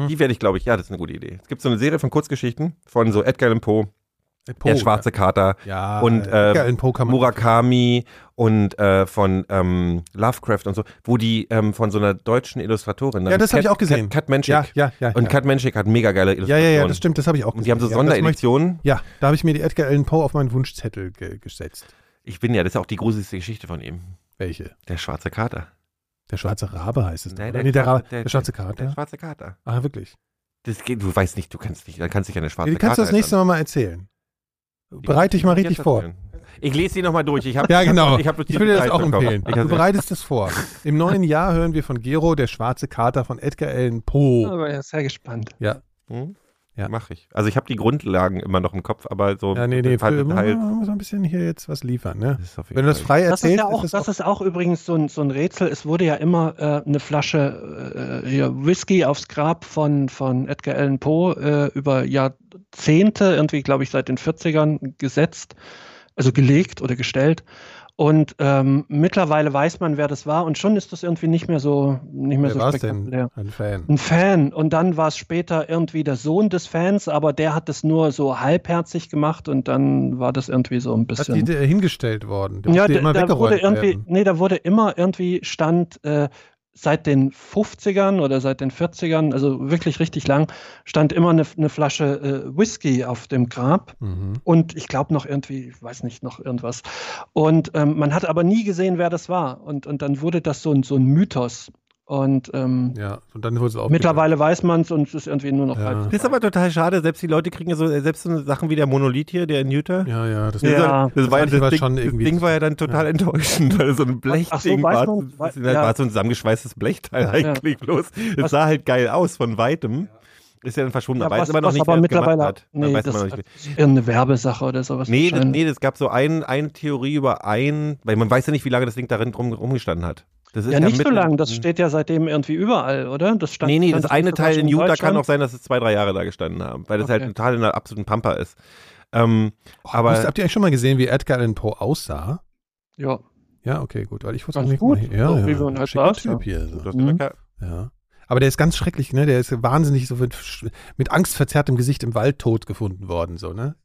Speaker 6: die werde ich, glaube ich, ja, das ist eine gute Idee. Es gibt so eine Serie von Kurzgeschichten von so Edgar Allan Poe, Der schwarze Kater,
Speaker 5: ja,
Speaker 6: und,
Speaker 5: äh,
Speaker 6: äh,
Speaker 5: man-
Speaker 6: Murakami und äh, von ähm, Lovecraft und so, wo die ähm, von so einer deutschen Illustratorin.
Speaker 5: Ja, das habe ich auch gesehen.
Speaker 6: Kat, Kat Menschik.
Speaker 5: Ja, ja, ja.
Speaker 6: Und
Speaker 5: ja.
Speaker 6: Kat Menschik hat mega geile
Speaker 5: ja,
Speaker 6: Illustrationen.
Speaker 5: ja, ja, das stimmt, das habe ich auch
Speaker 6: Und die haben so
Speaker 5: gesehen. Ja,
Speaker 6: Sondereditionen.
Speaker 5: Ja, da habe ich mir die Edgar Allan Poe auf meinen Wunschzettel ge gesetzt.
Speaker 6: Ich bin ja, das ist auch die gruseligste Geschichte von ihm.
Speaker 5: Welche?
Speaker 6: Der schwarze Kater.
Speaker 5: Der schwarze Rabe heißt es.
Speaker 6: Nein,
Speaker 5: oder? nee, der, Rabe, der, schwarze
Speaker 6: Der
Speaker 5: Kater.
Speaker 6: schwarze Kater.
Speaker 5: Ah, wirklich.
Speaker 6: Das geht, du weißt nicht, du kannst nicht, dann kannst dich eine schwarze
Speaker 5: Ja, die kannst du
Speaker 6: Kater
Speaker 5: das nächste Mal mal erzählen. Bereite dich mal richtig vor.
Speaker 6: Ich lese die nochmal durch. Ich hab,
Speaker 5: Ja, genau.
Speaker 6: Ich, hab
Speaker 5: Ich will dir das auch empfehlen.
Speaker 6: Ich
Speaker 5: Du bereitest es vor. Im neuen Jahr hören wir von Gero der schwarze Kater von Edgar Allan Poe.
Speaker 4: Aber er ist sehr gespannt.
Speaker 6: hm?
Speaker 5: Ja.
Speaker 6: Mach ich. Also ich habe die Grundlagen immer noch im Kopf, aber so
Speaker 5: Ja, nee, nee, für,
Speaker 6: halt, halt,
Speaker 5: man muss ein bisschen hier jetzt was liefern, ne?
Speaker 6: das ist auf jeden
Speaker 5: Wenn du das frei
Speaker 4: Das ist
Speaker 5: erzählst,
Speaker 4: ja auch,
Speaker 5: ist
Speaker 4: das
Speaker 5: das
Speaker 4: ist auch übrigens so ein, so ein Rätsel. Es wurde ja immer äh, eine Flasche äh, hier Whisky aufs Grab von, von Edgar Allan Poe äh, über Jahrzehnte, irgendwie, glaube ich, seit den 40ern gesetzt, also gelegt oder gestellt. Und ähm, mittlerweile weiß man, wer das war, und schon ist das irgendwie nicht mehr so, nicht mehr
Speaker 5: Wer
Speaker 4: so
Speaker 5: war es denn?
Speaker 4: spektakulär.
Speaker 5: Ein Fan.
Speaker 4: Ein Fan. Und dann war es später irgendwie der Sohn des Fans, aber der hat es nur so halbherzig gemacht und dann war das irgendwie so ein
Speaker 5: Hat
Speaker 4: bisschen.
Speaker 5: die äh, hingestellt worden? Der
Speaker 4: Ja, da,
Speaker 5: immer
Speaker 4: da wurde irgendwie,
Speaker 5: werden.
Speaker 4: nee, da wurde immer irgendwie stand äh, seit den 50ern oder seit den 40ern, also wirklich richtig lang, stand immer eine, eine Flasche äh, Whisky auf dem Grab
Speaker 5: Mhm.
Speaker 4: und ich glaube noch irgendwie, ich weiß nicht, noch irgendwas. Und ähm, man hat aber nie gesehen, wer das war. Und, und dann wurde das so ein, so ein Mythos. Und ähm,
Speaker 5: Ja, und dann wurde es auch.
Speaker 4: mittlerweile weiß man es und es ist irgendwie nur noch
Speaker 5: Ja.
Speaker 4: halb.
Speaker 6: Das ist aber total schade, selbst die Leute kriegen ja so, selbst so Sachen wie der Monolith hier, der in Utah.
Speaker 5: Ja, ja, das,
Speaker 4: Ja.
Speaker 6: Das,
Speaker 5: Das
Speaker 6: war ja
Speaker 5: war
Speaker 6: das, Ding,
Speaker 5: schon
Speaker 6: das
Speaker 5: irgendwie-
Speaker 6: Ding war ja dann total enttäuschend, weil so ein
Speaker 4: Ach so,
Speaker 6: Blechding
Speaker 4: weiß
Speaker 6: war.
Speaker 4: man-
Speaker 6: Das
Speaker 4: ja.
Speaker 6: war so ein zusammengeschweißtes Blechteil
Speaker 4: Ja.
Speaker 6: eigentlich bloß. Es sah halt geil aus von weitem. Ist ja dann verschwunden.
Speaker 4: Ja,
Speaker 6: Man weiß
Speaker 4: was,
Speaker 6: immer noch
Speaker 4: was
Speaker 6: nicht,
Speaker 4: aber
Speaker 6: wer es gemacht
Speaker 4: mittlerweile,
Speaker 6: hat. Man
Speaker 4: nee,
Speaker 6: weiß
Speaker 4: das
Speaker 6: immer noch nicht.
Speaker 4: ist irgendeine Werbesache oder sowas.
Speaker 6: Nee, das, nee, es gab so ein, eine Theorie über ein, weil man weiß ja nicht, wie lange das Ding darin rum, rumgestanden hat. Das ist
Speaker 4: Ja, nicht so
Speaker 6: mitten-
Speaker 4: lang, das steht ja seitdem irgendwie überall, oder? Das stand,
Speaker 6: Nee, nee, das eine Teil in Utah kann auch sein, dass es zwei, drei Jahre da gestanden haben, weil das halt
Speaker 4: Okay.
Speaker 6: total in der absoluten Pampa ist. Ähm, aber
Speaker 5: Habt ihr eigentlich schon mal gesehen, wie Edgar Allan Poe aussah?
Speaker 4: Ja,
Speaker 5: Ja, okay, gut. Weil ich wusste
Speaker 4: Ganz
Speaker 5: nicht
Speaker 4: gut.
Speaker 5: Mal, ja,
Speaker 4: So,
Speaker 5: ja.
Speaker 4: wie man halt
Speaker 5: Schicker Typ
Speaker 4: ja.
Speaker 5: hier. So.
Speaker 4: Mhm.
Speaker 5: Ja. Aber der ist ganz schrecklich, ne? Der ist wahnsinnig so mit, mit angstverzerrtem Gesicht im Wald tot gefunden worden, so, ne?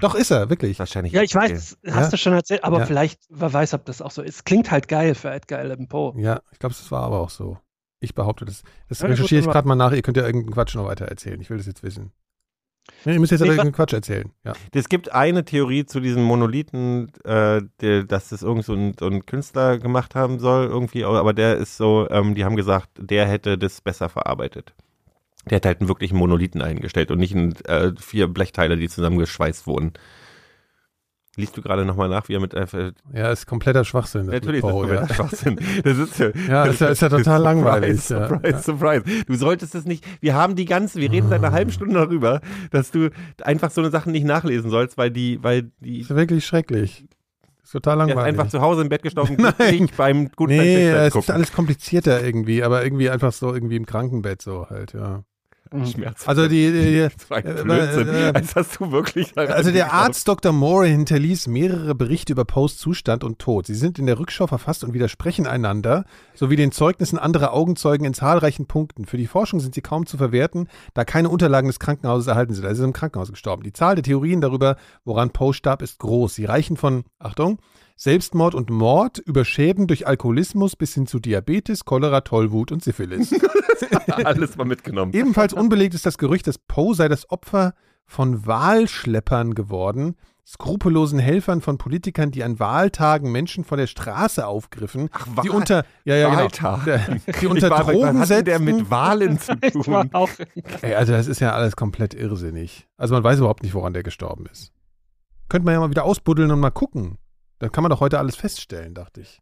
Speaker 5: Doch ist er, wirklich.
Speaker 6: wahrscheinlich.
Speaker 4: ja ich weiß, hast
Speaker 5: Ja.
Speaker 4: du schon erzählt, aber
Speaker 5: Ja.
Speaker 4: vielleicht, wer weiß, ob das auch so ist. Es klingt halt geil für Edgar Allan Poe.
Speaker 5: Ja, ich glaube, das war aber auch so. Ich behaupte das. Das
Speaker 4: Ja,
Speaker 5: recherchiere ich gerade mal nach. Ihr könnt ja irgendeinen Quatsch noch weiter erzählen. Ich will das jetzt wissen. Nee, ihr müsst jetzt
Speaker 4: Nee,
Speaker 5: aber irgendeinen Quatsch erzählen. Ja.
Speaker 6: Es gibt eine Theorie zu diesen Monolithen, äh, der, dass das irgend so ein, so ein Künstler gemacht haben soll, irgendwie, aber der ist so, ähm, die haben gesagt, der hätte das besser verarbeitet. Der hat halt einen wirklichen Monolithen eingestellt und nicht ein, äh, vier Blechteile, die zusammengeschweißt wurden. Liest du gerade nochmal nach, wie er mit äh,
Speaker 5: Ja, ist kompletter Schwachsinn. das
Speaker 6: Natürlich ist das
Speaker 5: ja.
Speaker 6: kompletter Schwachsinn. Das ist ja,
Speaker 5: Ja, ist ja- ist ja total langweilig,
Speaker 6: Surprise,
Speaker 5: ja.
Speaker 6: surprise,
Speaker 5: Ja.
Speaker 6: surprise. Du solltest es nicht. Wir haben die ganze, wir reden seit einer halben Stunde darüber, dass du einfach so eine Sachen nicht nachlesen sollst, weil die, weil die
Speaker 5: Ist wirklich schrecklich. Ist total
Speaker 6: der ist
Speaker 5: langweilig.
Speaker 6: einfach zu Hause im Bett gestorben,
Speaker 5: Nein.
Speaker 6: beim guten
Speaker 5: nee, es ist alles komplizierter irgendwie, aber irgendwie einfach so irgendwie im Krankenbett so halt, ja.
Speaker 4: Mhm.
Speaker 6: Schmerzhaft.
Speaker 5: Also die, die, die äh,
Speaker 6: Blödsinn.
Speaker 5: äh, äh,
Speaker 6: Als hast du wirklich
Speaker 5: Also der. Arzt Dr. Moore hinterließ mehrere Berichte über Poes Zustand und Tod. Sie sind in der Rückschau verfasst und widersprechen einander, sowie den Zeugnissen anderer Augenzeugen in zahlreichen Punkten. Für die Forschung sind sie kaum zu verwerten, da keine Unterlagen des Krankenhauses erhalten sind. Also ist im Krankenhaus gestorben. Die Zahl der Theorien darüber, woran Poe starb, ist groß. Sie reichen von, Achtung, Selbstmord und Mord über Schäden durch Alkoholismus bis hin zu Diabetes, Cholera, Tollwut und Syphilis.
Speaker 6: alles mal mitgenommen.
Speaker 5: Ebenfalls unbelegt ist das Gerücht, dass Poe sei das Opfer von Wahlschleppern geworden, skrupellosen Helfern von Politikern, die an Wahltagen Menschen von der Straße aufgriffen,
Speaker 6: Ach,
Speaker 5: die
Speaker 6: Wahl-
Speaker 5: unter ja, ja, genau,
Speaker 6: Wahltag.
Speaker 5: die unter
Speaker 6: Ich war-
Speaker 5: Drogen
Speaker 6: was hat der mit Wahlen zu tun?
Speaker 4: auch,
Speaker 5: Ey, also das ist ja alles komplett irrsinnig. Also man weiß überhaupt nicht, woran der gestorben ist. Könnte man ja mal wieder ausbuddeln und mal gucken. Dann kann man doch heute alles feststellen, dachte ich.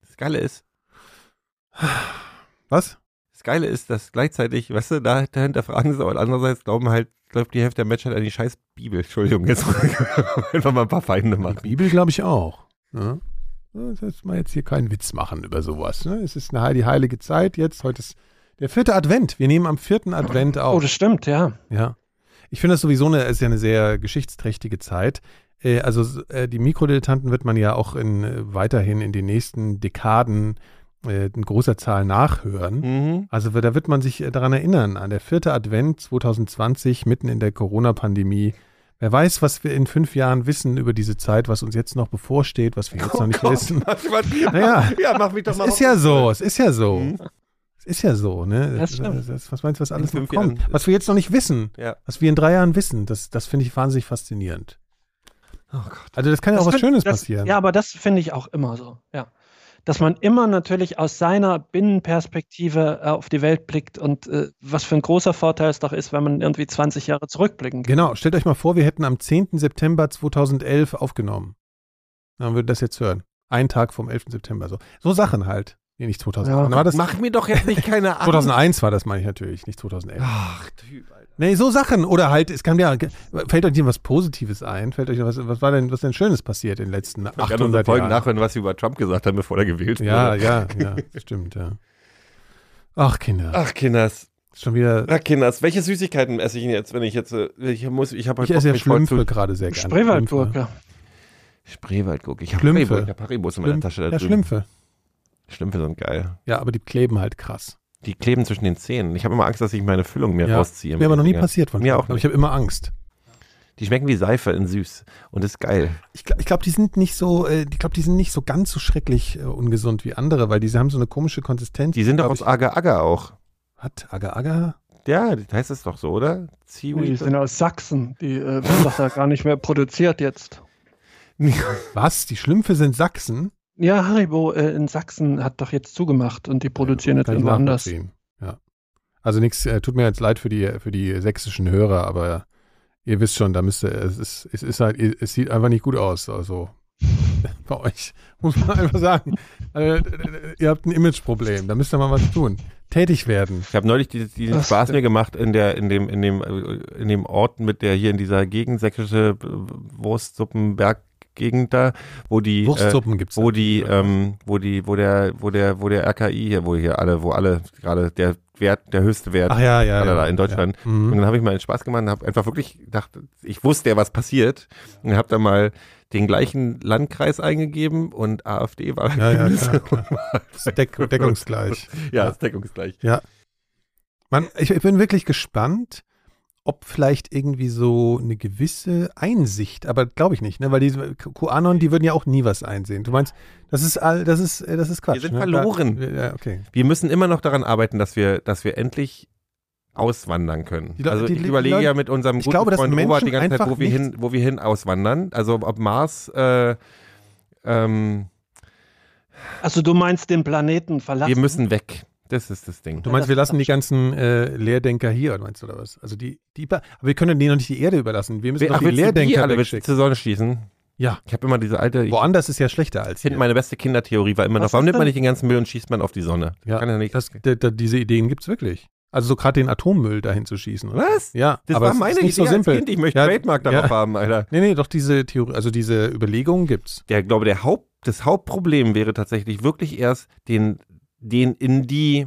Speaker 6: Das Geile ist,
Speaker 5: Was?
Speaker 6: das Das Geile ist, dass gleichzeitig, weißt du, da, da hinterfragen sie, aber andererseits glauben halt, glaubt die Hälfte der Menschheit an die scheiß Bibel. Entschuldigung, jetzt einfach mal ein paar Feinde
Speaker 5: Die
Speaker 6: machen.
Speaker 5: Bibel glaube ich auch. Ne? Das ist mal jetzt hier keinen Witz machen über sowas. Ne? Es ist eine, die heilige Zeit jetzt. Heute ist der vierte Advent. Wir nehmen am vierten Advent
Speaker 4: Oh,
Speaker 5: auf.
Speaker 4: das stimmt, ja.
Speaker 5: Ja. Ich finde das sowieso eine, ist ja eine sehr geschichtsträchtige Zeit. Äh, also äh, die Mikrodilettanten wird man ja auch in, äh, weiterhin in den nächsten Dekaden in großer Zahl nachhören.
Speaker 6: Mhm.
Speaker 5: Also da wird man sich daran erinnern, an der vierte Advent 2020, mitten in der Corona-Pandemie. Wer weiß, was wir in fünf Jahren wissen über diese Zeit, was uns jetzt noch bevorsteht, was wir jetzt noch nicht wissen.
Speaker 6: ja,
Speaker 5: Naja.
Speaker 6: ja, mach mich doch
Speaker 5: Es
Speaker 6: mal
Speaker 5: ist ja so, es ist ja so.
Speaker 6: Mhm.
Speaker 5: Es ist ja so, ne?
Speaker 4: Das stimmt.
Speaker 5: das, was meinst du, was alles noch kommt?
Speaker 6: Jahren.
Speaker 5: Was wir jetzt noch nicht wissen,
Speaker 6: Ja.
Speaker 5: was wir in drei Jahren wissen, das, das finde ich wahnsinnig faszinierend.
Speaker 6: Oh.
Speaker 5: Also das kann ja auch
Speaker 4: Das
Speaker 5: was
Speaker 4: find-
Speaker 5: Schönes
Speaker 4: das,
Speaker 5: passieren.
Speaker 4: Ja, aber das finde ich auch immer so, ja. Dass man immer natürlich aus seiner Binnenperspektive äh, auf die Welt blickt und äh, was für ein großer Vorteil es doch ist, wenn man irgendwie 20 Jahre zurückblicken kann.
Speaker 5: Genau, stellt euch mal vor, wir hätten am 10. September 2011 aufgenommen. Dann würde das jetzt hören. Ein Tag vom 11. September. So, so Sachen halt. Nee, nicht 2000.
Speaker 4: Ja.
Speaker 5: War das,
Speaker 6: Mach mir doch jetzt nicht keine Angst.
Speaker 5: 2001 war das, meine ich natürlich, nicht 2011.
Speaker 6: Ach, Typ, Alter.
Speaker 5: Nee, so Sachen. Oder halt, es kann ja, fällt euch was Positives ein? Fällt euch was, was war denn, was denn Schönes passiert in den letzten
Speaker 6: Ich kann unsere
Speaker 5: 800
Speaker 6: Folgen
Speaker 5: Jahren?
Speaker 6: nachhören, was sie über Trump gesagt haben, bevor er gewählt
Speaker 5: Ja,
Speaker 6: wurde.
Speaker 5: ja, ja, stimmt, ja. Ach, Kinder.
Speaker 6: Ach, Kinders.
Speaker 5: Schon wieder.
Speaker 6: Ach, Kinders. Welche Süßigkeiten esse ich denn jetzt, wenn ich jetzt, äh, ich muss, ich habe
Speaker 5: Ich
Speaker 6: heute
Speaker 5: esse ja Schlümpfe gerade sehr gerne.
Speaker 4: Spreewaldgurke.
Speaker 6: Spreewaldgurke. Ich habe. Haribo, ich in meiner
Speaker 5: Schlümpfe.
Speaker 6: Tasche da
Speaker 5: Ja,
Speaker 6: drüben.
Speaker 5: Schlümpfe.
Speaker 6: Schlümpfe sind geil.
Speaker 5: Ja, aber die kleben halt krass.
Speaker 6: Die kleben zwischen den Zähnen. Ich habe immer Angst, dass ich meine Füllung mir
Speaker 5: Ja.
Speaker 6: rausziehe.
Speaker 5: Mir aber noch nie
Speaker 6: Dinger.
Speaker 5: passiert von
Speaker 6: Mir
Speaker 5: Schlümpfen,
Speaker 6: auch
Speaker 5: aber ich habe immer Angst.
Speaker 6: Die schmecken wie Seife in süß. Und ist geil.
Speaker 5: Ich, ich glaube, die sind nicht so, äh, ich glaube, die sind nicht so ganz so schrecklich äh, ungesund wie andere, weil diese haben so eine komische Konsistenz.
Speaker 6: Die sind doch aus
Speaker 5: ich-
Speaker 6: Agar Agar auch.
Speaker 5: Hat Agar Agar?
Speaker 6: Ja, das heißt es doch so, oder?
Speaker 4: Die
Speaker 6: Seaweed?
Speaker 4: sind aus Sachsen. Die äh, werden doch da gar nicht mehr produziert jetzt.
Speaker 5: Was? Die Schlümpfe sind Sachsen?
Speaker 4: Ja, Haribo äh, in Sachsen hat doch jetzt zugemacht und die produzieren jetzt
Speaker 5: Kann ich
Speaker 4: irgendwo anders.
Speaker 5: Ja. Also nichts, äh, tut mir jetzt leid für die, für die sächsischen Hörer, aber ihr wisst schon, da müsste, es ist, es ist halt, es sieht einfach nicht gut aus. Also bei euch, muss man einfach sagen. Äh, ihr habt ein Imageproblem, da müsst ihr mal was tun. Tätig werden.
Speaker 6: Ich habe neulich die- diesen
Speaker 4: Was
Speaker 6: Spaß mir gemacht in der in dem in dem äh, in dem Ort mit der hier in dieser Gegend sächsische äh, Wurstsuppenberggegend da, wo die äh,
Speaker 5: Wurstsuppen gibt's.
Speaker 6: wo die ähm, wo die wo der wo der wo der RKI hier wo hier alle wo alle gerade der Wert der höchste Wert
Speaker 5: Ach ja, ja. Ja,
Speaker 6: in Deutschland.
Speaker 5: Ja.
Speaker 6: und
Speaker 5: Mhm.
Speaker 6: dann habe ich mal einen Spaß gemacht und habe einfach wirklich gedacht, ich wusste ja, was passiert und habe dann mal den gleichen Landkreis eingegeben und AfD war
Speaker 5: Ja, ja, klar, klar. Deck, deckungsgleich.
Speaker 6: ja, das deckungsgleich.
Speaker 5: Man, ich, ich bin wirklich gespannt, ob vielleicht irgendwie so eine gewisse Einsicht, aber glaube ich nicht, ne? Weil diese QAnon, die würden ja auch nie was einsehen. Du meinst, das ist all, das ist, äh, das ist Quatsch.
Speaker 6: Wir sind
Speaker 5: ne?
Speaker 6: verloren.
Speaker 5: Da, ja, okay.
Speaker 6: Wir müssen immer noch daran arbeiten, dass wir, dass wir endlich auswandern können.
Speaker 5: Die
Speaker 6: also
Speaker 5: die-
Speaker 6: ich
Speaker 5: die
Speaker 6: überlege
Speaker 5: Leute-
Speaker 6: ja mit unserem
Speaker 5: ich
Speaker 6: guten
Speaker 5: glaube, dass
Speaker 6: Freund Robert die ganze Zeit, wo wir, hin, wo wir hin auswandern. Also ob Mars, äh, ähm,
Speaker 4: Also du meinst den Planeten verlassen?
Speaker 6: wir müssen weg. Das ist das Ding.
Speaker 5: Du meinst, wir lassen die ganzen äh, Lehrdenker hier, meinst du, oder was? Also die, die, aber wir können denen noch nicht die Erde überlassen. Wir müssen
Speaker 6: Ach,
Speaker 5: doch die
Speaker 6: du die
Speaker 5: Lehrdenker
Speaker 6: alle
Speaker 5: wegschicken.
Speaker 6: zur Sonne schießen?
Speaker 5: Ja.
Speaker 6: Ich habe immer diese alte, ich
Speaker 5: Woanders ist ja schlechter als
Speaker 6: finde
Speaker 5: hier.
Speaker 6: meine beste Kindertheorie war immer noch,
Speaker 4: Was
Speaker 6: warum
Speaker 4: ist
Speaker 6: nimmt man nicht den ganzen Müll und schießt man auf die Sonne?
Speaker 5: Ja,
Speaker 6: Kann ja nicht.
Speaker 5: Das, da, da, diese Ideen gibt's wirklich. Also so gerade den Atommüll dahin zu schießen. oder?
Speaker 6: Was?
Speaker 5: Ja,
Speaker 6: Das
Speaker 5: aber
Speaker 6: war
Speaker 5: es
Speaker 6: meine
Speaker 5: ist nicht so
Speaker 6: Idee als
Speaker 5: simpel.
Speaker 6: Kind. Ich möchte
Speaker 5: Ja,
Speaker 6: Trademark darauf
Speaker 5: ja.
Speaker 6: haben, Alter.
Speaker 5: Nee, nee, doch diese Theorie, also diese Überlegungen gibt's.
Speaker 6: Der glaube, der Haupt, das Hauptproblem wäre tatsächlich wirklich erst, den, den in die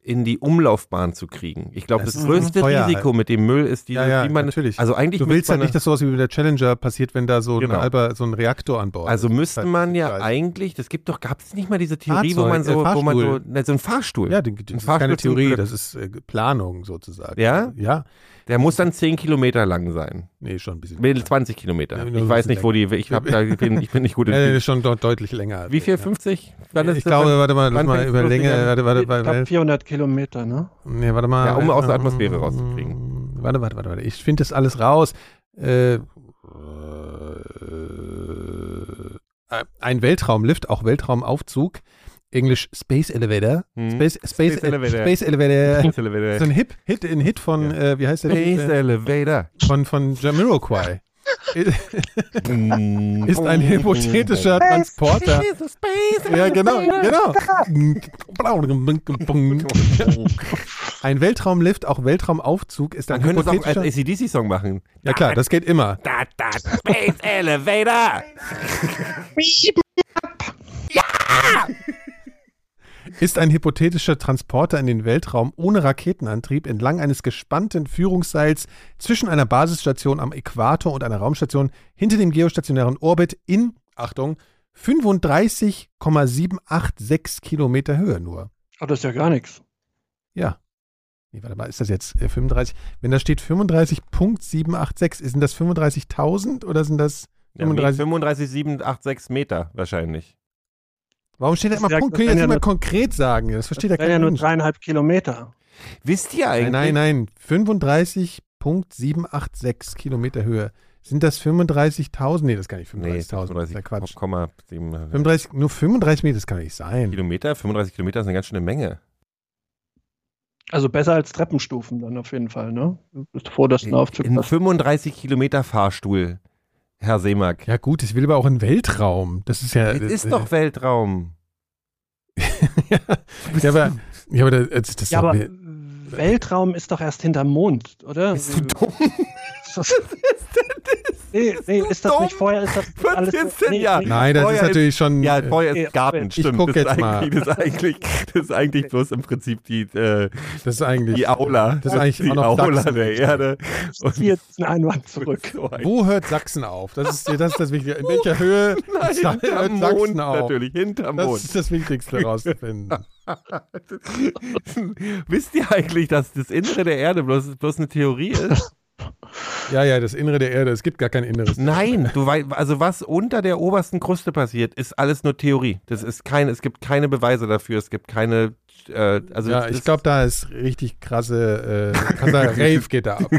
Speaker 6: in die Umlaufbahn zu kriegen. Ich glaube,
Speaker 5: Das
Speaker 6: das,
Speaker 5: ist
Speaker 6: größte
Speaker 5: teuer halt.
Speaker 6: Risiko mit dem Müll ist diese,
Speaker 5: Ja, ja,
Speaker 6: wie man,
Speaker 5: natürlich.
Speaker 6: also eigentlich
Speaker 5: Du willst halt
Speaker 6: man-
Speaker 5: nicht, dass sowas wie mit der Challenger passiert, wenn da so,
Speaker 6: Genau.
Speaker 5: ein, halber, so ein Reaktor an Bord
Speaker 6: also
Speaker 5: ist. Ist
Speaker 6: müsste
Speaker 5: halt
Speaker 6: man ja eigentlich, das gibt doch, gab es nicht mal diese Theorie, wo
Speaker 5: Fahrzeug,
Speaker 6: man so,
Speaker 5: äh,
Speaker 6: wo man so, ne, so ein Fahrstuhl.
Speaker 5: Ja, das ist
Speaker 6: Fahrstuhl
Speaker 5: keine Theorie, das ist äh, Planung sozusagen.
Speaker 6: Ja?
Speaker 5: Ja.
Speaker 6: Der muss dann 10 Kilometer lang sein.
Speaker 5: Nee, schon ein bisschen.
Speaker 6: Mit 20 Kilometer.
Speaker 5: Ja,
Speaker 6: ich weiß nicht, wo die, ich, hab da, ich, bin, ich bin nicht gut in
Speaker 5: Ja, nee, schon dort deutlich länger.
Speaker 6: Wie viel?
Speaker 5: Ja.
Speaker 6: 50? Wann
Speaker 5: Ich glaube, warte mal, lass mal über Länge,
Speaker 6: an?
Speaker 5: warte, warte,
Speaker 4: ich
Speaker 5: warte,
Speaker 4: glaube 400 Kilometer, ne?
Speaker 5: Nee, warte mal.
Speaker 6: Ja, um aus der Atmosphäre rauszukriegen.
Speaker 5: Warte, warte, warte, warte. Ich finde das alles raus. Äh, äh, ein Weltraumlift, auch Weltraumaufzug. Englisch Space Elevator.
Speaker 6: Hm.
Speaker 5: Space, Space,
Speaker 6: Space
Speaker 5: Elevator.
Speaker 6: Elevator.
Speaker 5: Space Elevator.
Speaker 6: Space
Speaker 5: so
Speaker 6: Elevator.
Speaker 5: ein Hip, Hit, ein Hit von, äh, wie heißt der?
Speaker 6: Space
Speaker 5: Lied? Äh,
Speaker 6: Elevator.
Speaker 5: von, von Jamiroquai. ist ein hypothetischer Transporter. Ja, genau, genau. Ein Weltraumlift, auch Weltraumaufzug, ist ein
Speaker 6: Man könnte es auch als
Speaker 5: hypothetischer.
Speaker 6: ACDC-Song machen.
Speaker 5: Ja klar, das geht immer.
Speaker 6: Da, da, Space Elevator!
Speaker 5: Ist ein hypothetischer Transporter in den Weltraum ohne Raketenantrieb entlang eines gespannten Führungsseils zwischen einer Basisstation am Äquator und einer Raumstation hinter dem geostationären Orbit in, Achtung, 35,786 Kilometer Höhe nur.
Speaker 4: Oh, das ist ja gar nichts.
Speaker 5: Ja. Nee, warte mal, ist das jetzt äh, 35? Wenn da steht 35.786, sind das 35.000 oder sind das
Speaker 6: Ja, nee,
Speaker 5: 35?
Speaker 6: 35,786 Meter wahrscheinlich.
Speaker 5: Warum steht da
Speaker 4: Das
Speaker 5: immer Punkt?
Speaker 4: das
Speaker 5: Können jetzt
Speaker 4: ja
Speaker 5: immer
Speaker 4: nur-
Speaker 5: konkret sagen? Das versteht ja
Speaker 4: Das ja nur
Speaker 5: Mensch.
Speaker 4: dreieinhalb Kilometer.
Speaker 6: Wisst ihr eigentlich?
Speaker 5: Nein, nein, nein. 35.786 Kilometer Höhe. Sind das 35.000? Nee, das kann nicht
Speaker 6: Nee,
Speaker 5: 35.000. das ist ja Quatsch.
Speaker 6: 35,7
Speaker 5: 35, nur 35 Meter, das kann nicht sein.
Speaker 6: Kilometer. 35 Kilometer ist eine ganz schöne Menge.
Speaker 4: Also besser als Treppenstufen dann auf jeden Fall, ne? Du bist froh, dass du einen Aufzug
Speaker 6: In
Speaker 4: hast.
Speaker 6: 35 Kilometer Fahrstuhl, Herr Seemack.
Speaker 5: Ja gut, ich will aber auch in Weltraum. Das ist ja...
Speaker 6: Das ist doch Weltraum.
Speaker 5: ja, ja, aber, ja, aber das, das ist
Speaker 4: Ja,
Speaker 5: doch-
Speaker 4: aber Weltraum ist doch erst hinterm Mond, oder?
Speaker 6: Bist du dumm?
Speaker 4: Nee, nee, ist das
Speaker 6: dumm?
Speaker 4: nicht vorher? Ist das
Speaker 6: Was
Speaker 4: alles
Speaker 6: ist denn? Ja.
Speaker 5: Nein, das ist
Speaker 6: ist-
Speaker 5: natürlich schon...
Speaker 6: Ja,
Speaker 5: äh,
Speaker 6: vorher ist Garten.
Speaker 5: Ich
Speaker 6: stimmt.
Speaker 5: guck
Speaker 6: das,
Speaker 5: jetzt
Speaker 6: ist
Speaker 5: mal.
Speaker 6: eigentlich, das, ist eigentlich, das ist eigentlich bloß im Prinzip die, äh,
Speaker 5: das ist eigentlich...
Speaker 6: die Aula.
Speaker 5: Das ist eigentlich
Speaker 6: die Aula
Speaker 5: Sachsen.
Speaker 6: der Erde.
Speaker 4: Ich ziehe jetzt einen Einwand zurück.
Speaker 6: Ein-
Speaker 5: Wo hört Sachsen auf? Das ist das, ist das Wichtige. In welcher Höhe
Speaker 6: Nein,
Speaker 5: hört Sachsen
Speaker 6: Mond
Speaker 5: auf?
Speaker 6: natürlich, hinterm
Speaker 5: Das
Speaker 6: Mond.
Speaker 5: ist das Wichtigste rauszufinden.
Speaker 6: Wisst ihr eigentlich, dass das Innere der Erde bloß, bloß eine Theorie ist?
Speaker 5: Ja, ja, das Innere der Erde. Es gibt gar kein Inneres.
Speaker 6: Nein, du weißt, also was unter der obersten Kruste passiert, ist alles nur Theorie. Das ist kein, es gibt keine Beweise dafür, es gibt keine, äh, also
Speaker 5: ja, ich glaube, da ist richtig krasse, äh, krasser Rave geht da ab.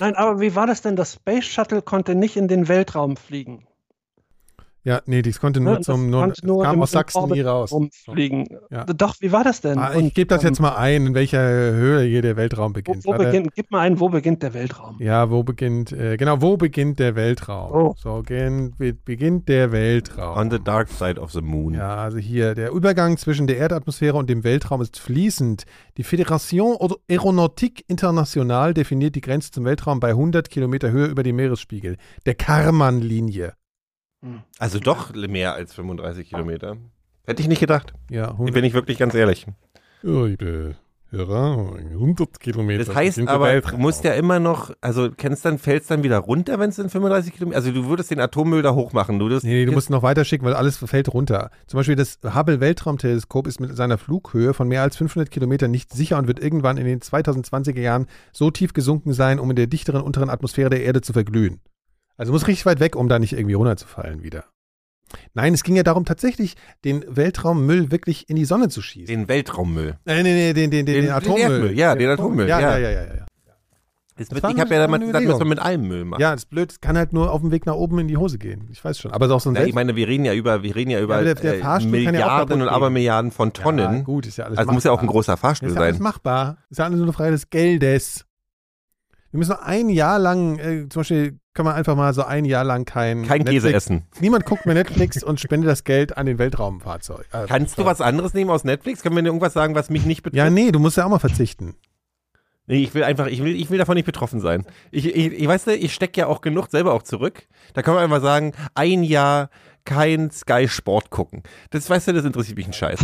Speaker 4: Nein, aber wie war das denn? Das Space Shuttle konnte nicht in den Weltraum fliegen.
Speaker 5: Ja, nee, das konnte nur
Speaker 4: Ne,
Speaker 5: zum,
Speaker 4: das
Speaker 5: nur,
Speaker 4: konnte nur
Speaker 5: kam
Speaker 4: im-
Speaker 5: aus Sachsen
Speaker 4: Orbit
Speaker 5: nie raus.
Speaker 4: Rumfliegen.
Speaker 5: Ja.
Speaker 4: Doch, wie war das denn?
Speaker 5: Ah, ich gebe das jetzt mal ein, in welcher Höhe hier der Weltraum
Speaker 4: Wo,
Speaker 5: beginnt.
Speaker 4: wo
Speaker 5: Warte.
Speaker 4: beginnt, gib mal ein, wo beginnt der Weltraum?
Speaker 5: Ja, wo beginnt, äh, genau, wo beginnt der Weltraum?
Speaker 4: Oh.
Speaker 5: So, gen, be- beginnt der Weltraum.
Speaker 6: on the dark side of the moon.
Speaker 5: Ja, also hier, der Übergang zwischen der Erdatmosphäre und dem Weltraum ist fließend. Die Fédération Aéronautique Internationale definiert die Grenze zum Weltraum bei 100 Kilometer Höhe über dem Meeresspiegel, der Karman-Linie.
Speaker 6: Also doch mehr als 35 Kilometer. Hätte ich nicht gedacht.
Speaker 5: Ja, 100,
Speaker 6: Bin ich wirklich ganz ehrlich.
Speaker 5: Ja, liebe Hörer, 100 Kilometer.
Speaker 6: Das heißt aber, du musst ja immer noch, also kennst dann, fällst dann wieder runter, wenn es in 35 Kilometer, also du würdest den Atommüll da hochmachen. Du würdest,
Speaker 5: Nee, nee, du musst noch weiter schicken, weil alles fällt runter. Zum Beispiel das Hubble-Weltraumteleskop ist mit seiner Flughöhe von mehr als 500 Kilometern nicht sicher und wird irgendwann in den 2020er Jahren so tief gesunken sein, um in der dichteren unteren Atmosphäre der Erde zu verglühen. Also muss richtig weit weg, um da nicht irgendwie runterzufallen wieder. Nein, es ging ja darum, tatsächlich den Weltraummüll wirklich in die Sonne zu schießen.
Speaker 6: den Weltraummüll.
Speaker 5: Nee, nee, nee, den, den, den, den Atommüll.
Speaker 6: Erdmüll, ja, den Atommüll.
Speaker 5: Ja,
Speaker 6: ja.
Speaker 5: ja, ja, ja. ja.
Speaker 6: Mit, ich habe ja damals gesagt, dass man mit allem Müll macht.
Speaker 5: Ja, das ist blöd, es kann halt nur auf dem Weg nach oben in die Hose gehen. Ich weiß schon. Aber es ist auch so ein
Speaker 6: Ja, ich meine, wir reden ja über, wir reden ja über
Speaker 5: aber der- der
Speaker 6: äh,
Speaker 5: kann ja
Speaker 6: Milliarden und. Abermilliarden von
Speaker 5: Ja,
Speaker 6: Tonnen.
Speaker 5: gut, ist ja alles
Speaker 6: also muss ja auch ein großer Fahrstuhl
Speaker 5: Ist ja alles
Speaker 6: sein.
Speaker 5: machbar. Ist ja alles nur eine Frage des Geldes. Wir müssen noch ein Jahr lang, äh, zum Beispiel kann man einfach mal so ein Jahr lang kein
Speaker 6: Kein
Speaker 5: Netflix,
Speaker 6: Käse essen.
Speaker 5: Niemand guckt mehr Netflix und spendet das Geld an den Weltraumfahrzeug. Äh,
Speaker 6: Kannst du was anderes nehmen aus Netflix? Können wir dir irgendwas sagen, was mich nicht betrifft?
Speaker 5: Ja, nee, du musst ja auch mal verzichten.
Speaker 6: Nee, ich will einfach, ich will, ich will davon nicht betroffen sein. Ich, ich, ich weiß nicht, ich stecke ja auch genug selber auch zurück. Da kann man einfach sagen, ein Jahr kein Sky Sport gucken. Das weißt du, das interessiert mich ein Scheiß.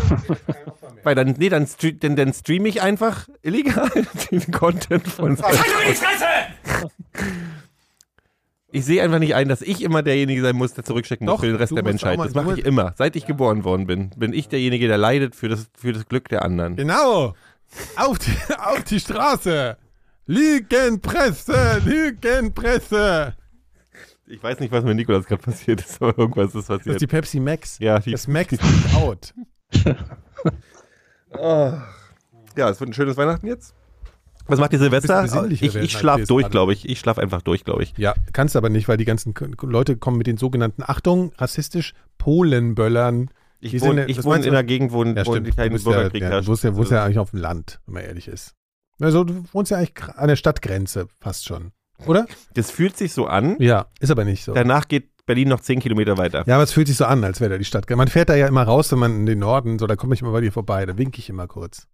Speaker 6: Weil dann, nee, dann, stre dann, dann streame ich einfach illegal den Content von Sky Sport. Ich sehe einfach nicht ein, dass ich immer derjenige sein muss, der zurückstecken muss
Speaker 5: Doch,
Speaker 6: für den Rest der Menschheit. Das mache ich immer. Seit ich geboren worden bin, bin ich derjenige, der leidet für das, für das Glück der anderen.
Speaker 5: Genau. Auf die, auf die Straße. Lügenpresse, Lügenpresse.
Speaker 6: Ich weiß nicht, was mit Nikolas gerade passiert ist, aber irgendwas ist
Speaker 5: Das
Speaker 6: passiert.
Speaker 5: ist die Pepsi Max.
Speaker 6: ja, die,
Speaker 5: Das Max ist out.
Speaker 6: ja, es wird ein schönes Weihnachten jetzt. Was macht ihr Silvester? Ich, ich
Speaker 5: als
Speaker 6: schlaf
Speaker 5: wir es
Speaker 6: durch, glaube ich. Ich schlaf einfach durch, glaube ich.
Speaker 5: Ja, kannst aber nicht, weil die ganzen Leute kommen mit den sogenannten, Achtung, rassistisch, Polenböllern.
Speaker 6: Ich
Speaker 5: Die
Speaker 6: wohne,
Speaker 5: sind-
Speaker 6: ich wohne in einer Gegend, wo,
Speaker 5: Ja,
Speaker 6: wo kein Bürgerkrieg
Speaker 5: ja,
Speaker 6: herrscht.
Speaker 5: du wohnst ja, wohnst ja
Speaker 6: Also,
Speaker 5: eigentlich auf dem Land, wenn man ehrlich ist. Also du wohnst ja eigentlich an der Stadtgrenze fast schon. Oder?
Speaker 6: Das fühlt sich so an.
Speaker 5: Ja, ist aber nicht so.
Speaker 6: Danach geht Berlin noch 10 Kilometer weiter.
Speaker 5: Ja, aber es fühlt sich so an, als wäre da die Stadt. Man fährt da ja immer raus, wenn man in den Norden, so, da komme ich immer bei dir vorbei, da winke ich immer kurz.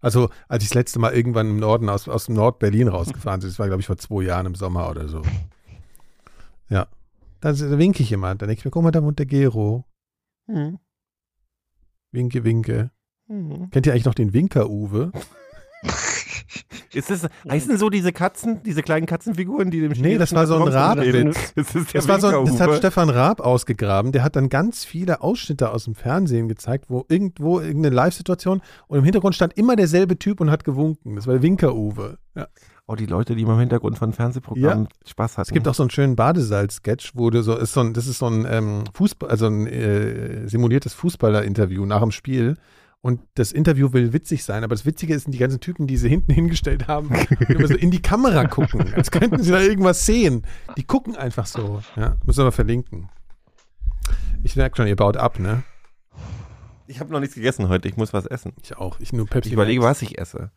Speaker 5: Also, als ich das letzte Mal irgendwann im Norden aus, aus dem Nord-Berlin rausgefahren bin, das war, glaube ich, vor zwei Jahren im Sommer oder so. Ja. Da, da winke ich immer. Dann denke ich mir, guck mal, da wohnt der Gero.
Speaker 6: Hm.
Speaker 5: Winke, winke.
Speaker 6: Hm.
Speaker 5: Kennt ihr eigentlich noch den Winker-Uwe?
Speaker 6: Ist das, heißen so diese Katzen, diese kleinen Katzenfiguren, die dem
Speaker 5: Nee, das war so ein Raabwitz.
Speaker 6: Das
Speaker 5: Das, war so, das hat. Stefan Raab ausgegraben. Der hat dann ganz viele Ausschnitte aus dem Fernsehen gezeigt, wo irgendwo irgendeine Live-Situation und im Hintergrund stand immer derselbe Typ und hat gewunken. Das war der Winker-Uwe. Ja.
Speaker 6: Oh, die Leute, die immer im Hintergrund von Fernsehprogrammen Spaß hatten.
Speaker 5: Es gibt auch so einen schönen Badesalz-Sketch, wo du so, ist so ein, das ist so ein ähm, Fußball, also ein äh, simuliertes Fußballer-Interview nach dem Spiel. Und das Interview will witzig sein, aber das Witzige ist, die ganzen Typen, die sie hinten hingestellt haben, die immer so in die Kamera gucken, als könnten sie da irgendwas sehen. Die gucken einfach so. Ja, müssen wir mal verlinken. Ich merke schon, ihr baut ab, ne?
Speaker 6: Ich habe noch nichts gegessen heute, ich muss was essen.
Speaker 5: Ich auch. Ich nur Pepsi.
Speaker 6: Ich überlege, was ich esse.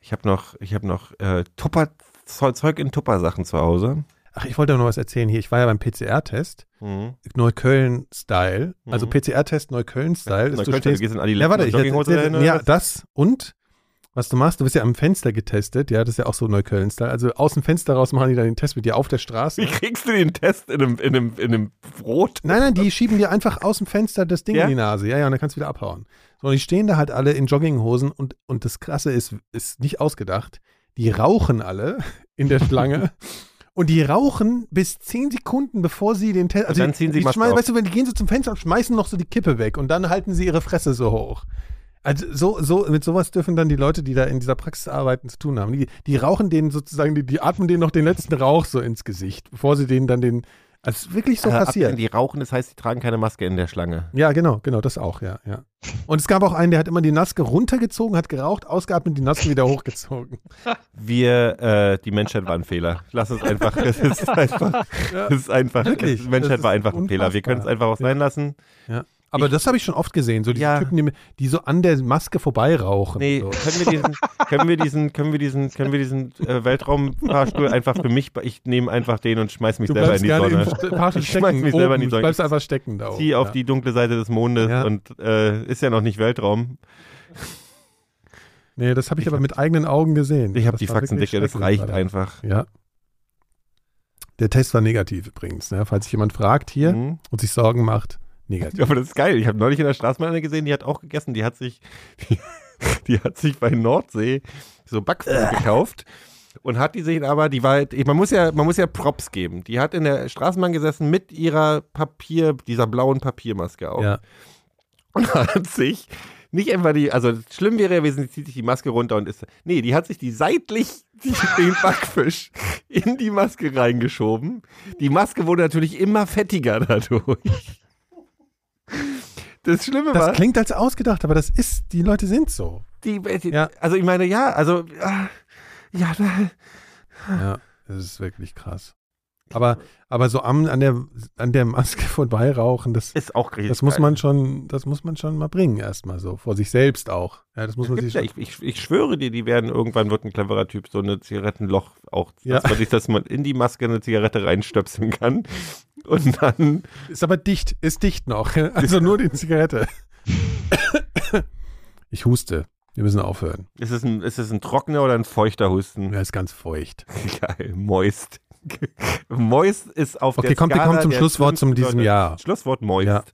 Speaker 6: Ich habe noch, ich habe noch äh, Tupper, Zeug in Tupper-Sachen zu Hause.
Speaker 5: Ach, ich wollte noch was erzählen hier. Ich war ja beim PCR-Test.
Speaker 6: Mhm.
Speaker 5: Neukölln-Style. Also
Speaker 6: Mhm.
Speaker 5: PCR-Test Neukölln-Style. Ist, du stehst-
Speaker 6: gehst in Adiletten
Speaker 5: Ja, warte, ich erzähl- Ja,
Speaker 6: was?
Speaker 5: das und was du machst, du wirst ja am Fenster getestet, ja, das ist ja auch so Neukölln-Style. Also aus dem Fenster raus machen die dann den Test mit dir auf der Straße.
Speaker 6: Wie kriegst du den Test in einem, in einem, in einem Brot?
Speaker 5: Nein, nein, die schieben dir einfach aus dem Fenster das Ding
Speaker 6: Ja?
Speaker 5: in die Nase. Ja, ja, und dann kannst du wieder abhauen. So, und die stehen da halt alle in Jogginghosen und, und das Krasse ist, ist nicht ausgedacht, die rauchen alle in der Schlange. Und die rauchen bis zehn Sekunden, bevor sie den Test. Also
Speaker 6: dann ziehen sie
Speaker 5: die
Speaker 6: Maske
Speaker 5: schmeißen. Weißt du, wenn die gehen so zum Fenster und schmeißen noch so die Kippe weg und dann halten sie ihre Fresse so hoch. Also so, so, mit sowas dürfen dann die Leute, die da in dieser Praxis arbeiten, zu tun haben. Die, die rauchen denen sozusagen, die, die atmen denen noch den letzten Rauch so ins Gesicht, bevor sie denen dann den. Also wirklich so
Speaker 6: Äh,
Speaker 5: passiert.
Speaker 6: Die rauchen, das heißt, die tragen keine Maske in der Schlange.
Speaker 5: Ja, genau, genau, das auch, ja, ja. Und es gab auch einen, der hat immer die Maske runtergezogen, hat geraucht, ausgeatmet, die Maske wieder hochgezogen.
Speaker 6: Wir, äh, die Menschheit war ein Fehler. Lass es einfach. Es ist einfach. Es ist einfach.
Speaker 5: Wirklich,
Speaker 6: Die Menschheit war
Speaker 5: ist
Speaker 6: einfach ein Fehler. Wir können es einfach auch sein lassen.
Speaker 5: Ja. Aber das habe ich schon oft gesehen, so die
Speaker 6: Ja.
Speaker 5: Typen, die, die so an der Maske vorbeirauchen.
Speaker 6: Nee,
Speaker 5: so.
Speaker 6: können wir diesen, können wir diesen, können wir diesen, können wir diesen äh, Weltraumfahrstuhl einfach für mich, ich nehme einfach den und schmeiß mich
Speaker 5: Du
Speaker 6: selber in die Sonne. Ich schmeiß
Speaker 5: stecken,
Speaker 6: mich selber in die
Speaker 5: oben,
Speaker 6: Sonne.
Speaker 5: du bleibst einfach stecken da oben.
Speaker 6: Zieh auf
Speaker 5: ja.
Speaker 6: die dunkle Seite des Mondes
Speaker 5: Ja.
Speaker 6: und äh, ist ja noch nicht Weltraum.
Speaker 5: Nee, das habe ich, aber mit eigenen Augen gesehen.
Speaker 6: Ich habe die Faxendicke, das reicht
Speaker 5: Alter.
Speaker 6: einfach.
Speaker 5: Ja. Der Test war negativ übrigens, ne? falls sich jemand fragt hier
Speaker 6: Mhm.
Speaker 5: und sich Sorgen macht. Negativ.
Speaker 6: Aber das ist geil. Ich habe neulich in der Straßenbahn eine gesehen, die hat auch gegessen. Die hat sich, die, die hat sich bei Nordsee so Backpflaumen gekauft und hat die sich aber, die war, halt- man muss ja, man muss ja Props geben. Die hat in der Straßenbahn gesessen mit ihrer Papier, dieser blauen Papiermaske auf
Speaker 5: Ja.
Speaker 6: und hat sich nicht einfach die, also schlimm wäre ja gewesen, sie zieht sich die Maske runter und ist, nee, die hat sich die seitlich die, den Backfisch in die Maske reingeschoben. Die Maske wurde natürlich immer fettiger dadurch. Das Schlimme
Speaker 5: Das
Speaker 6: war,
Speaker 5: klingt als ausgedacht, aber das ist, die Leute sind so.
Speaker 6: die, die,
Speaker 5: Ja.
Speaker 6: also ich meine, ja, also, ah, ja, da-
Speaker 5: Ja, das ist wirklich krass. Aber, aber so am, an, der, an der Maske vorbeirauchen, das,
Speaker 6: ist auch richtig.
Speaker 5: das muss man schon, das muss man schon mal bringen, erstmal so. Vor sich selbst auch. Ja, das muss man sich
Speaker 6: Ja, ich, ich, ich schwöre dir, die werden irgendwann wird ein cleverer Typ so eine Zigarettenloch auch,
Speaker 5: Ja.
Speaker 6: dass man sich, dass man in die Maske eine Zigarette reinstöpseln kann und dann
Speaker 5: Ist aber dicht, ist dicht noch. Also nur die Zigarette. Ich huste. Wir müssen aufhören.
Speaker 6: ist es ein, ist es ein trockener oder ein feuchter Husten?
Speaker 5: Er ist ganz feucht.
Speaker 6: Geil, moist. moist ist auf
Speaker 5: Okay,
Speaker 6: der
Speaker 5: kommt, wir
Speaker 6: Skala
Speaker 5: kommen zum Schlusswort zum diesem. Jahr.
Speaker 6: Schlusswort moist.
Speaker 5: Ja.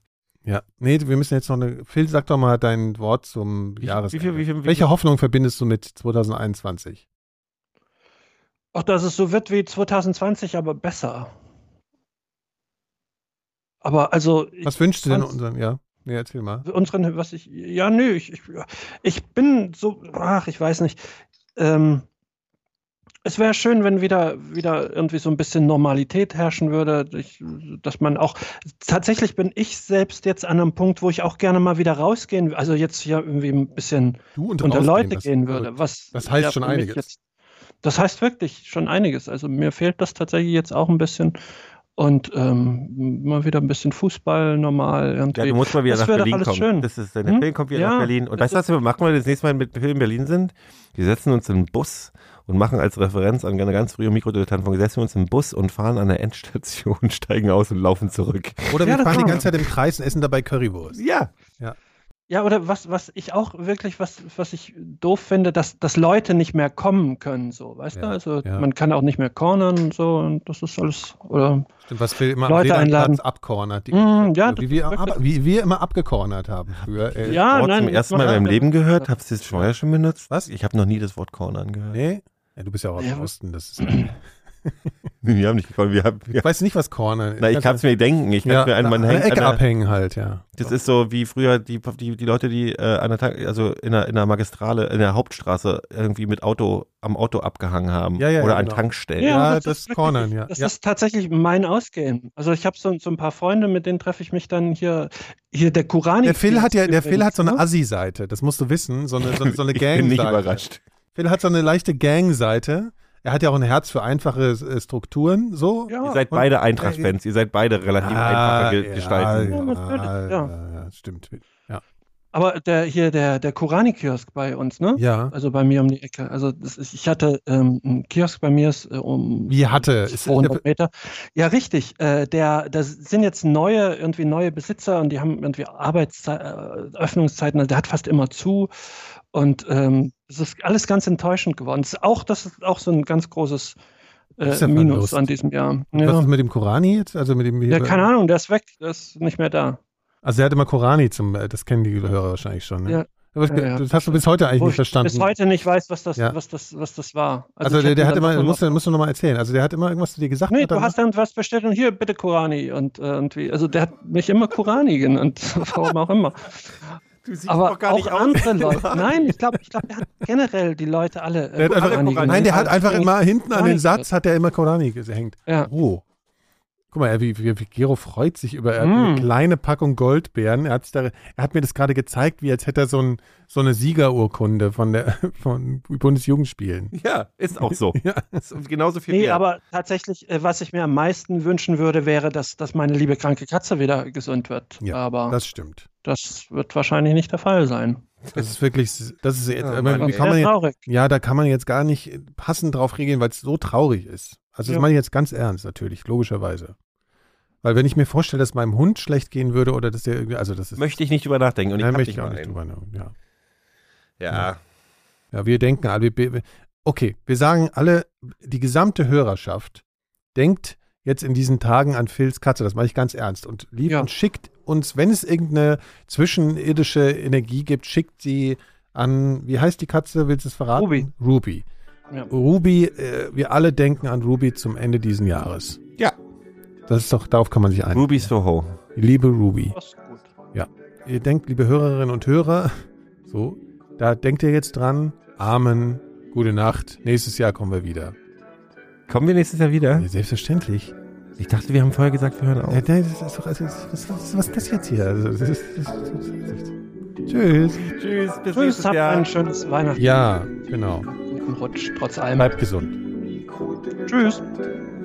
Speaker 5: Ja. Nee, wir müssen jetzt noch eine. Phil, sag doch mal dein Wort zum
Speaker 6: Wie-
Speaker 5: Jahres.
Speaker 6: wie viel- wie viel-
Speaker 5: Welche Hoffnung verbindest du mit 2021?
Speaker 4: Ach, dass es so wird wie 2020, aber besser. Aber also,
Speaker 5: Was wünschst du denn unseren? Ja. Nee, erzähl mal.
Speaker 4: unseren, was ich, ja, nö, ich, ich, ich bin so, ach, ich weiß nicht. Ähm, es wäre schön, wenn wieder, wieder irgendwie so ein bisschen Normalität herrschen würde, ich, dass man auch, tatsächlich bin ich selbst jetzt an einem Punkt, wo ich auch gerne mal wieder rausgehen, also jetzt hier irgendwie ein bisschen unter Leute gehen würde. Was
Speaker 5: das heißt schon
Speaker 4: für mich
Speaker 5: einiges.
Speaker 4: Jetzt, das heißt wirklich schon einiges. Also mir fehlt das tatsächlich jetzt auch ein bisschen. Und ähm, mal wieder ein bisschen Fußball normal. Irgendwie.
Speaker 6: Ja, du musst mal wieder
Speaker 4: das
Speaker 6: nach Berlin
Speaker 4: alles
Speaker 6: kommen.
Speaker 4: Schön.
Speaker 6: Das ist, der
Speaker 4: Hm?
Speaker 6: Film kommt wieder
Speaker 4: Ja,
Speaker 6: nach Berlin. Und
Speaker 4: das
Speaker 6: weißt du, was wir machen, wenn wir das nächste Mal mit Film in Berlin sind? Wir setzen uns in einen Bus und machen als Referenz an eine ganz frühe Mikrodilettantenfolge, setzen wir uns in einen Bus und fahren an der Endstation, steigen aus und laufen zurück.
Speaker 5: Oder wir
Speaker 4: Ja,
Speaker 5: fahren die ganze Zeit im Kreis und essen dabei Currywurst.
Speaker 6: Ja.
Speaker 4: Ja, oder was, was ich auch wirklich, was, was ich doof finde, dass, dass Leute nicht mehr kommen können, so, weißt
Speaker 5: Ja,
Speaker 4: du? Also
Speaker 5: ja.
Speaker 4: man kann auch nicht mehr cornern und so und das ist alles, oder
Speaker 5: Stimmt, was wir immer
Speaker 4: Leute
Speaker 5: am
Speaker 4: einladen.
Speaker 5: abkornert. Die,
Speaker 4: Mm, ja,
Speaker 5: wie, wir, aber, wie wir immer abgekornert haben früher. Äh,
Speaker 4: Ja,
Speaker 6: Wort
Speaker 4: nein,
Speaker 6: zum ersten
Speaker 4: das
Speaker 6: Mal in meinem Leben gehört. Du das vorher schon benutzt?
Speaker 5: Was?
Speaker 6: Ich habe noch nie das Wort Cornern gehört.
Speaker 5: Nee? Ja, du bist ja auch aus
Speaker 4: Ja,
Speaker 5: dem Osten. Das ist,
Speaker 6: Wir haben nicht gecornert. Wir haben, wir,
Speaker 5: ich weiß nicht, was Corner
Speaker 6: na, ich kann es mir denken. Ich
Speaker 5: ja,
Speaker 6: kann mir einen, man hängt
Speaker 5: Ecke
Speaker 6: an der,
Speaker 5: abhängen halt, ja.
Speaker 6: Das ist so wie früher die, die, die Leute, die äh, an der also in der, in der Magistrale, in der Hauptstraße irgendwie mit Auto am Auto abgehangen haben.
Speaker 5: Ja, ja,
Speaker 6: Oder
Speaker 5: ja,
Speaker 6: an
Speaker 5: genau.
Speaker 6: Tankstellen.
Speaker 5: Ja,
Speaker 4: das,
Speaker 5: das
Speaker 4: ist
Speaker 5: Cornern, ja.
Speaker 4: Das
Speaker 5: Ja.
Speaker 4: ist tatsächlich mein Ausgehen. Also ich habe so, so ein paar Freunde, mit denen treffe ich mich dann hier, hier der Kurani.
Speaker 5: Der Phil hat ja, der Phil hat so eine
Speaker 4: ne?
Speaker 5: Assi-Seite, das musst du wissen, so eine, so, so eine
Speaker 6: ich bin nicht
Speaker 5: Gang-Seite.
Speaker 6: überrascht.
Speaker 5: Phil hat so eine leichte Gang-Seite. Er hat ja auch ein Herz für einfache äh, Strukturen, so.
Speaker 4: Ja,
Speaker 6: Ihr seid
Speaker 5: und-
Speaker 6: beide Eintracht-Fans. Ihr seid beide relativ einfache Ge
Speaker 5: ja,
Speaker 6: Gestalten.
Speaker 4: Ja, natürlich,
Speaker 5: ja,
Speaker 4: ja.
Speaker 5: ja, stimmt. Ja.
Speaker 4: aber der hier der der Kurani-Kiosk bei uns, ne?
Speaker 5: ja.
Speaker 4: Also bei mir um die Ecke. Also das ist, ich hatte ähm, einen Kiosk bei mir ist, äh, um
Speaker 5: Wie hatte? Ist,
Speaker 4: 200 Meter. Ja, richtig. Äh, der, das sind jetzt neue, irgendwie neue Besitzer und die haben irgendwie Arbeitszeit, äh, Öffnungszeiten. Also der hat fast immer zu. Und ähm, es ist alles ganz enttäuschend geworden. Das ist auch, das ist auch so ein ganz großes äh,
Speaker 5: ja
Speaker 4: Minus an diesem Jahr.
Speaker 5: was
Speaker 4: Ja.
Speaker 5: ist mit dem Korani jetzt? Also mit dem
Speaker 4: ja, keine Ahnung, der ist weg, der ist nicht mehr da.
Speaker 5: Also er hat immer Korani zum, äh, das kennen die Hörer wahrscheinlich schon. Ne?
Speaker 4: Ja.
Speaker 5: Aber
Speaker 4: Ja.
Speaker 5: Das hast du bis heute eigentlich nicht
Speaker 4: ich
Speaker 5: verstanden.
Speaker 4: bis heute nicht weiß, was das, was das, was das war.
Speaker 5: also
Speaker 4: ich
Speaker 5: der, der hat immer, musst du, musst du nochmal erzählen. Also der hat immer irgendwas zu dir gesagt.
Speaker 4: Nee,
Speaker 5: und
Speaker 4: du hast dann was bestellt und hier, bitte Kurani. Und äh, irgendwie, also der hat mich immer Kurani genannt, warum auch immer.
Speaker 6: Du siehst
Speaker 4: Aber
Speaker 6: doch gar
Speaker 4: auch
Speaker 6: nicht aus.
Speaker 4: andere Leute. Nein, ich glaube, ich glaub, der hat generell die Leute alle.
Speaker 5: Der hat einfach,
Speaker 6: Korani
Speaker 5: nein, der hat
Speaker 4: genannt.
Speaker 5: einfach immer hinten an den Satz hat er immer Korani gehängt.
Speaker 4: Ja.
Speaker 5: Oh. Guck mal, wie, wie, wie Gero freut sich über er hat eine
Speaker 4: Mm.
Speaker 5: kleine Packung Goldbeeren. Er, hat sich da, er hat mir das gerade gezeigt, wie als hätte er so, ein, so eine Siegerurkunde von der von Bundesjugendspielen.
Speaker 6: Ja, ist auch so.
Speaker 5: Ja.
Speaker 6: Ist genauso viel
Speaker 4: Nee,
Speaker 6: wert.
Speaker 4: aber tatsächlich, äh, was ich mir am meisten wünschen würde, wäre, dass, dass meine liebe kranke Katze wieder gesund wird.
Speaker 5: Ja,
Speaker 4: aber das,
Speaker 5: Das stimmt.
Speaker 4: wird wahrscheinlich nicht der Fall sein.
Speaker 5: Das ist wirklich, das ist jetzt,
Speaker 6: Ja,
Speaker 5: wie kann man jetzt,
Speaker 4: traurig.
Speaker 5: ja, da kann man jetzt gar nicht passend drauf reagieren, weil es so traurig ist. Also das
Speaker 4: Ja.
Speaker 5: meine ich jetzt ganz ernst natürlich, logischerweise. Weil wenn ich mir vorstelle, dass meinem Hund schlecht gehen würde oder dass der irgendwie, also das ist,
Speaker 6: möchte ich nicht drüber nachdenken. Und ich
Speaker 5: Nein, möchte ich auch nicht drüber nach- ja.
Speaker 6: Ja.
Speaker 5: Ja, wir denken alle, okay, wir sagen alle, die gesamte Hörerschaft denkt jetzt in diesen Tagen an Phils Katze, das mache ich ganz ernst und liebt
Speaker 4: Ja.
Speaker 5: und schickt uns, wenn es irgendeine zwischenirdische Energie gibt, schickt sie an, wie heißt die Katze, willst du es verraten?
Speaker 4: Ruby.
Speaker 5: Ruby.
Speaker 4: Ja.
Speaker 5: Ruby, äh, wir alle denken an Ruby zum Ende diesen Jahres.
Speaker 6: Ja.
Speaker 5: Das ist doch, darauf kann man sich einigen.
Speaker 6: Ruby Soho.
Speaker 5: Liebe Ruby.
Speaker 4: Das ist gut.
Speaker 5: Ihr denkt, liebe Hörerinnen und Hörer, so, da denkt ihr jetzt dran. Amen. Gute Nacht. Nächstes Jahr kommen wir wieder.
Speaker 6: Kommen wir nächstes Jahr wieder?
Speaker 5: Ja, selbstverständlich.
Speaker 6: Ich dachte, wir haben vorher gesagt, wir hören auf.
Speaker 5: Ja, nein, das ist doch, also, was, was, was ist das jetzt hier? Also, das ist, das ist, das ist, tschüss.
Speaker 6: Tschüss, bis
Speaker 4: Tschüss,
Speaker 6: nächstes
Speaker 4: habt
Speaker 6: Jahr.
Speaker 4: ein schönes Weihnachten.
Speaker 5: Ja, genau.
Speaker 4: Guten Rutsch, trotz allem.
Speaker 5: Bleibt gesund.
Speaker 4: Tschüss.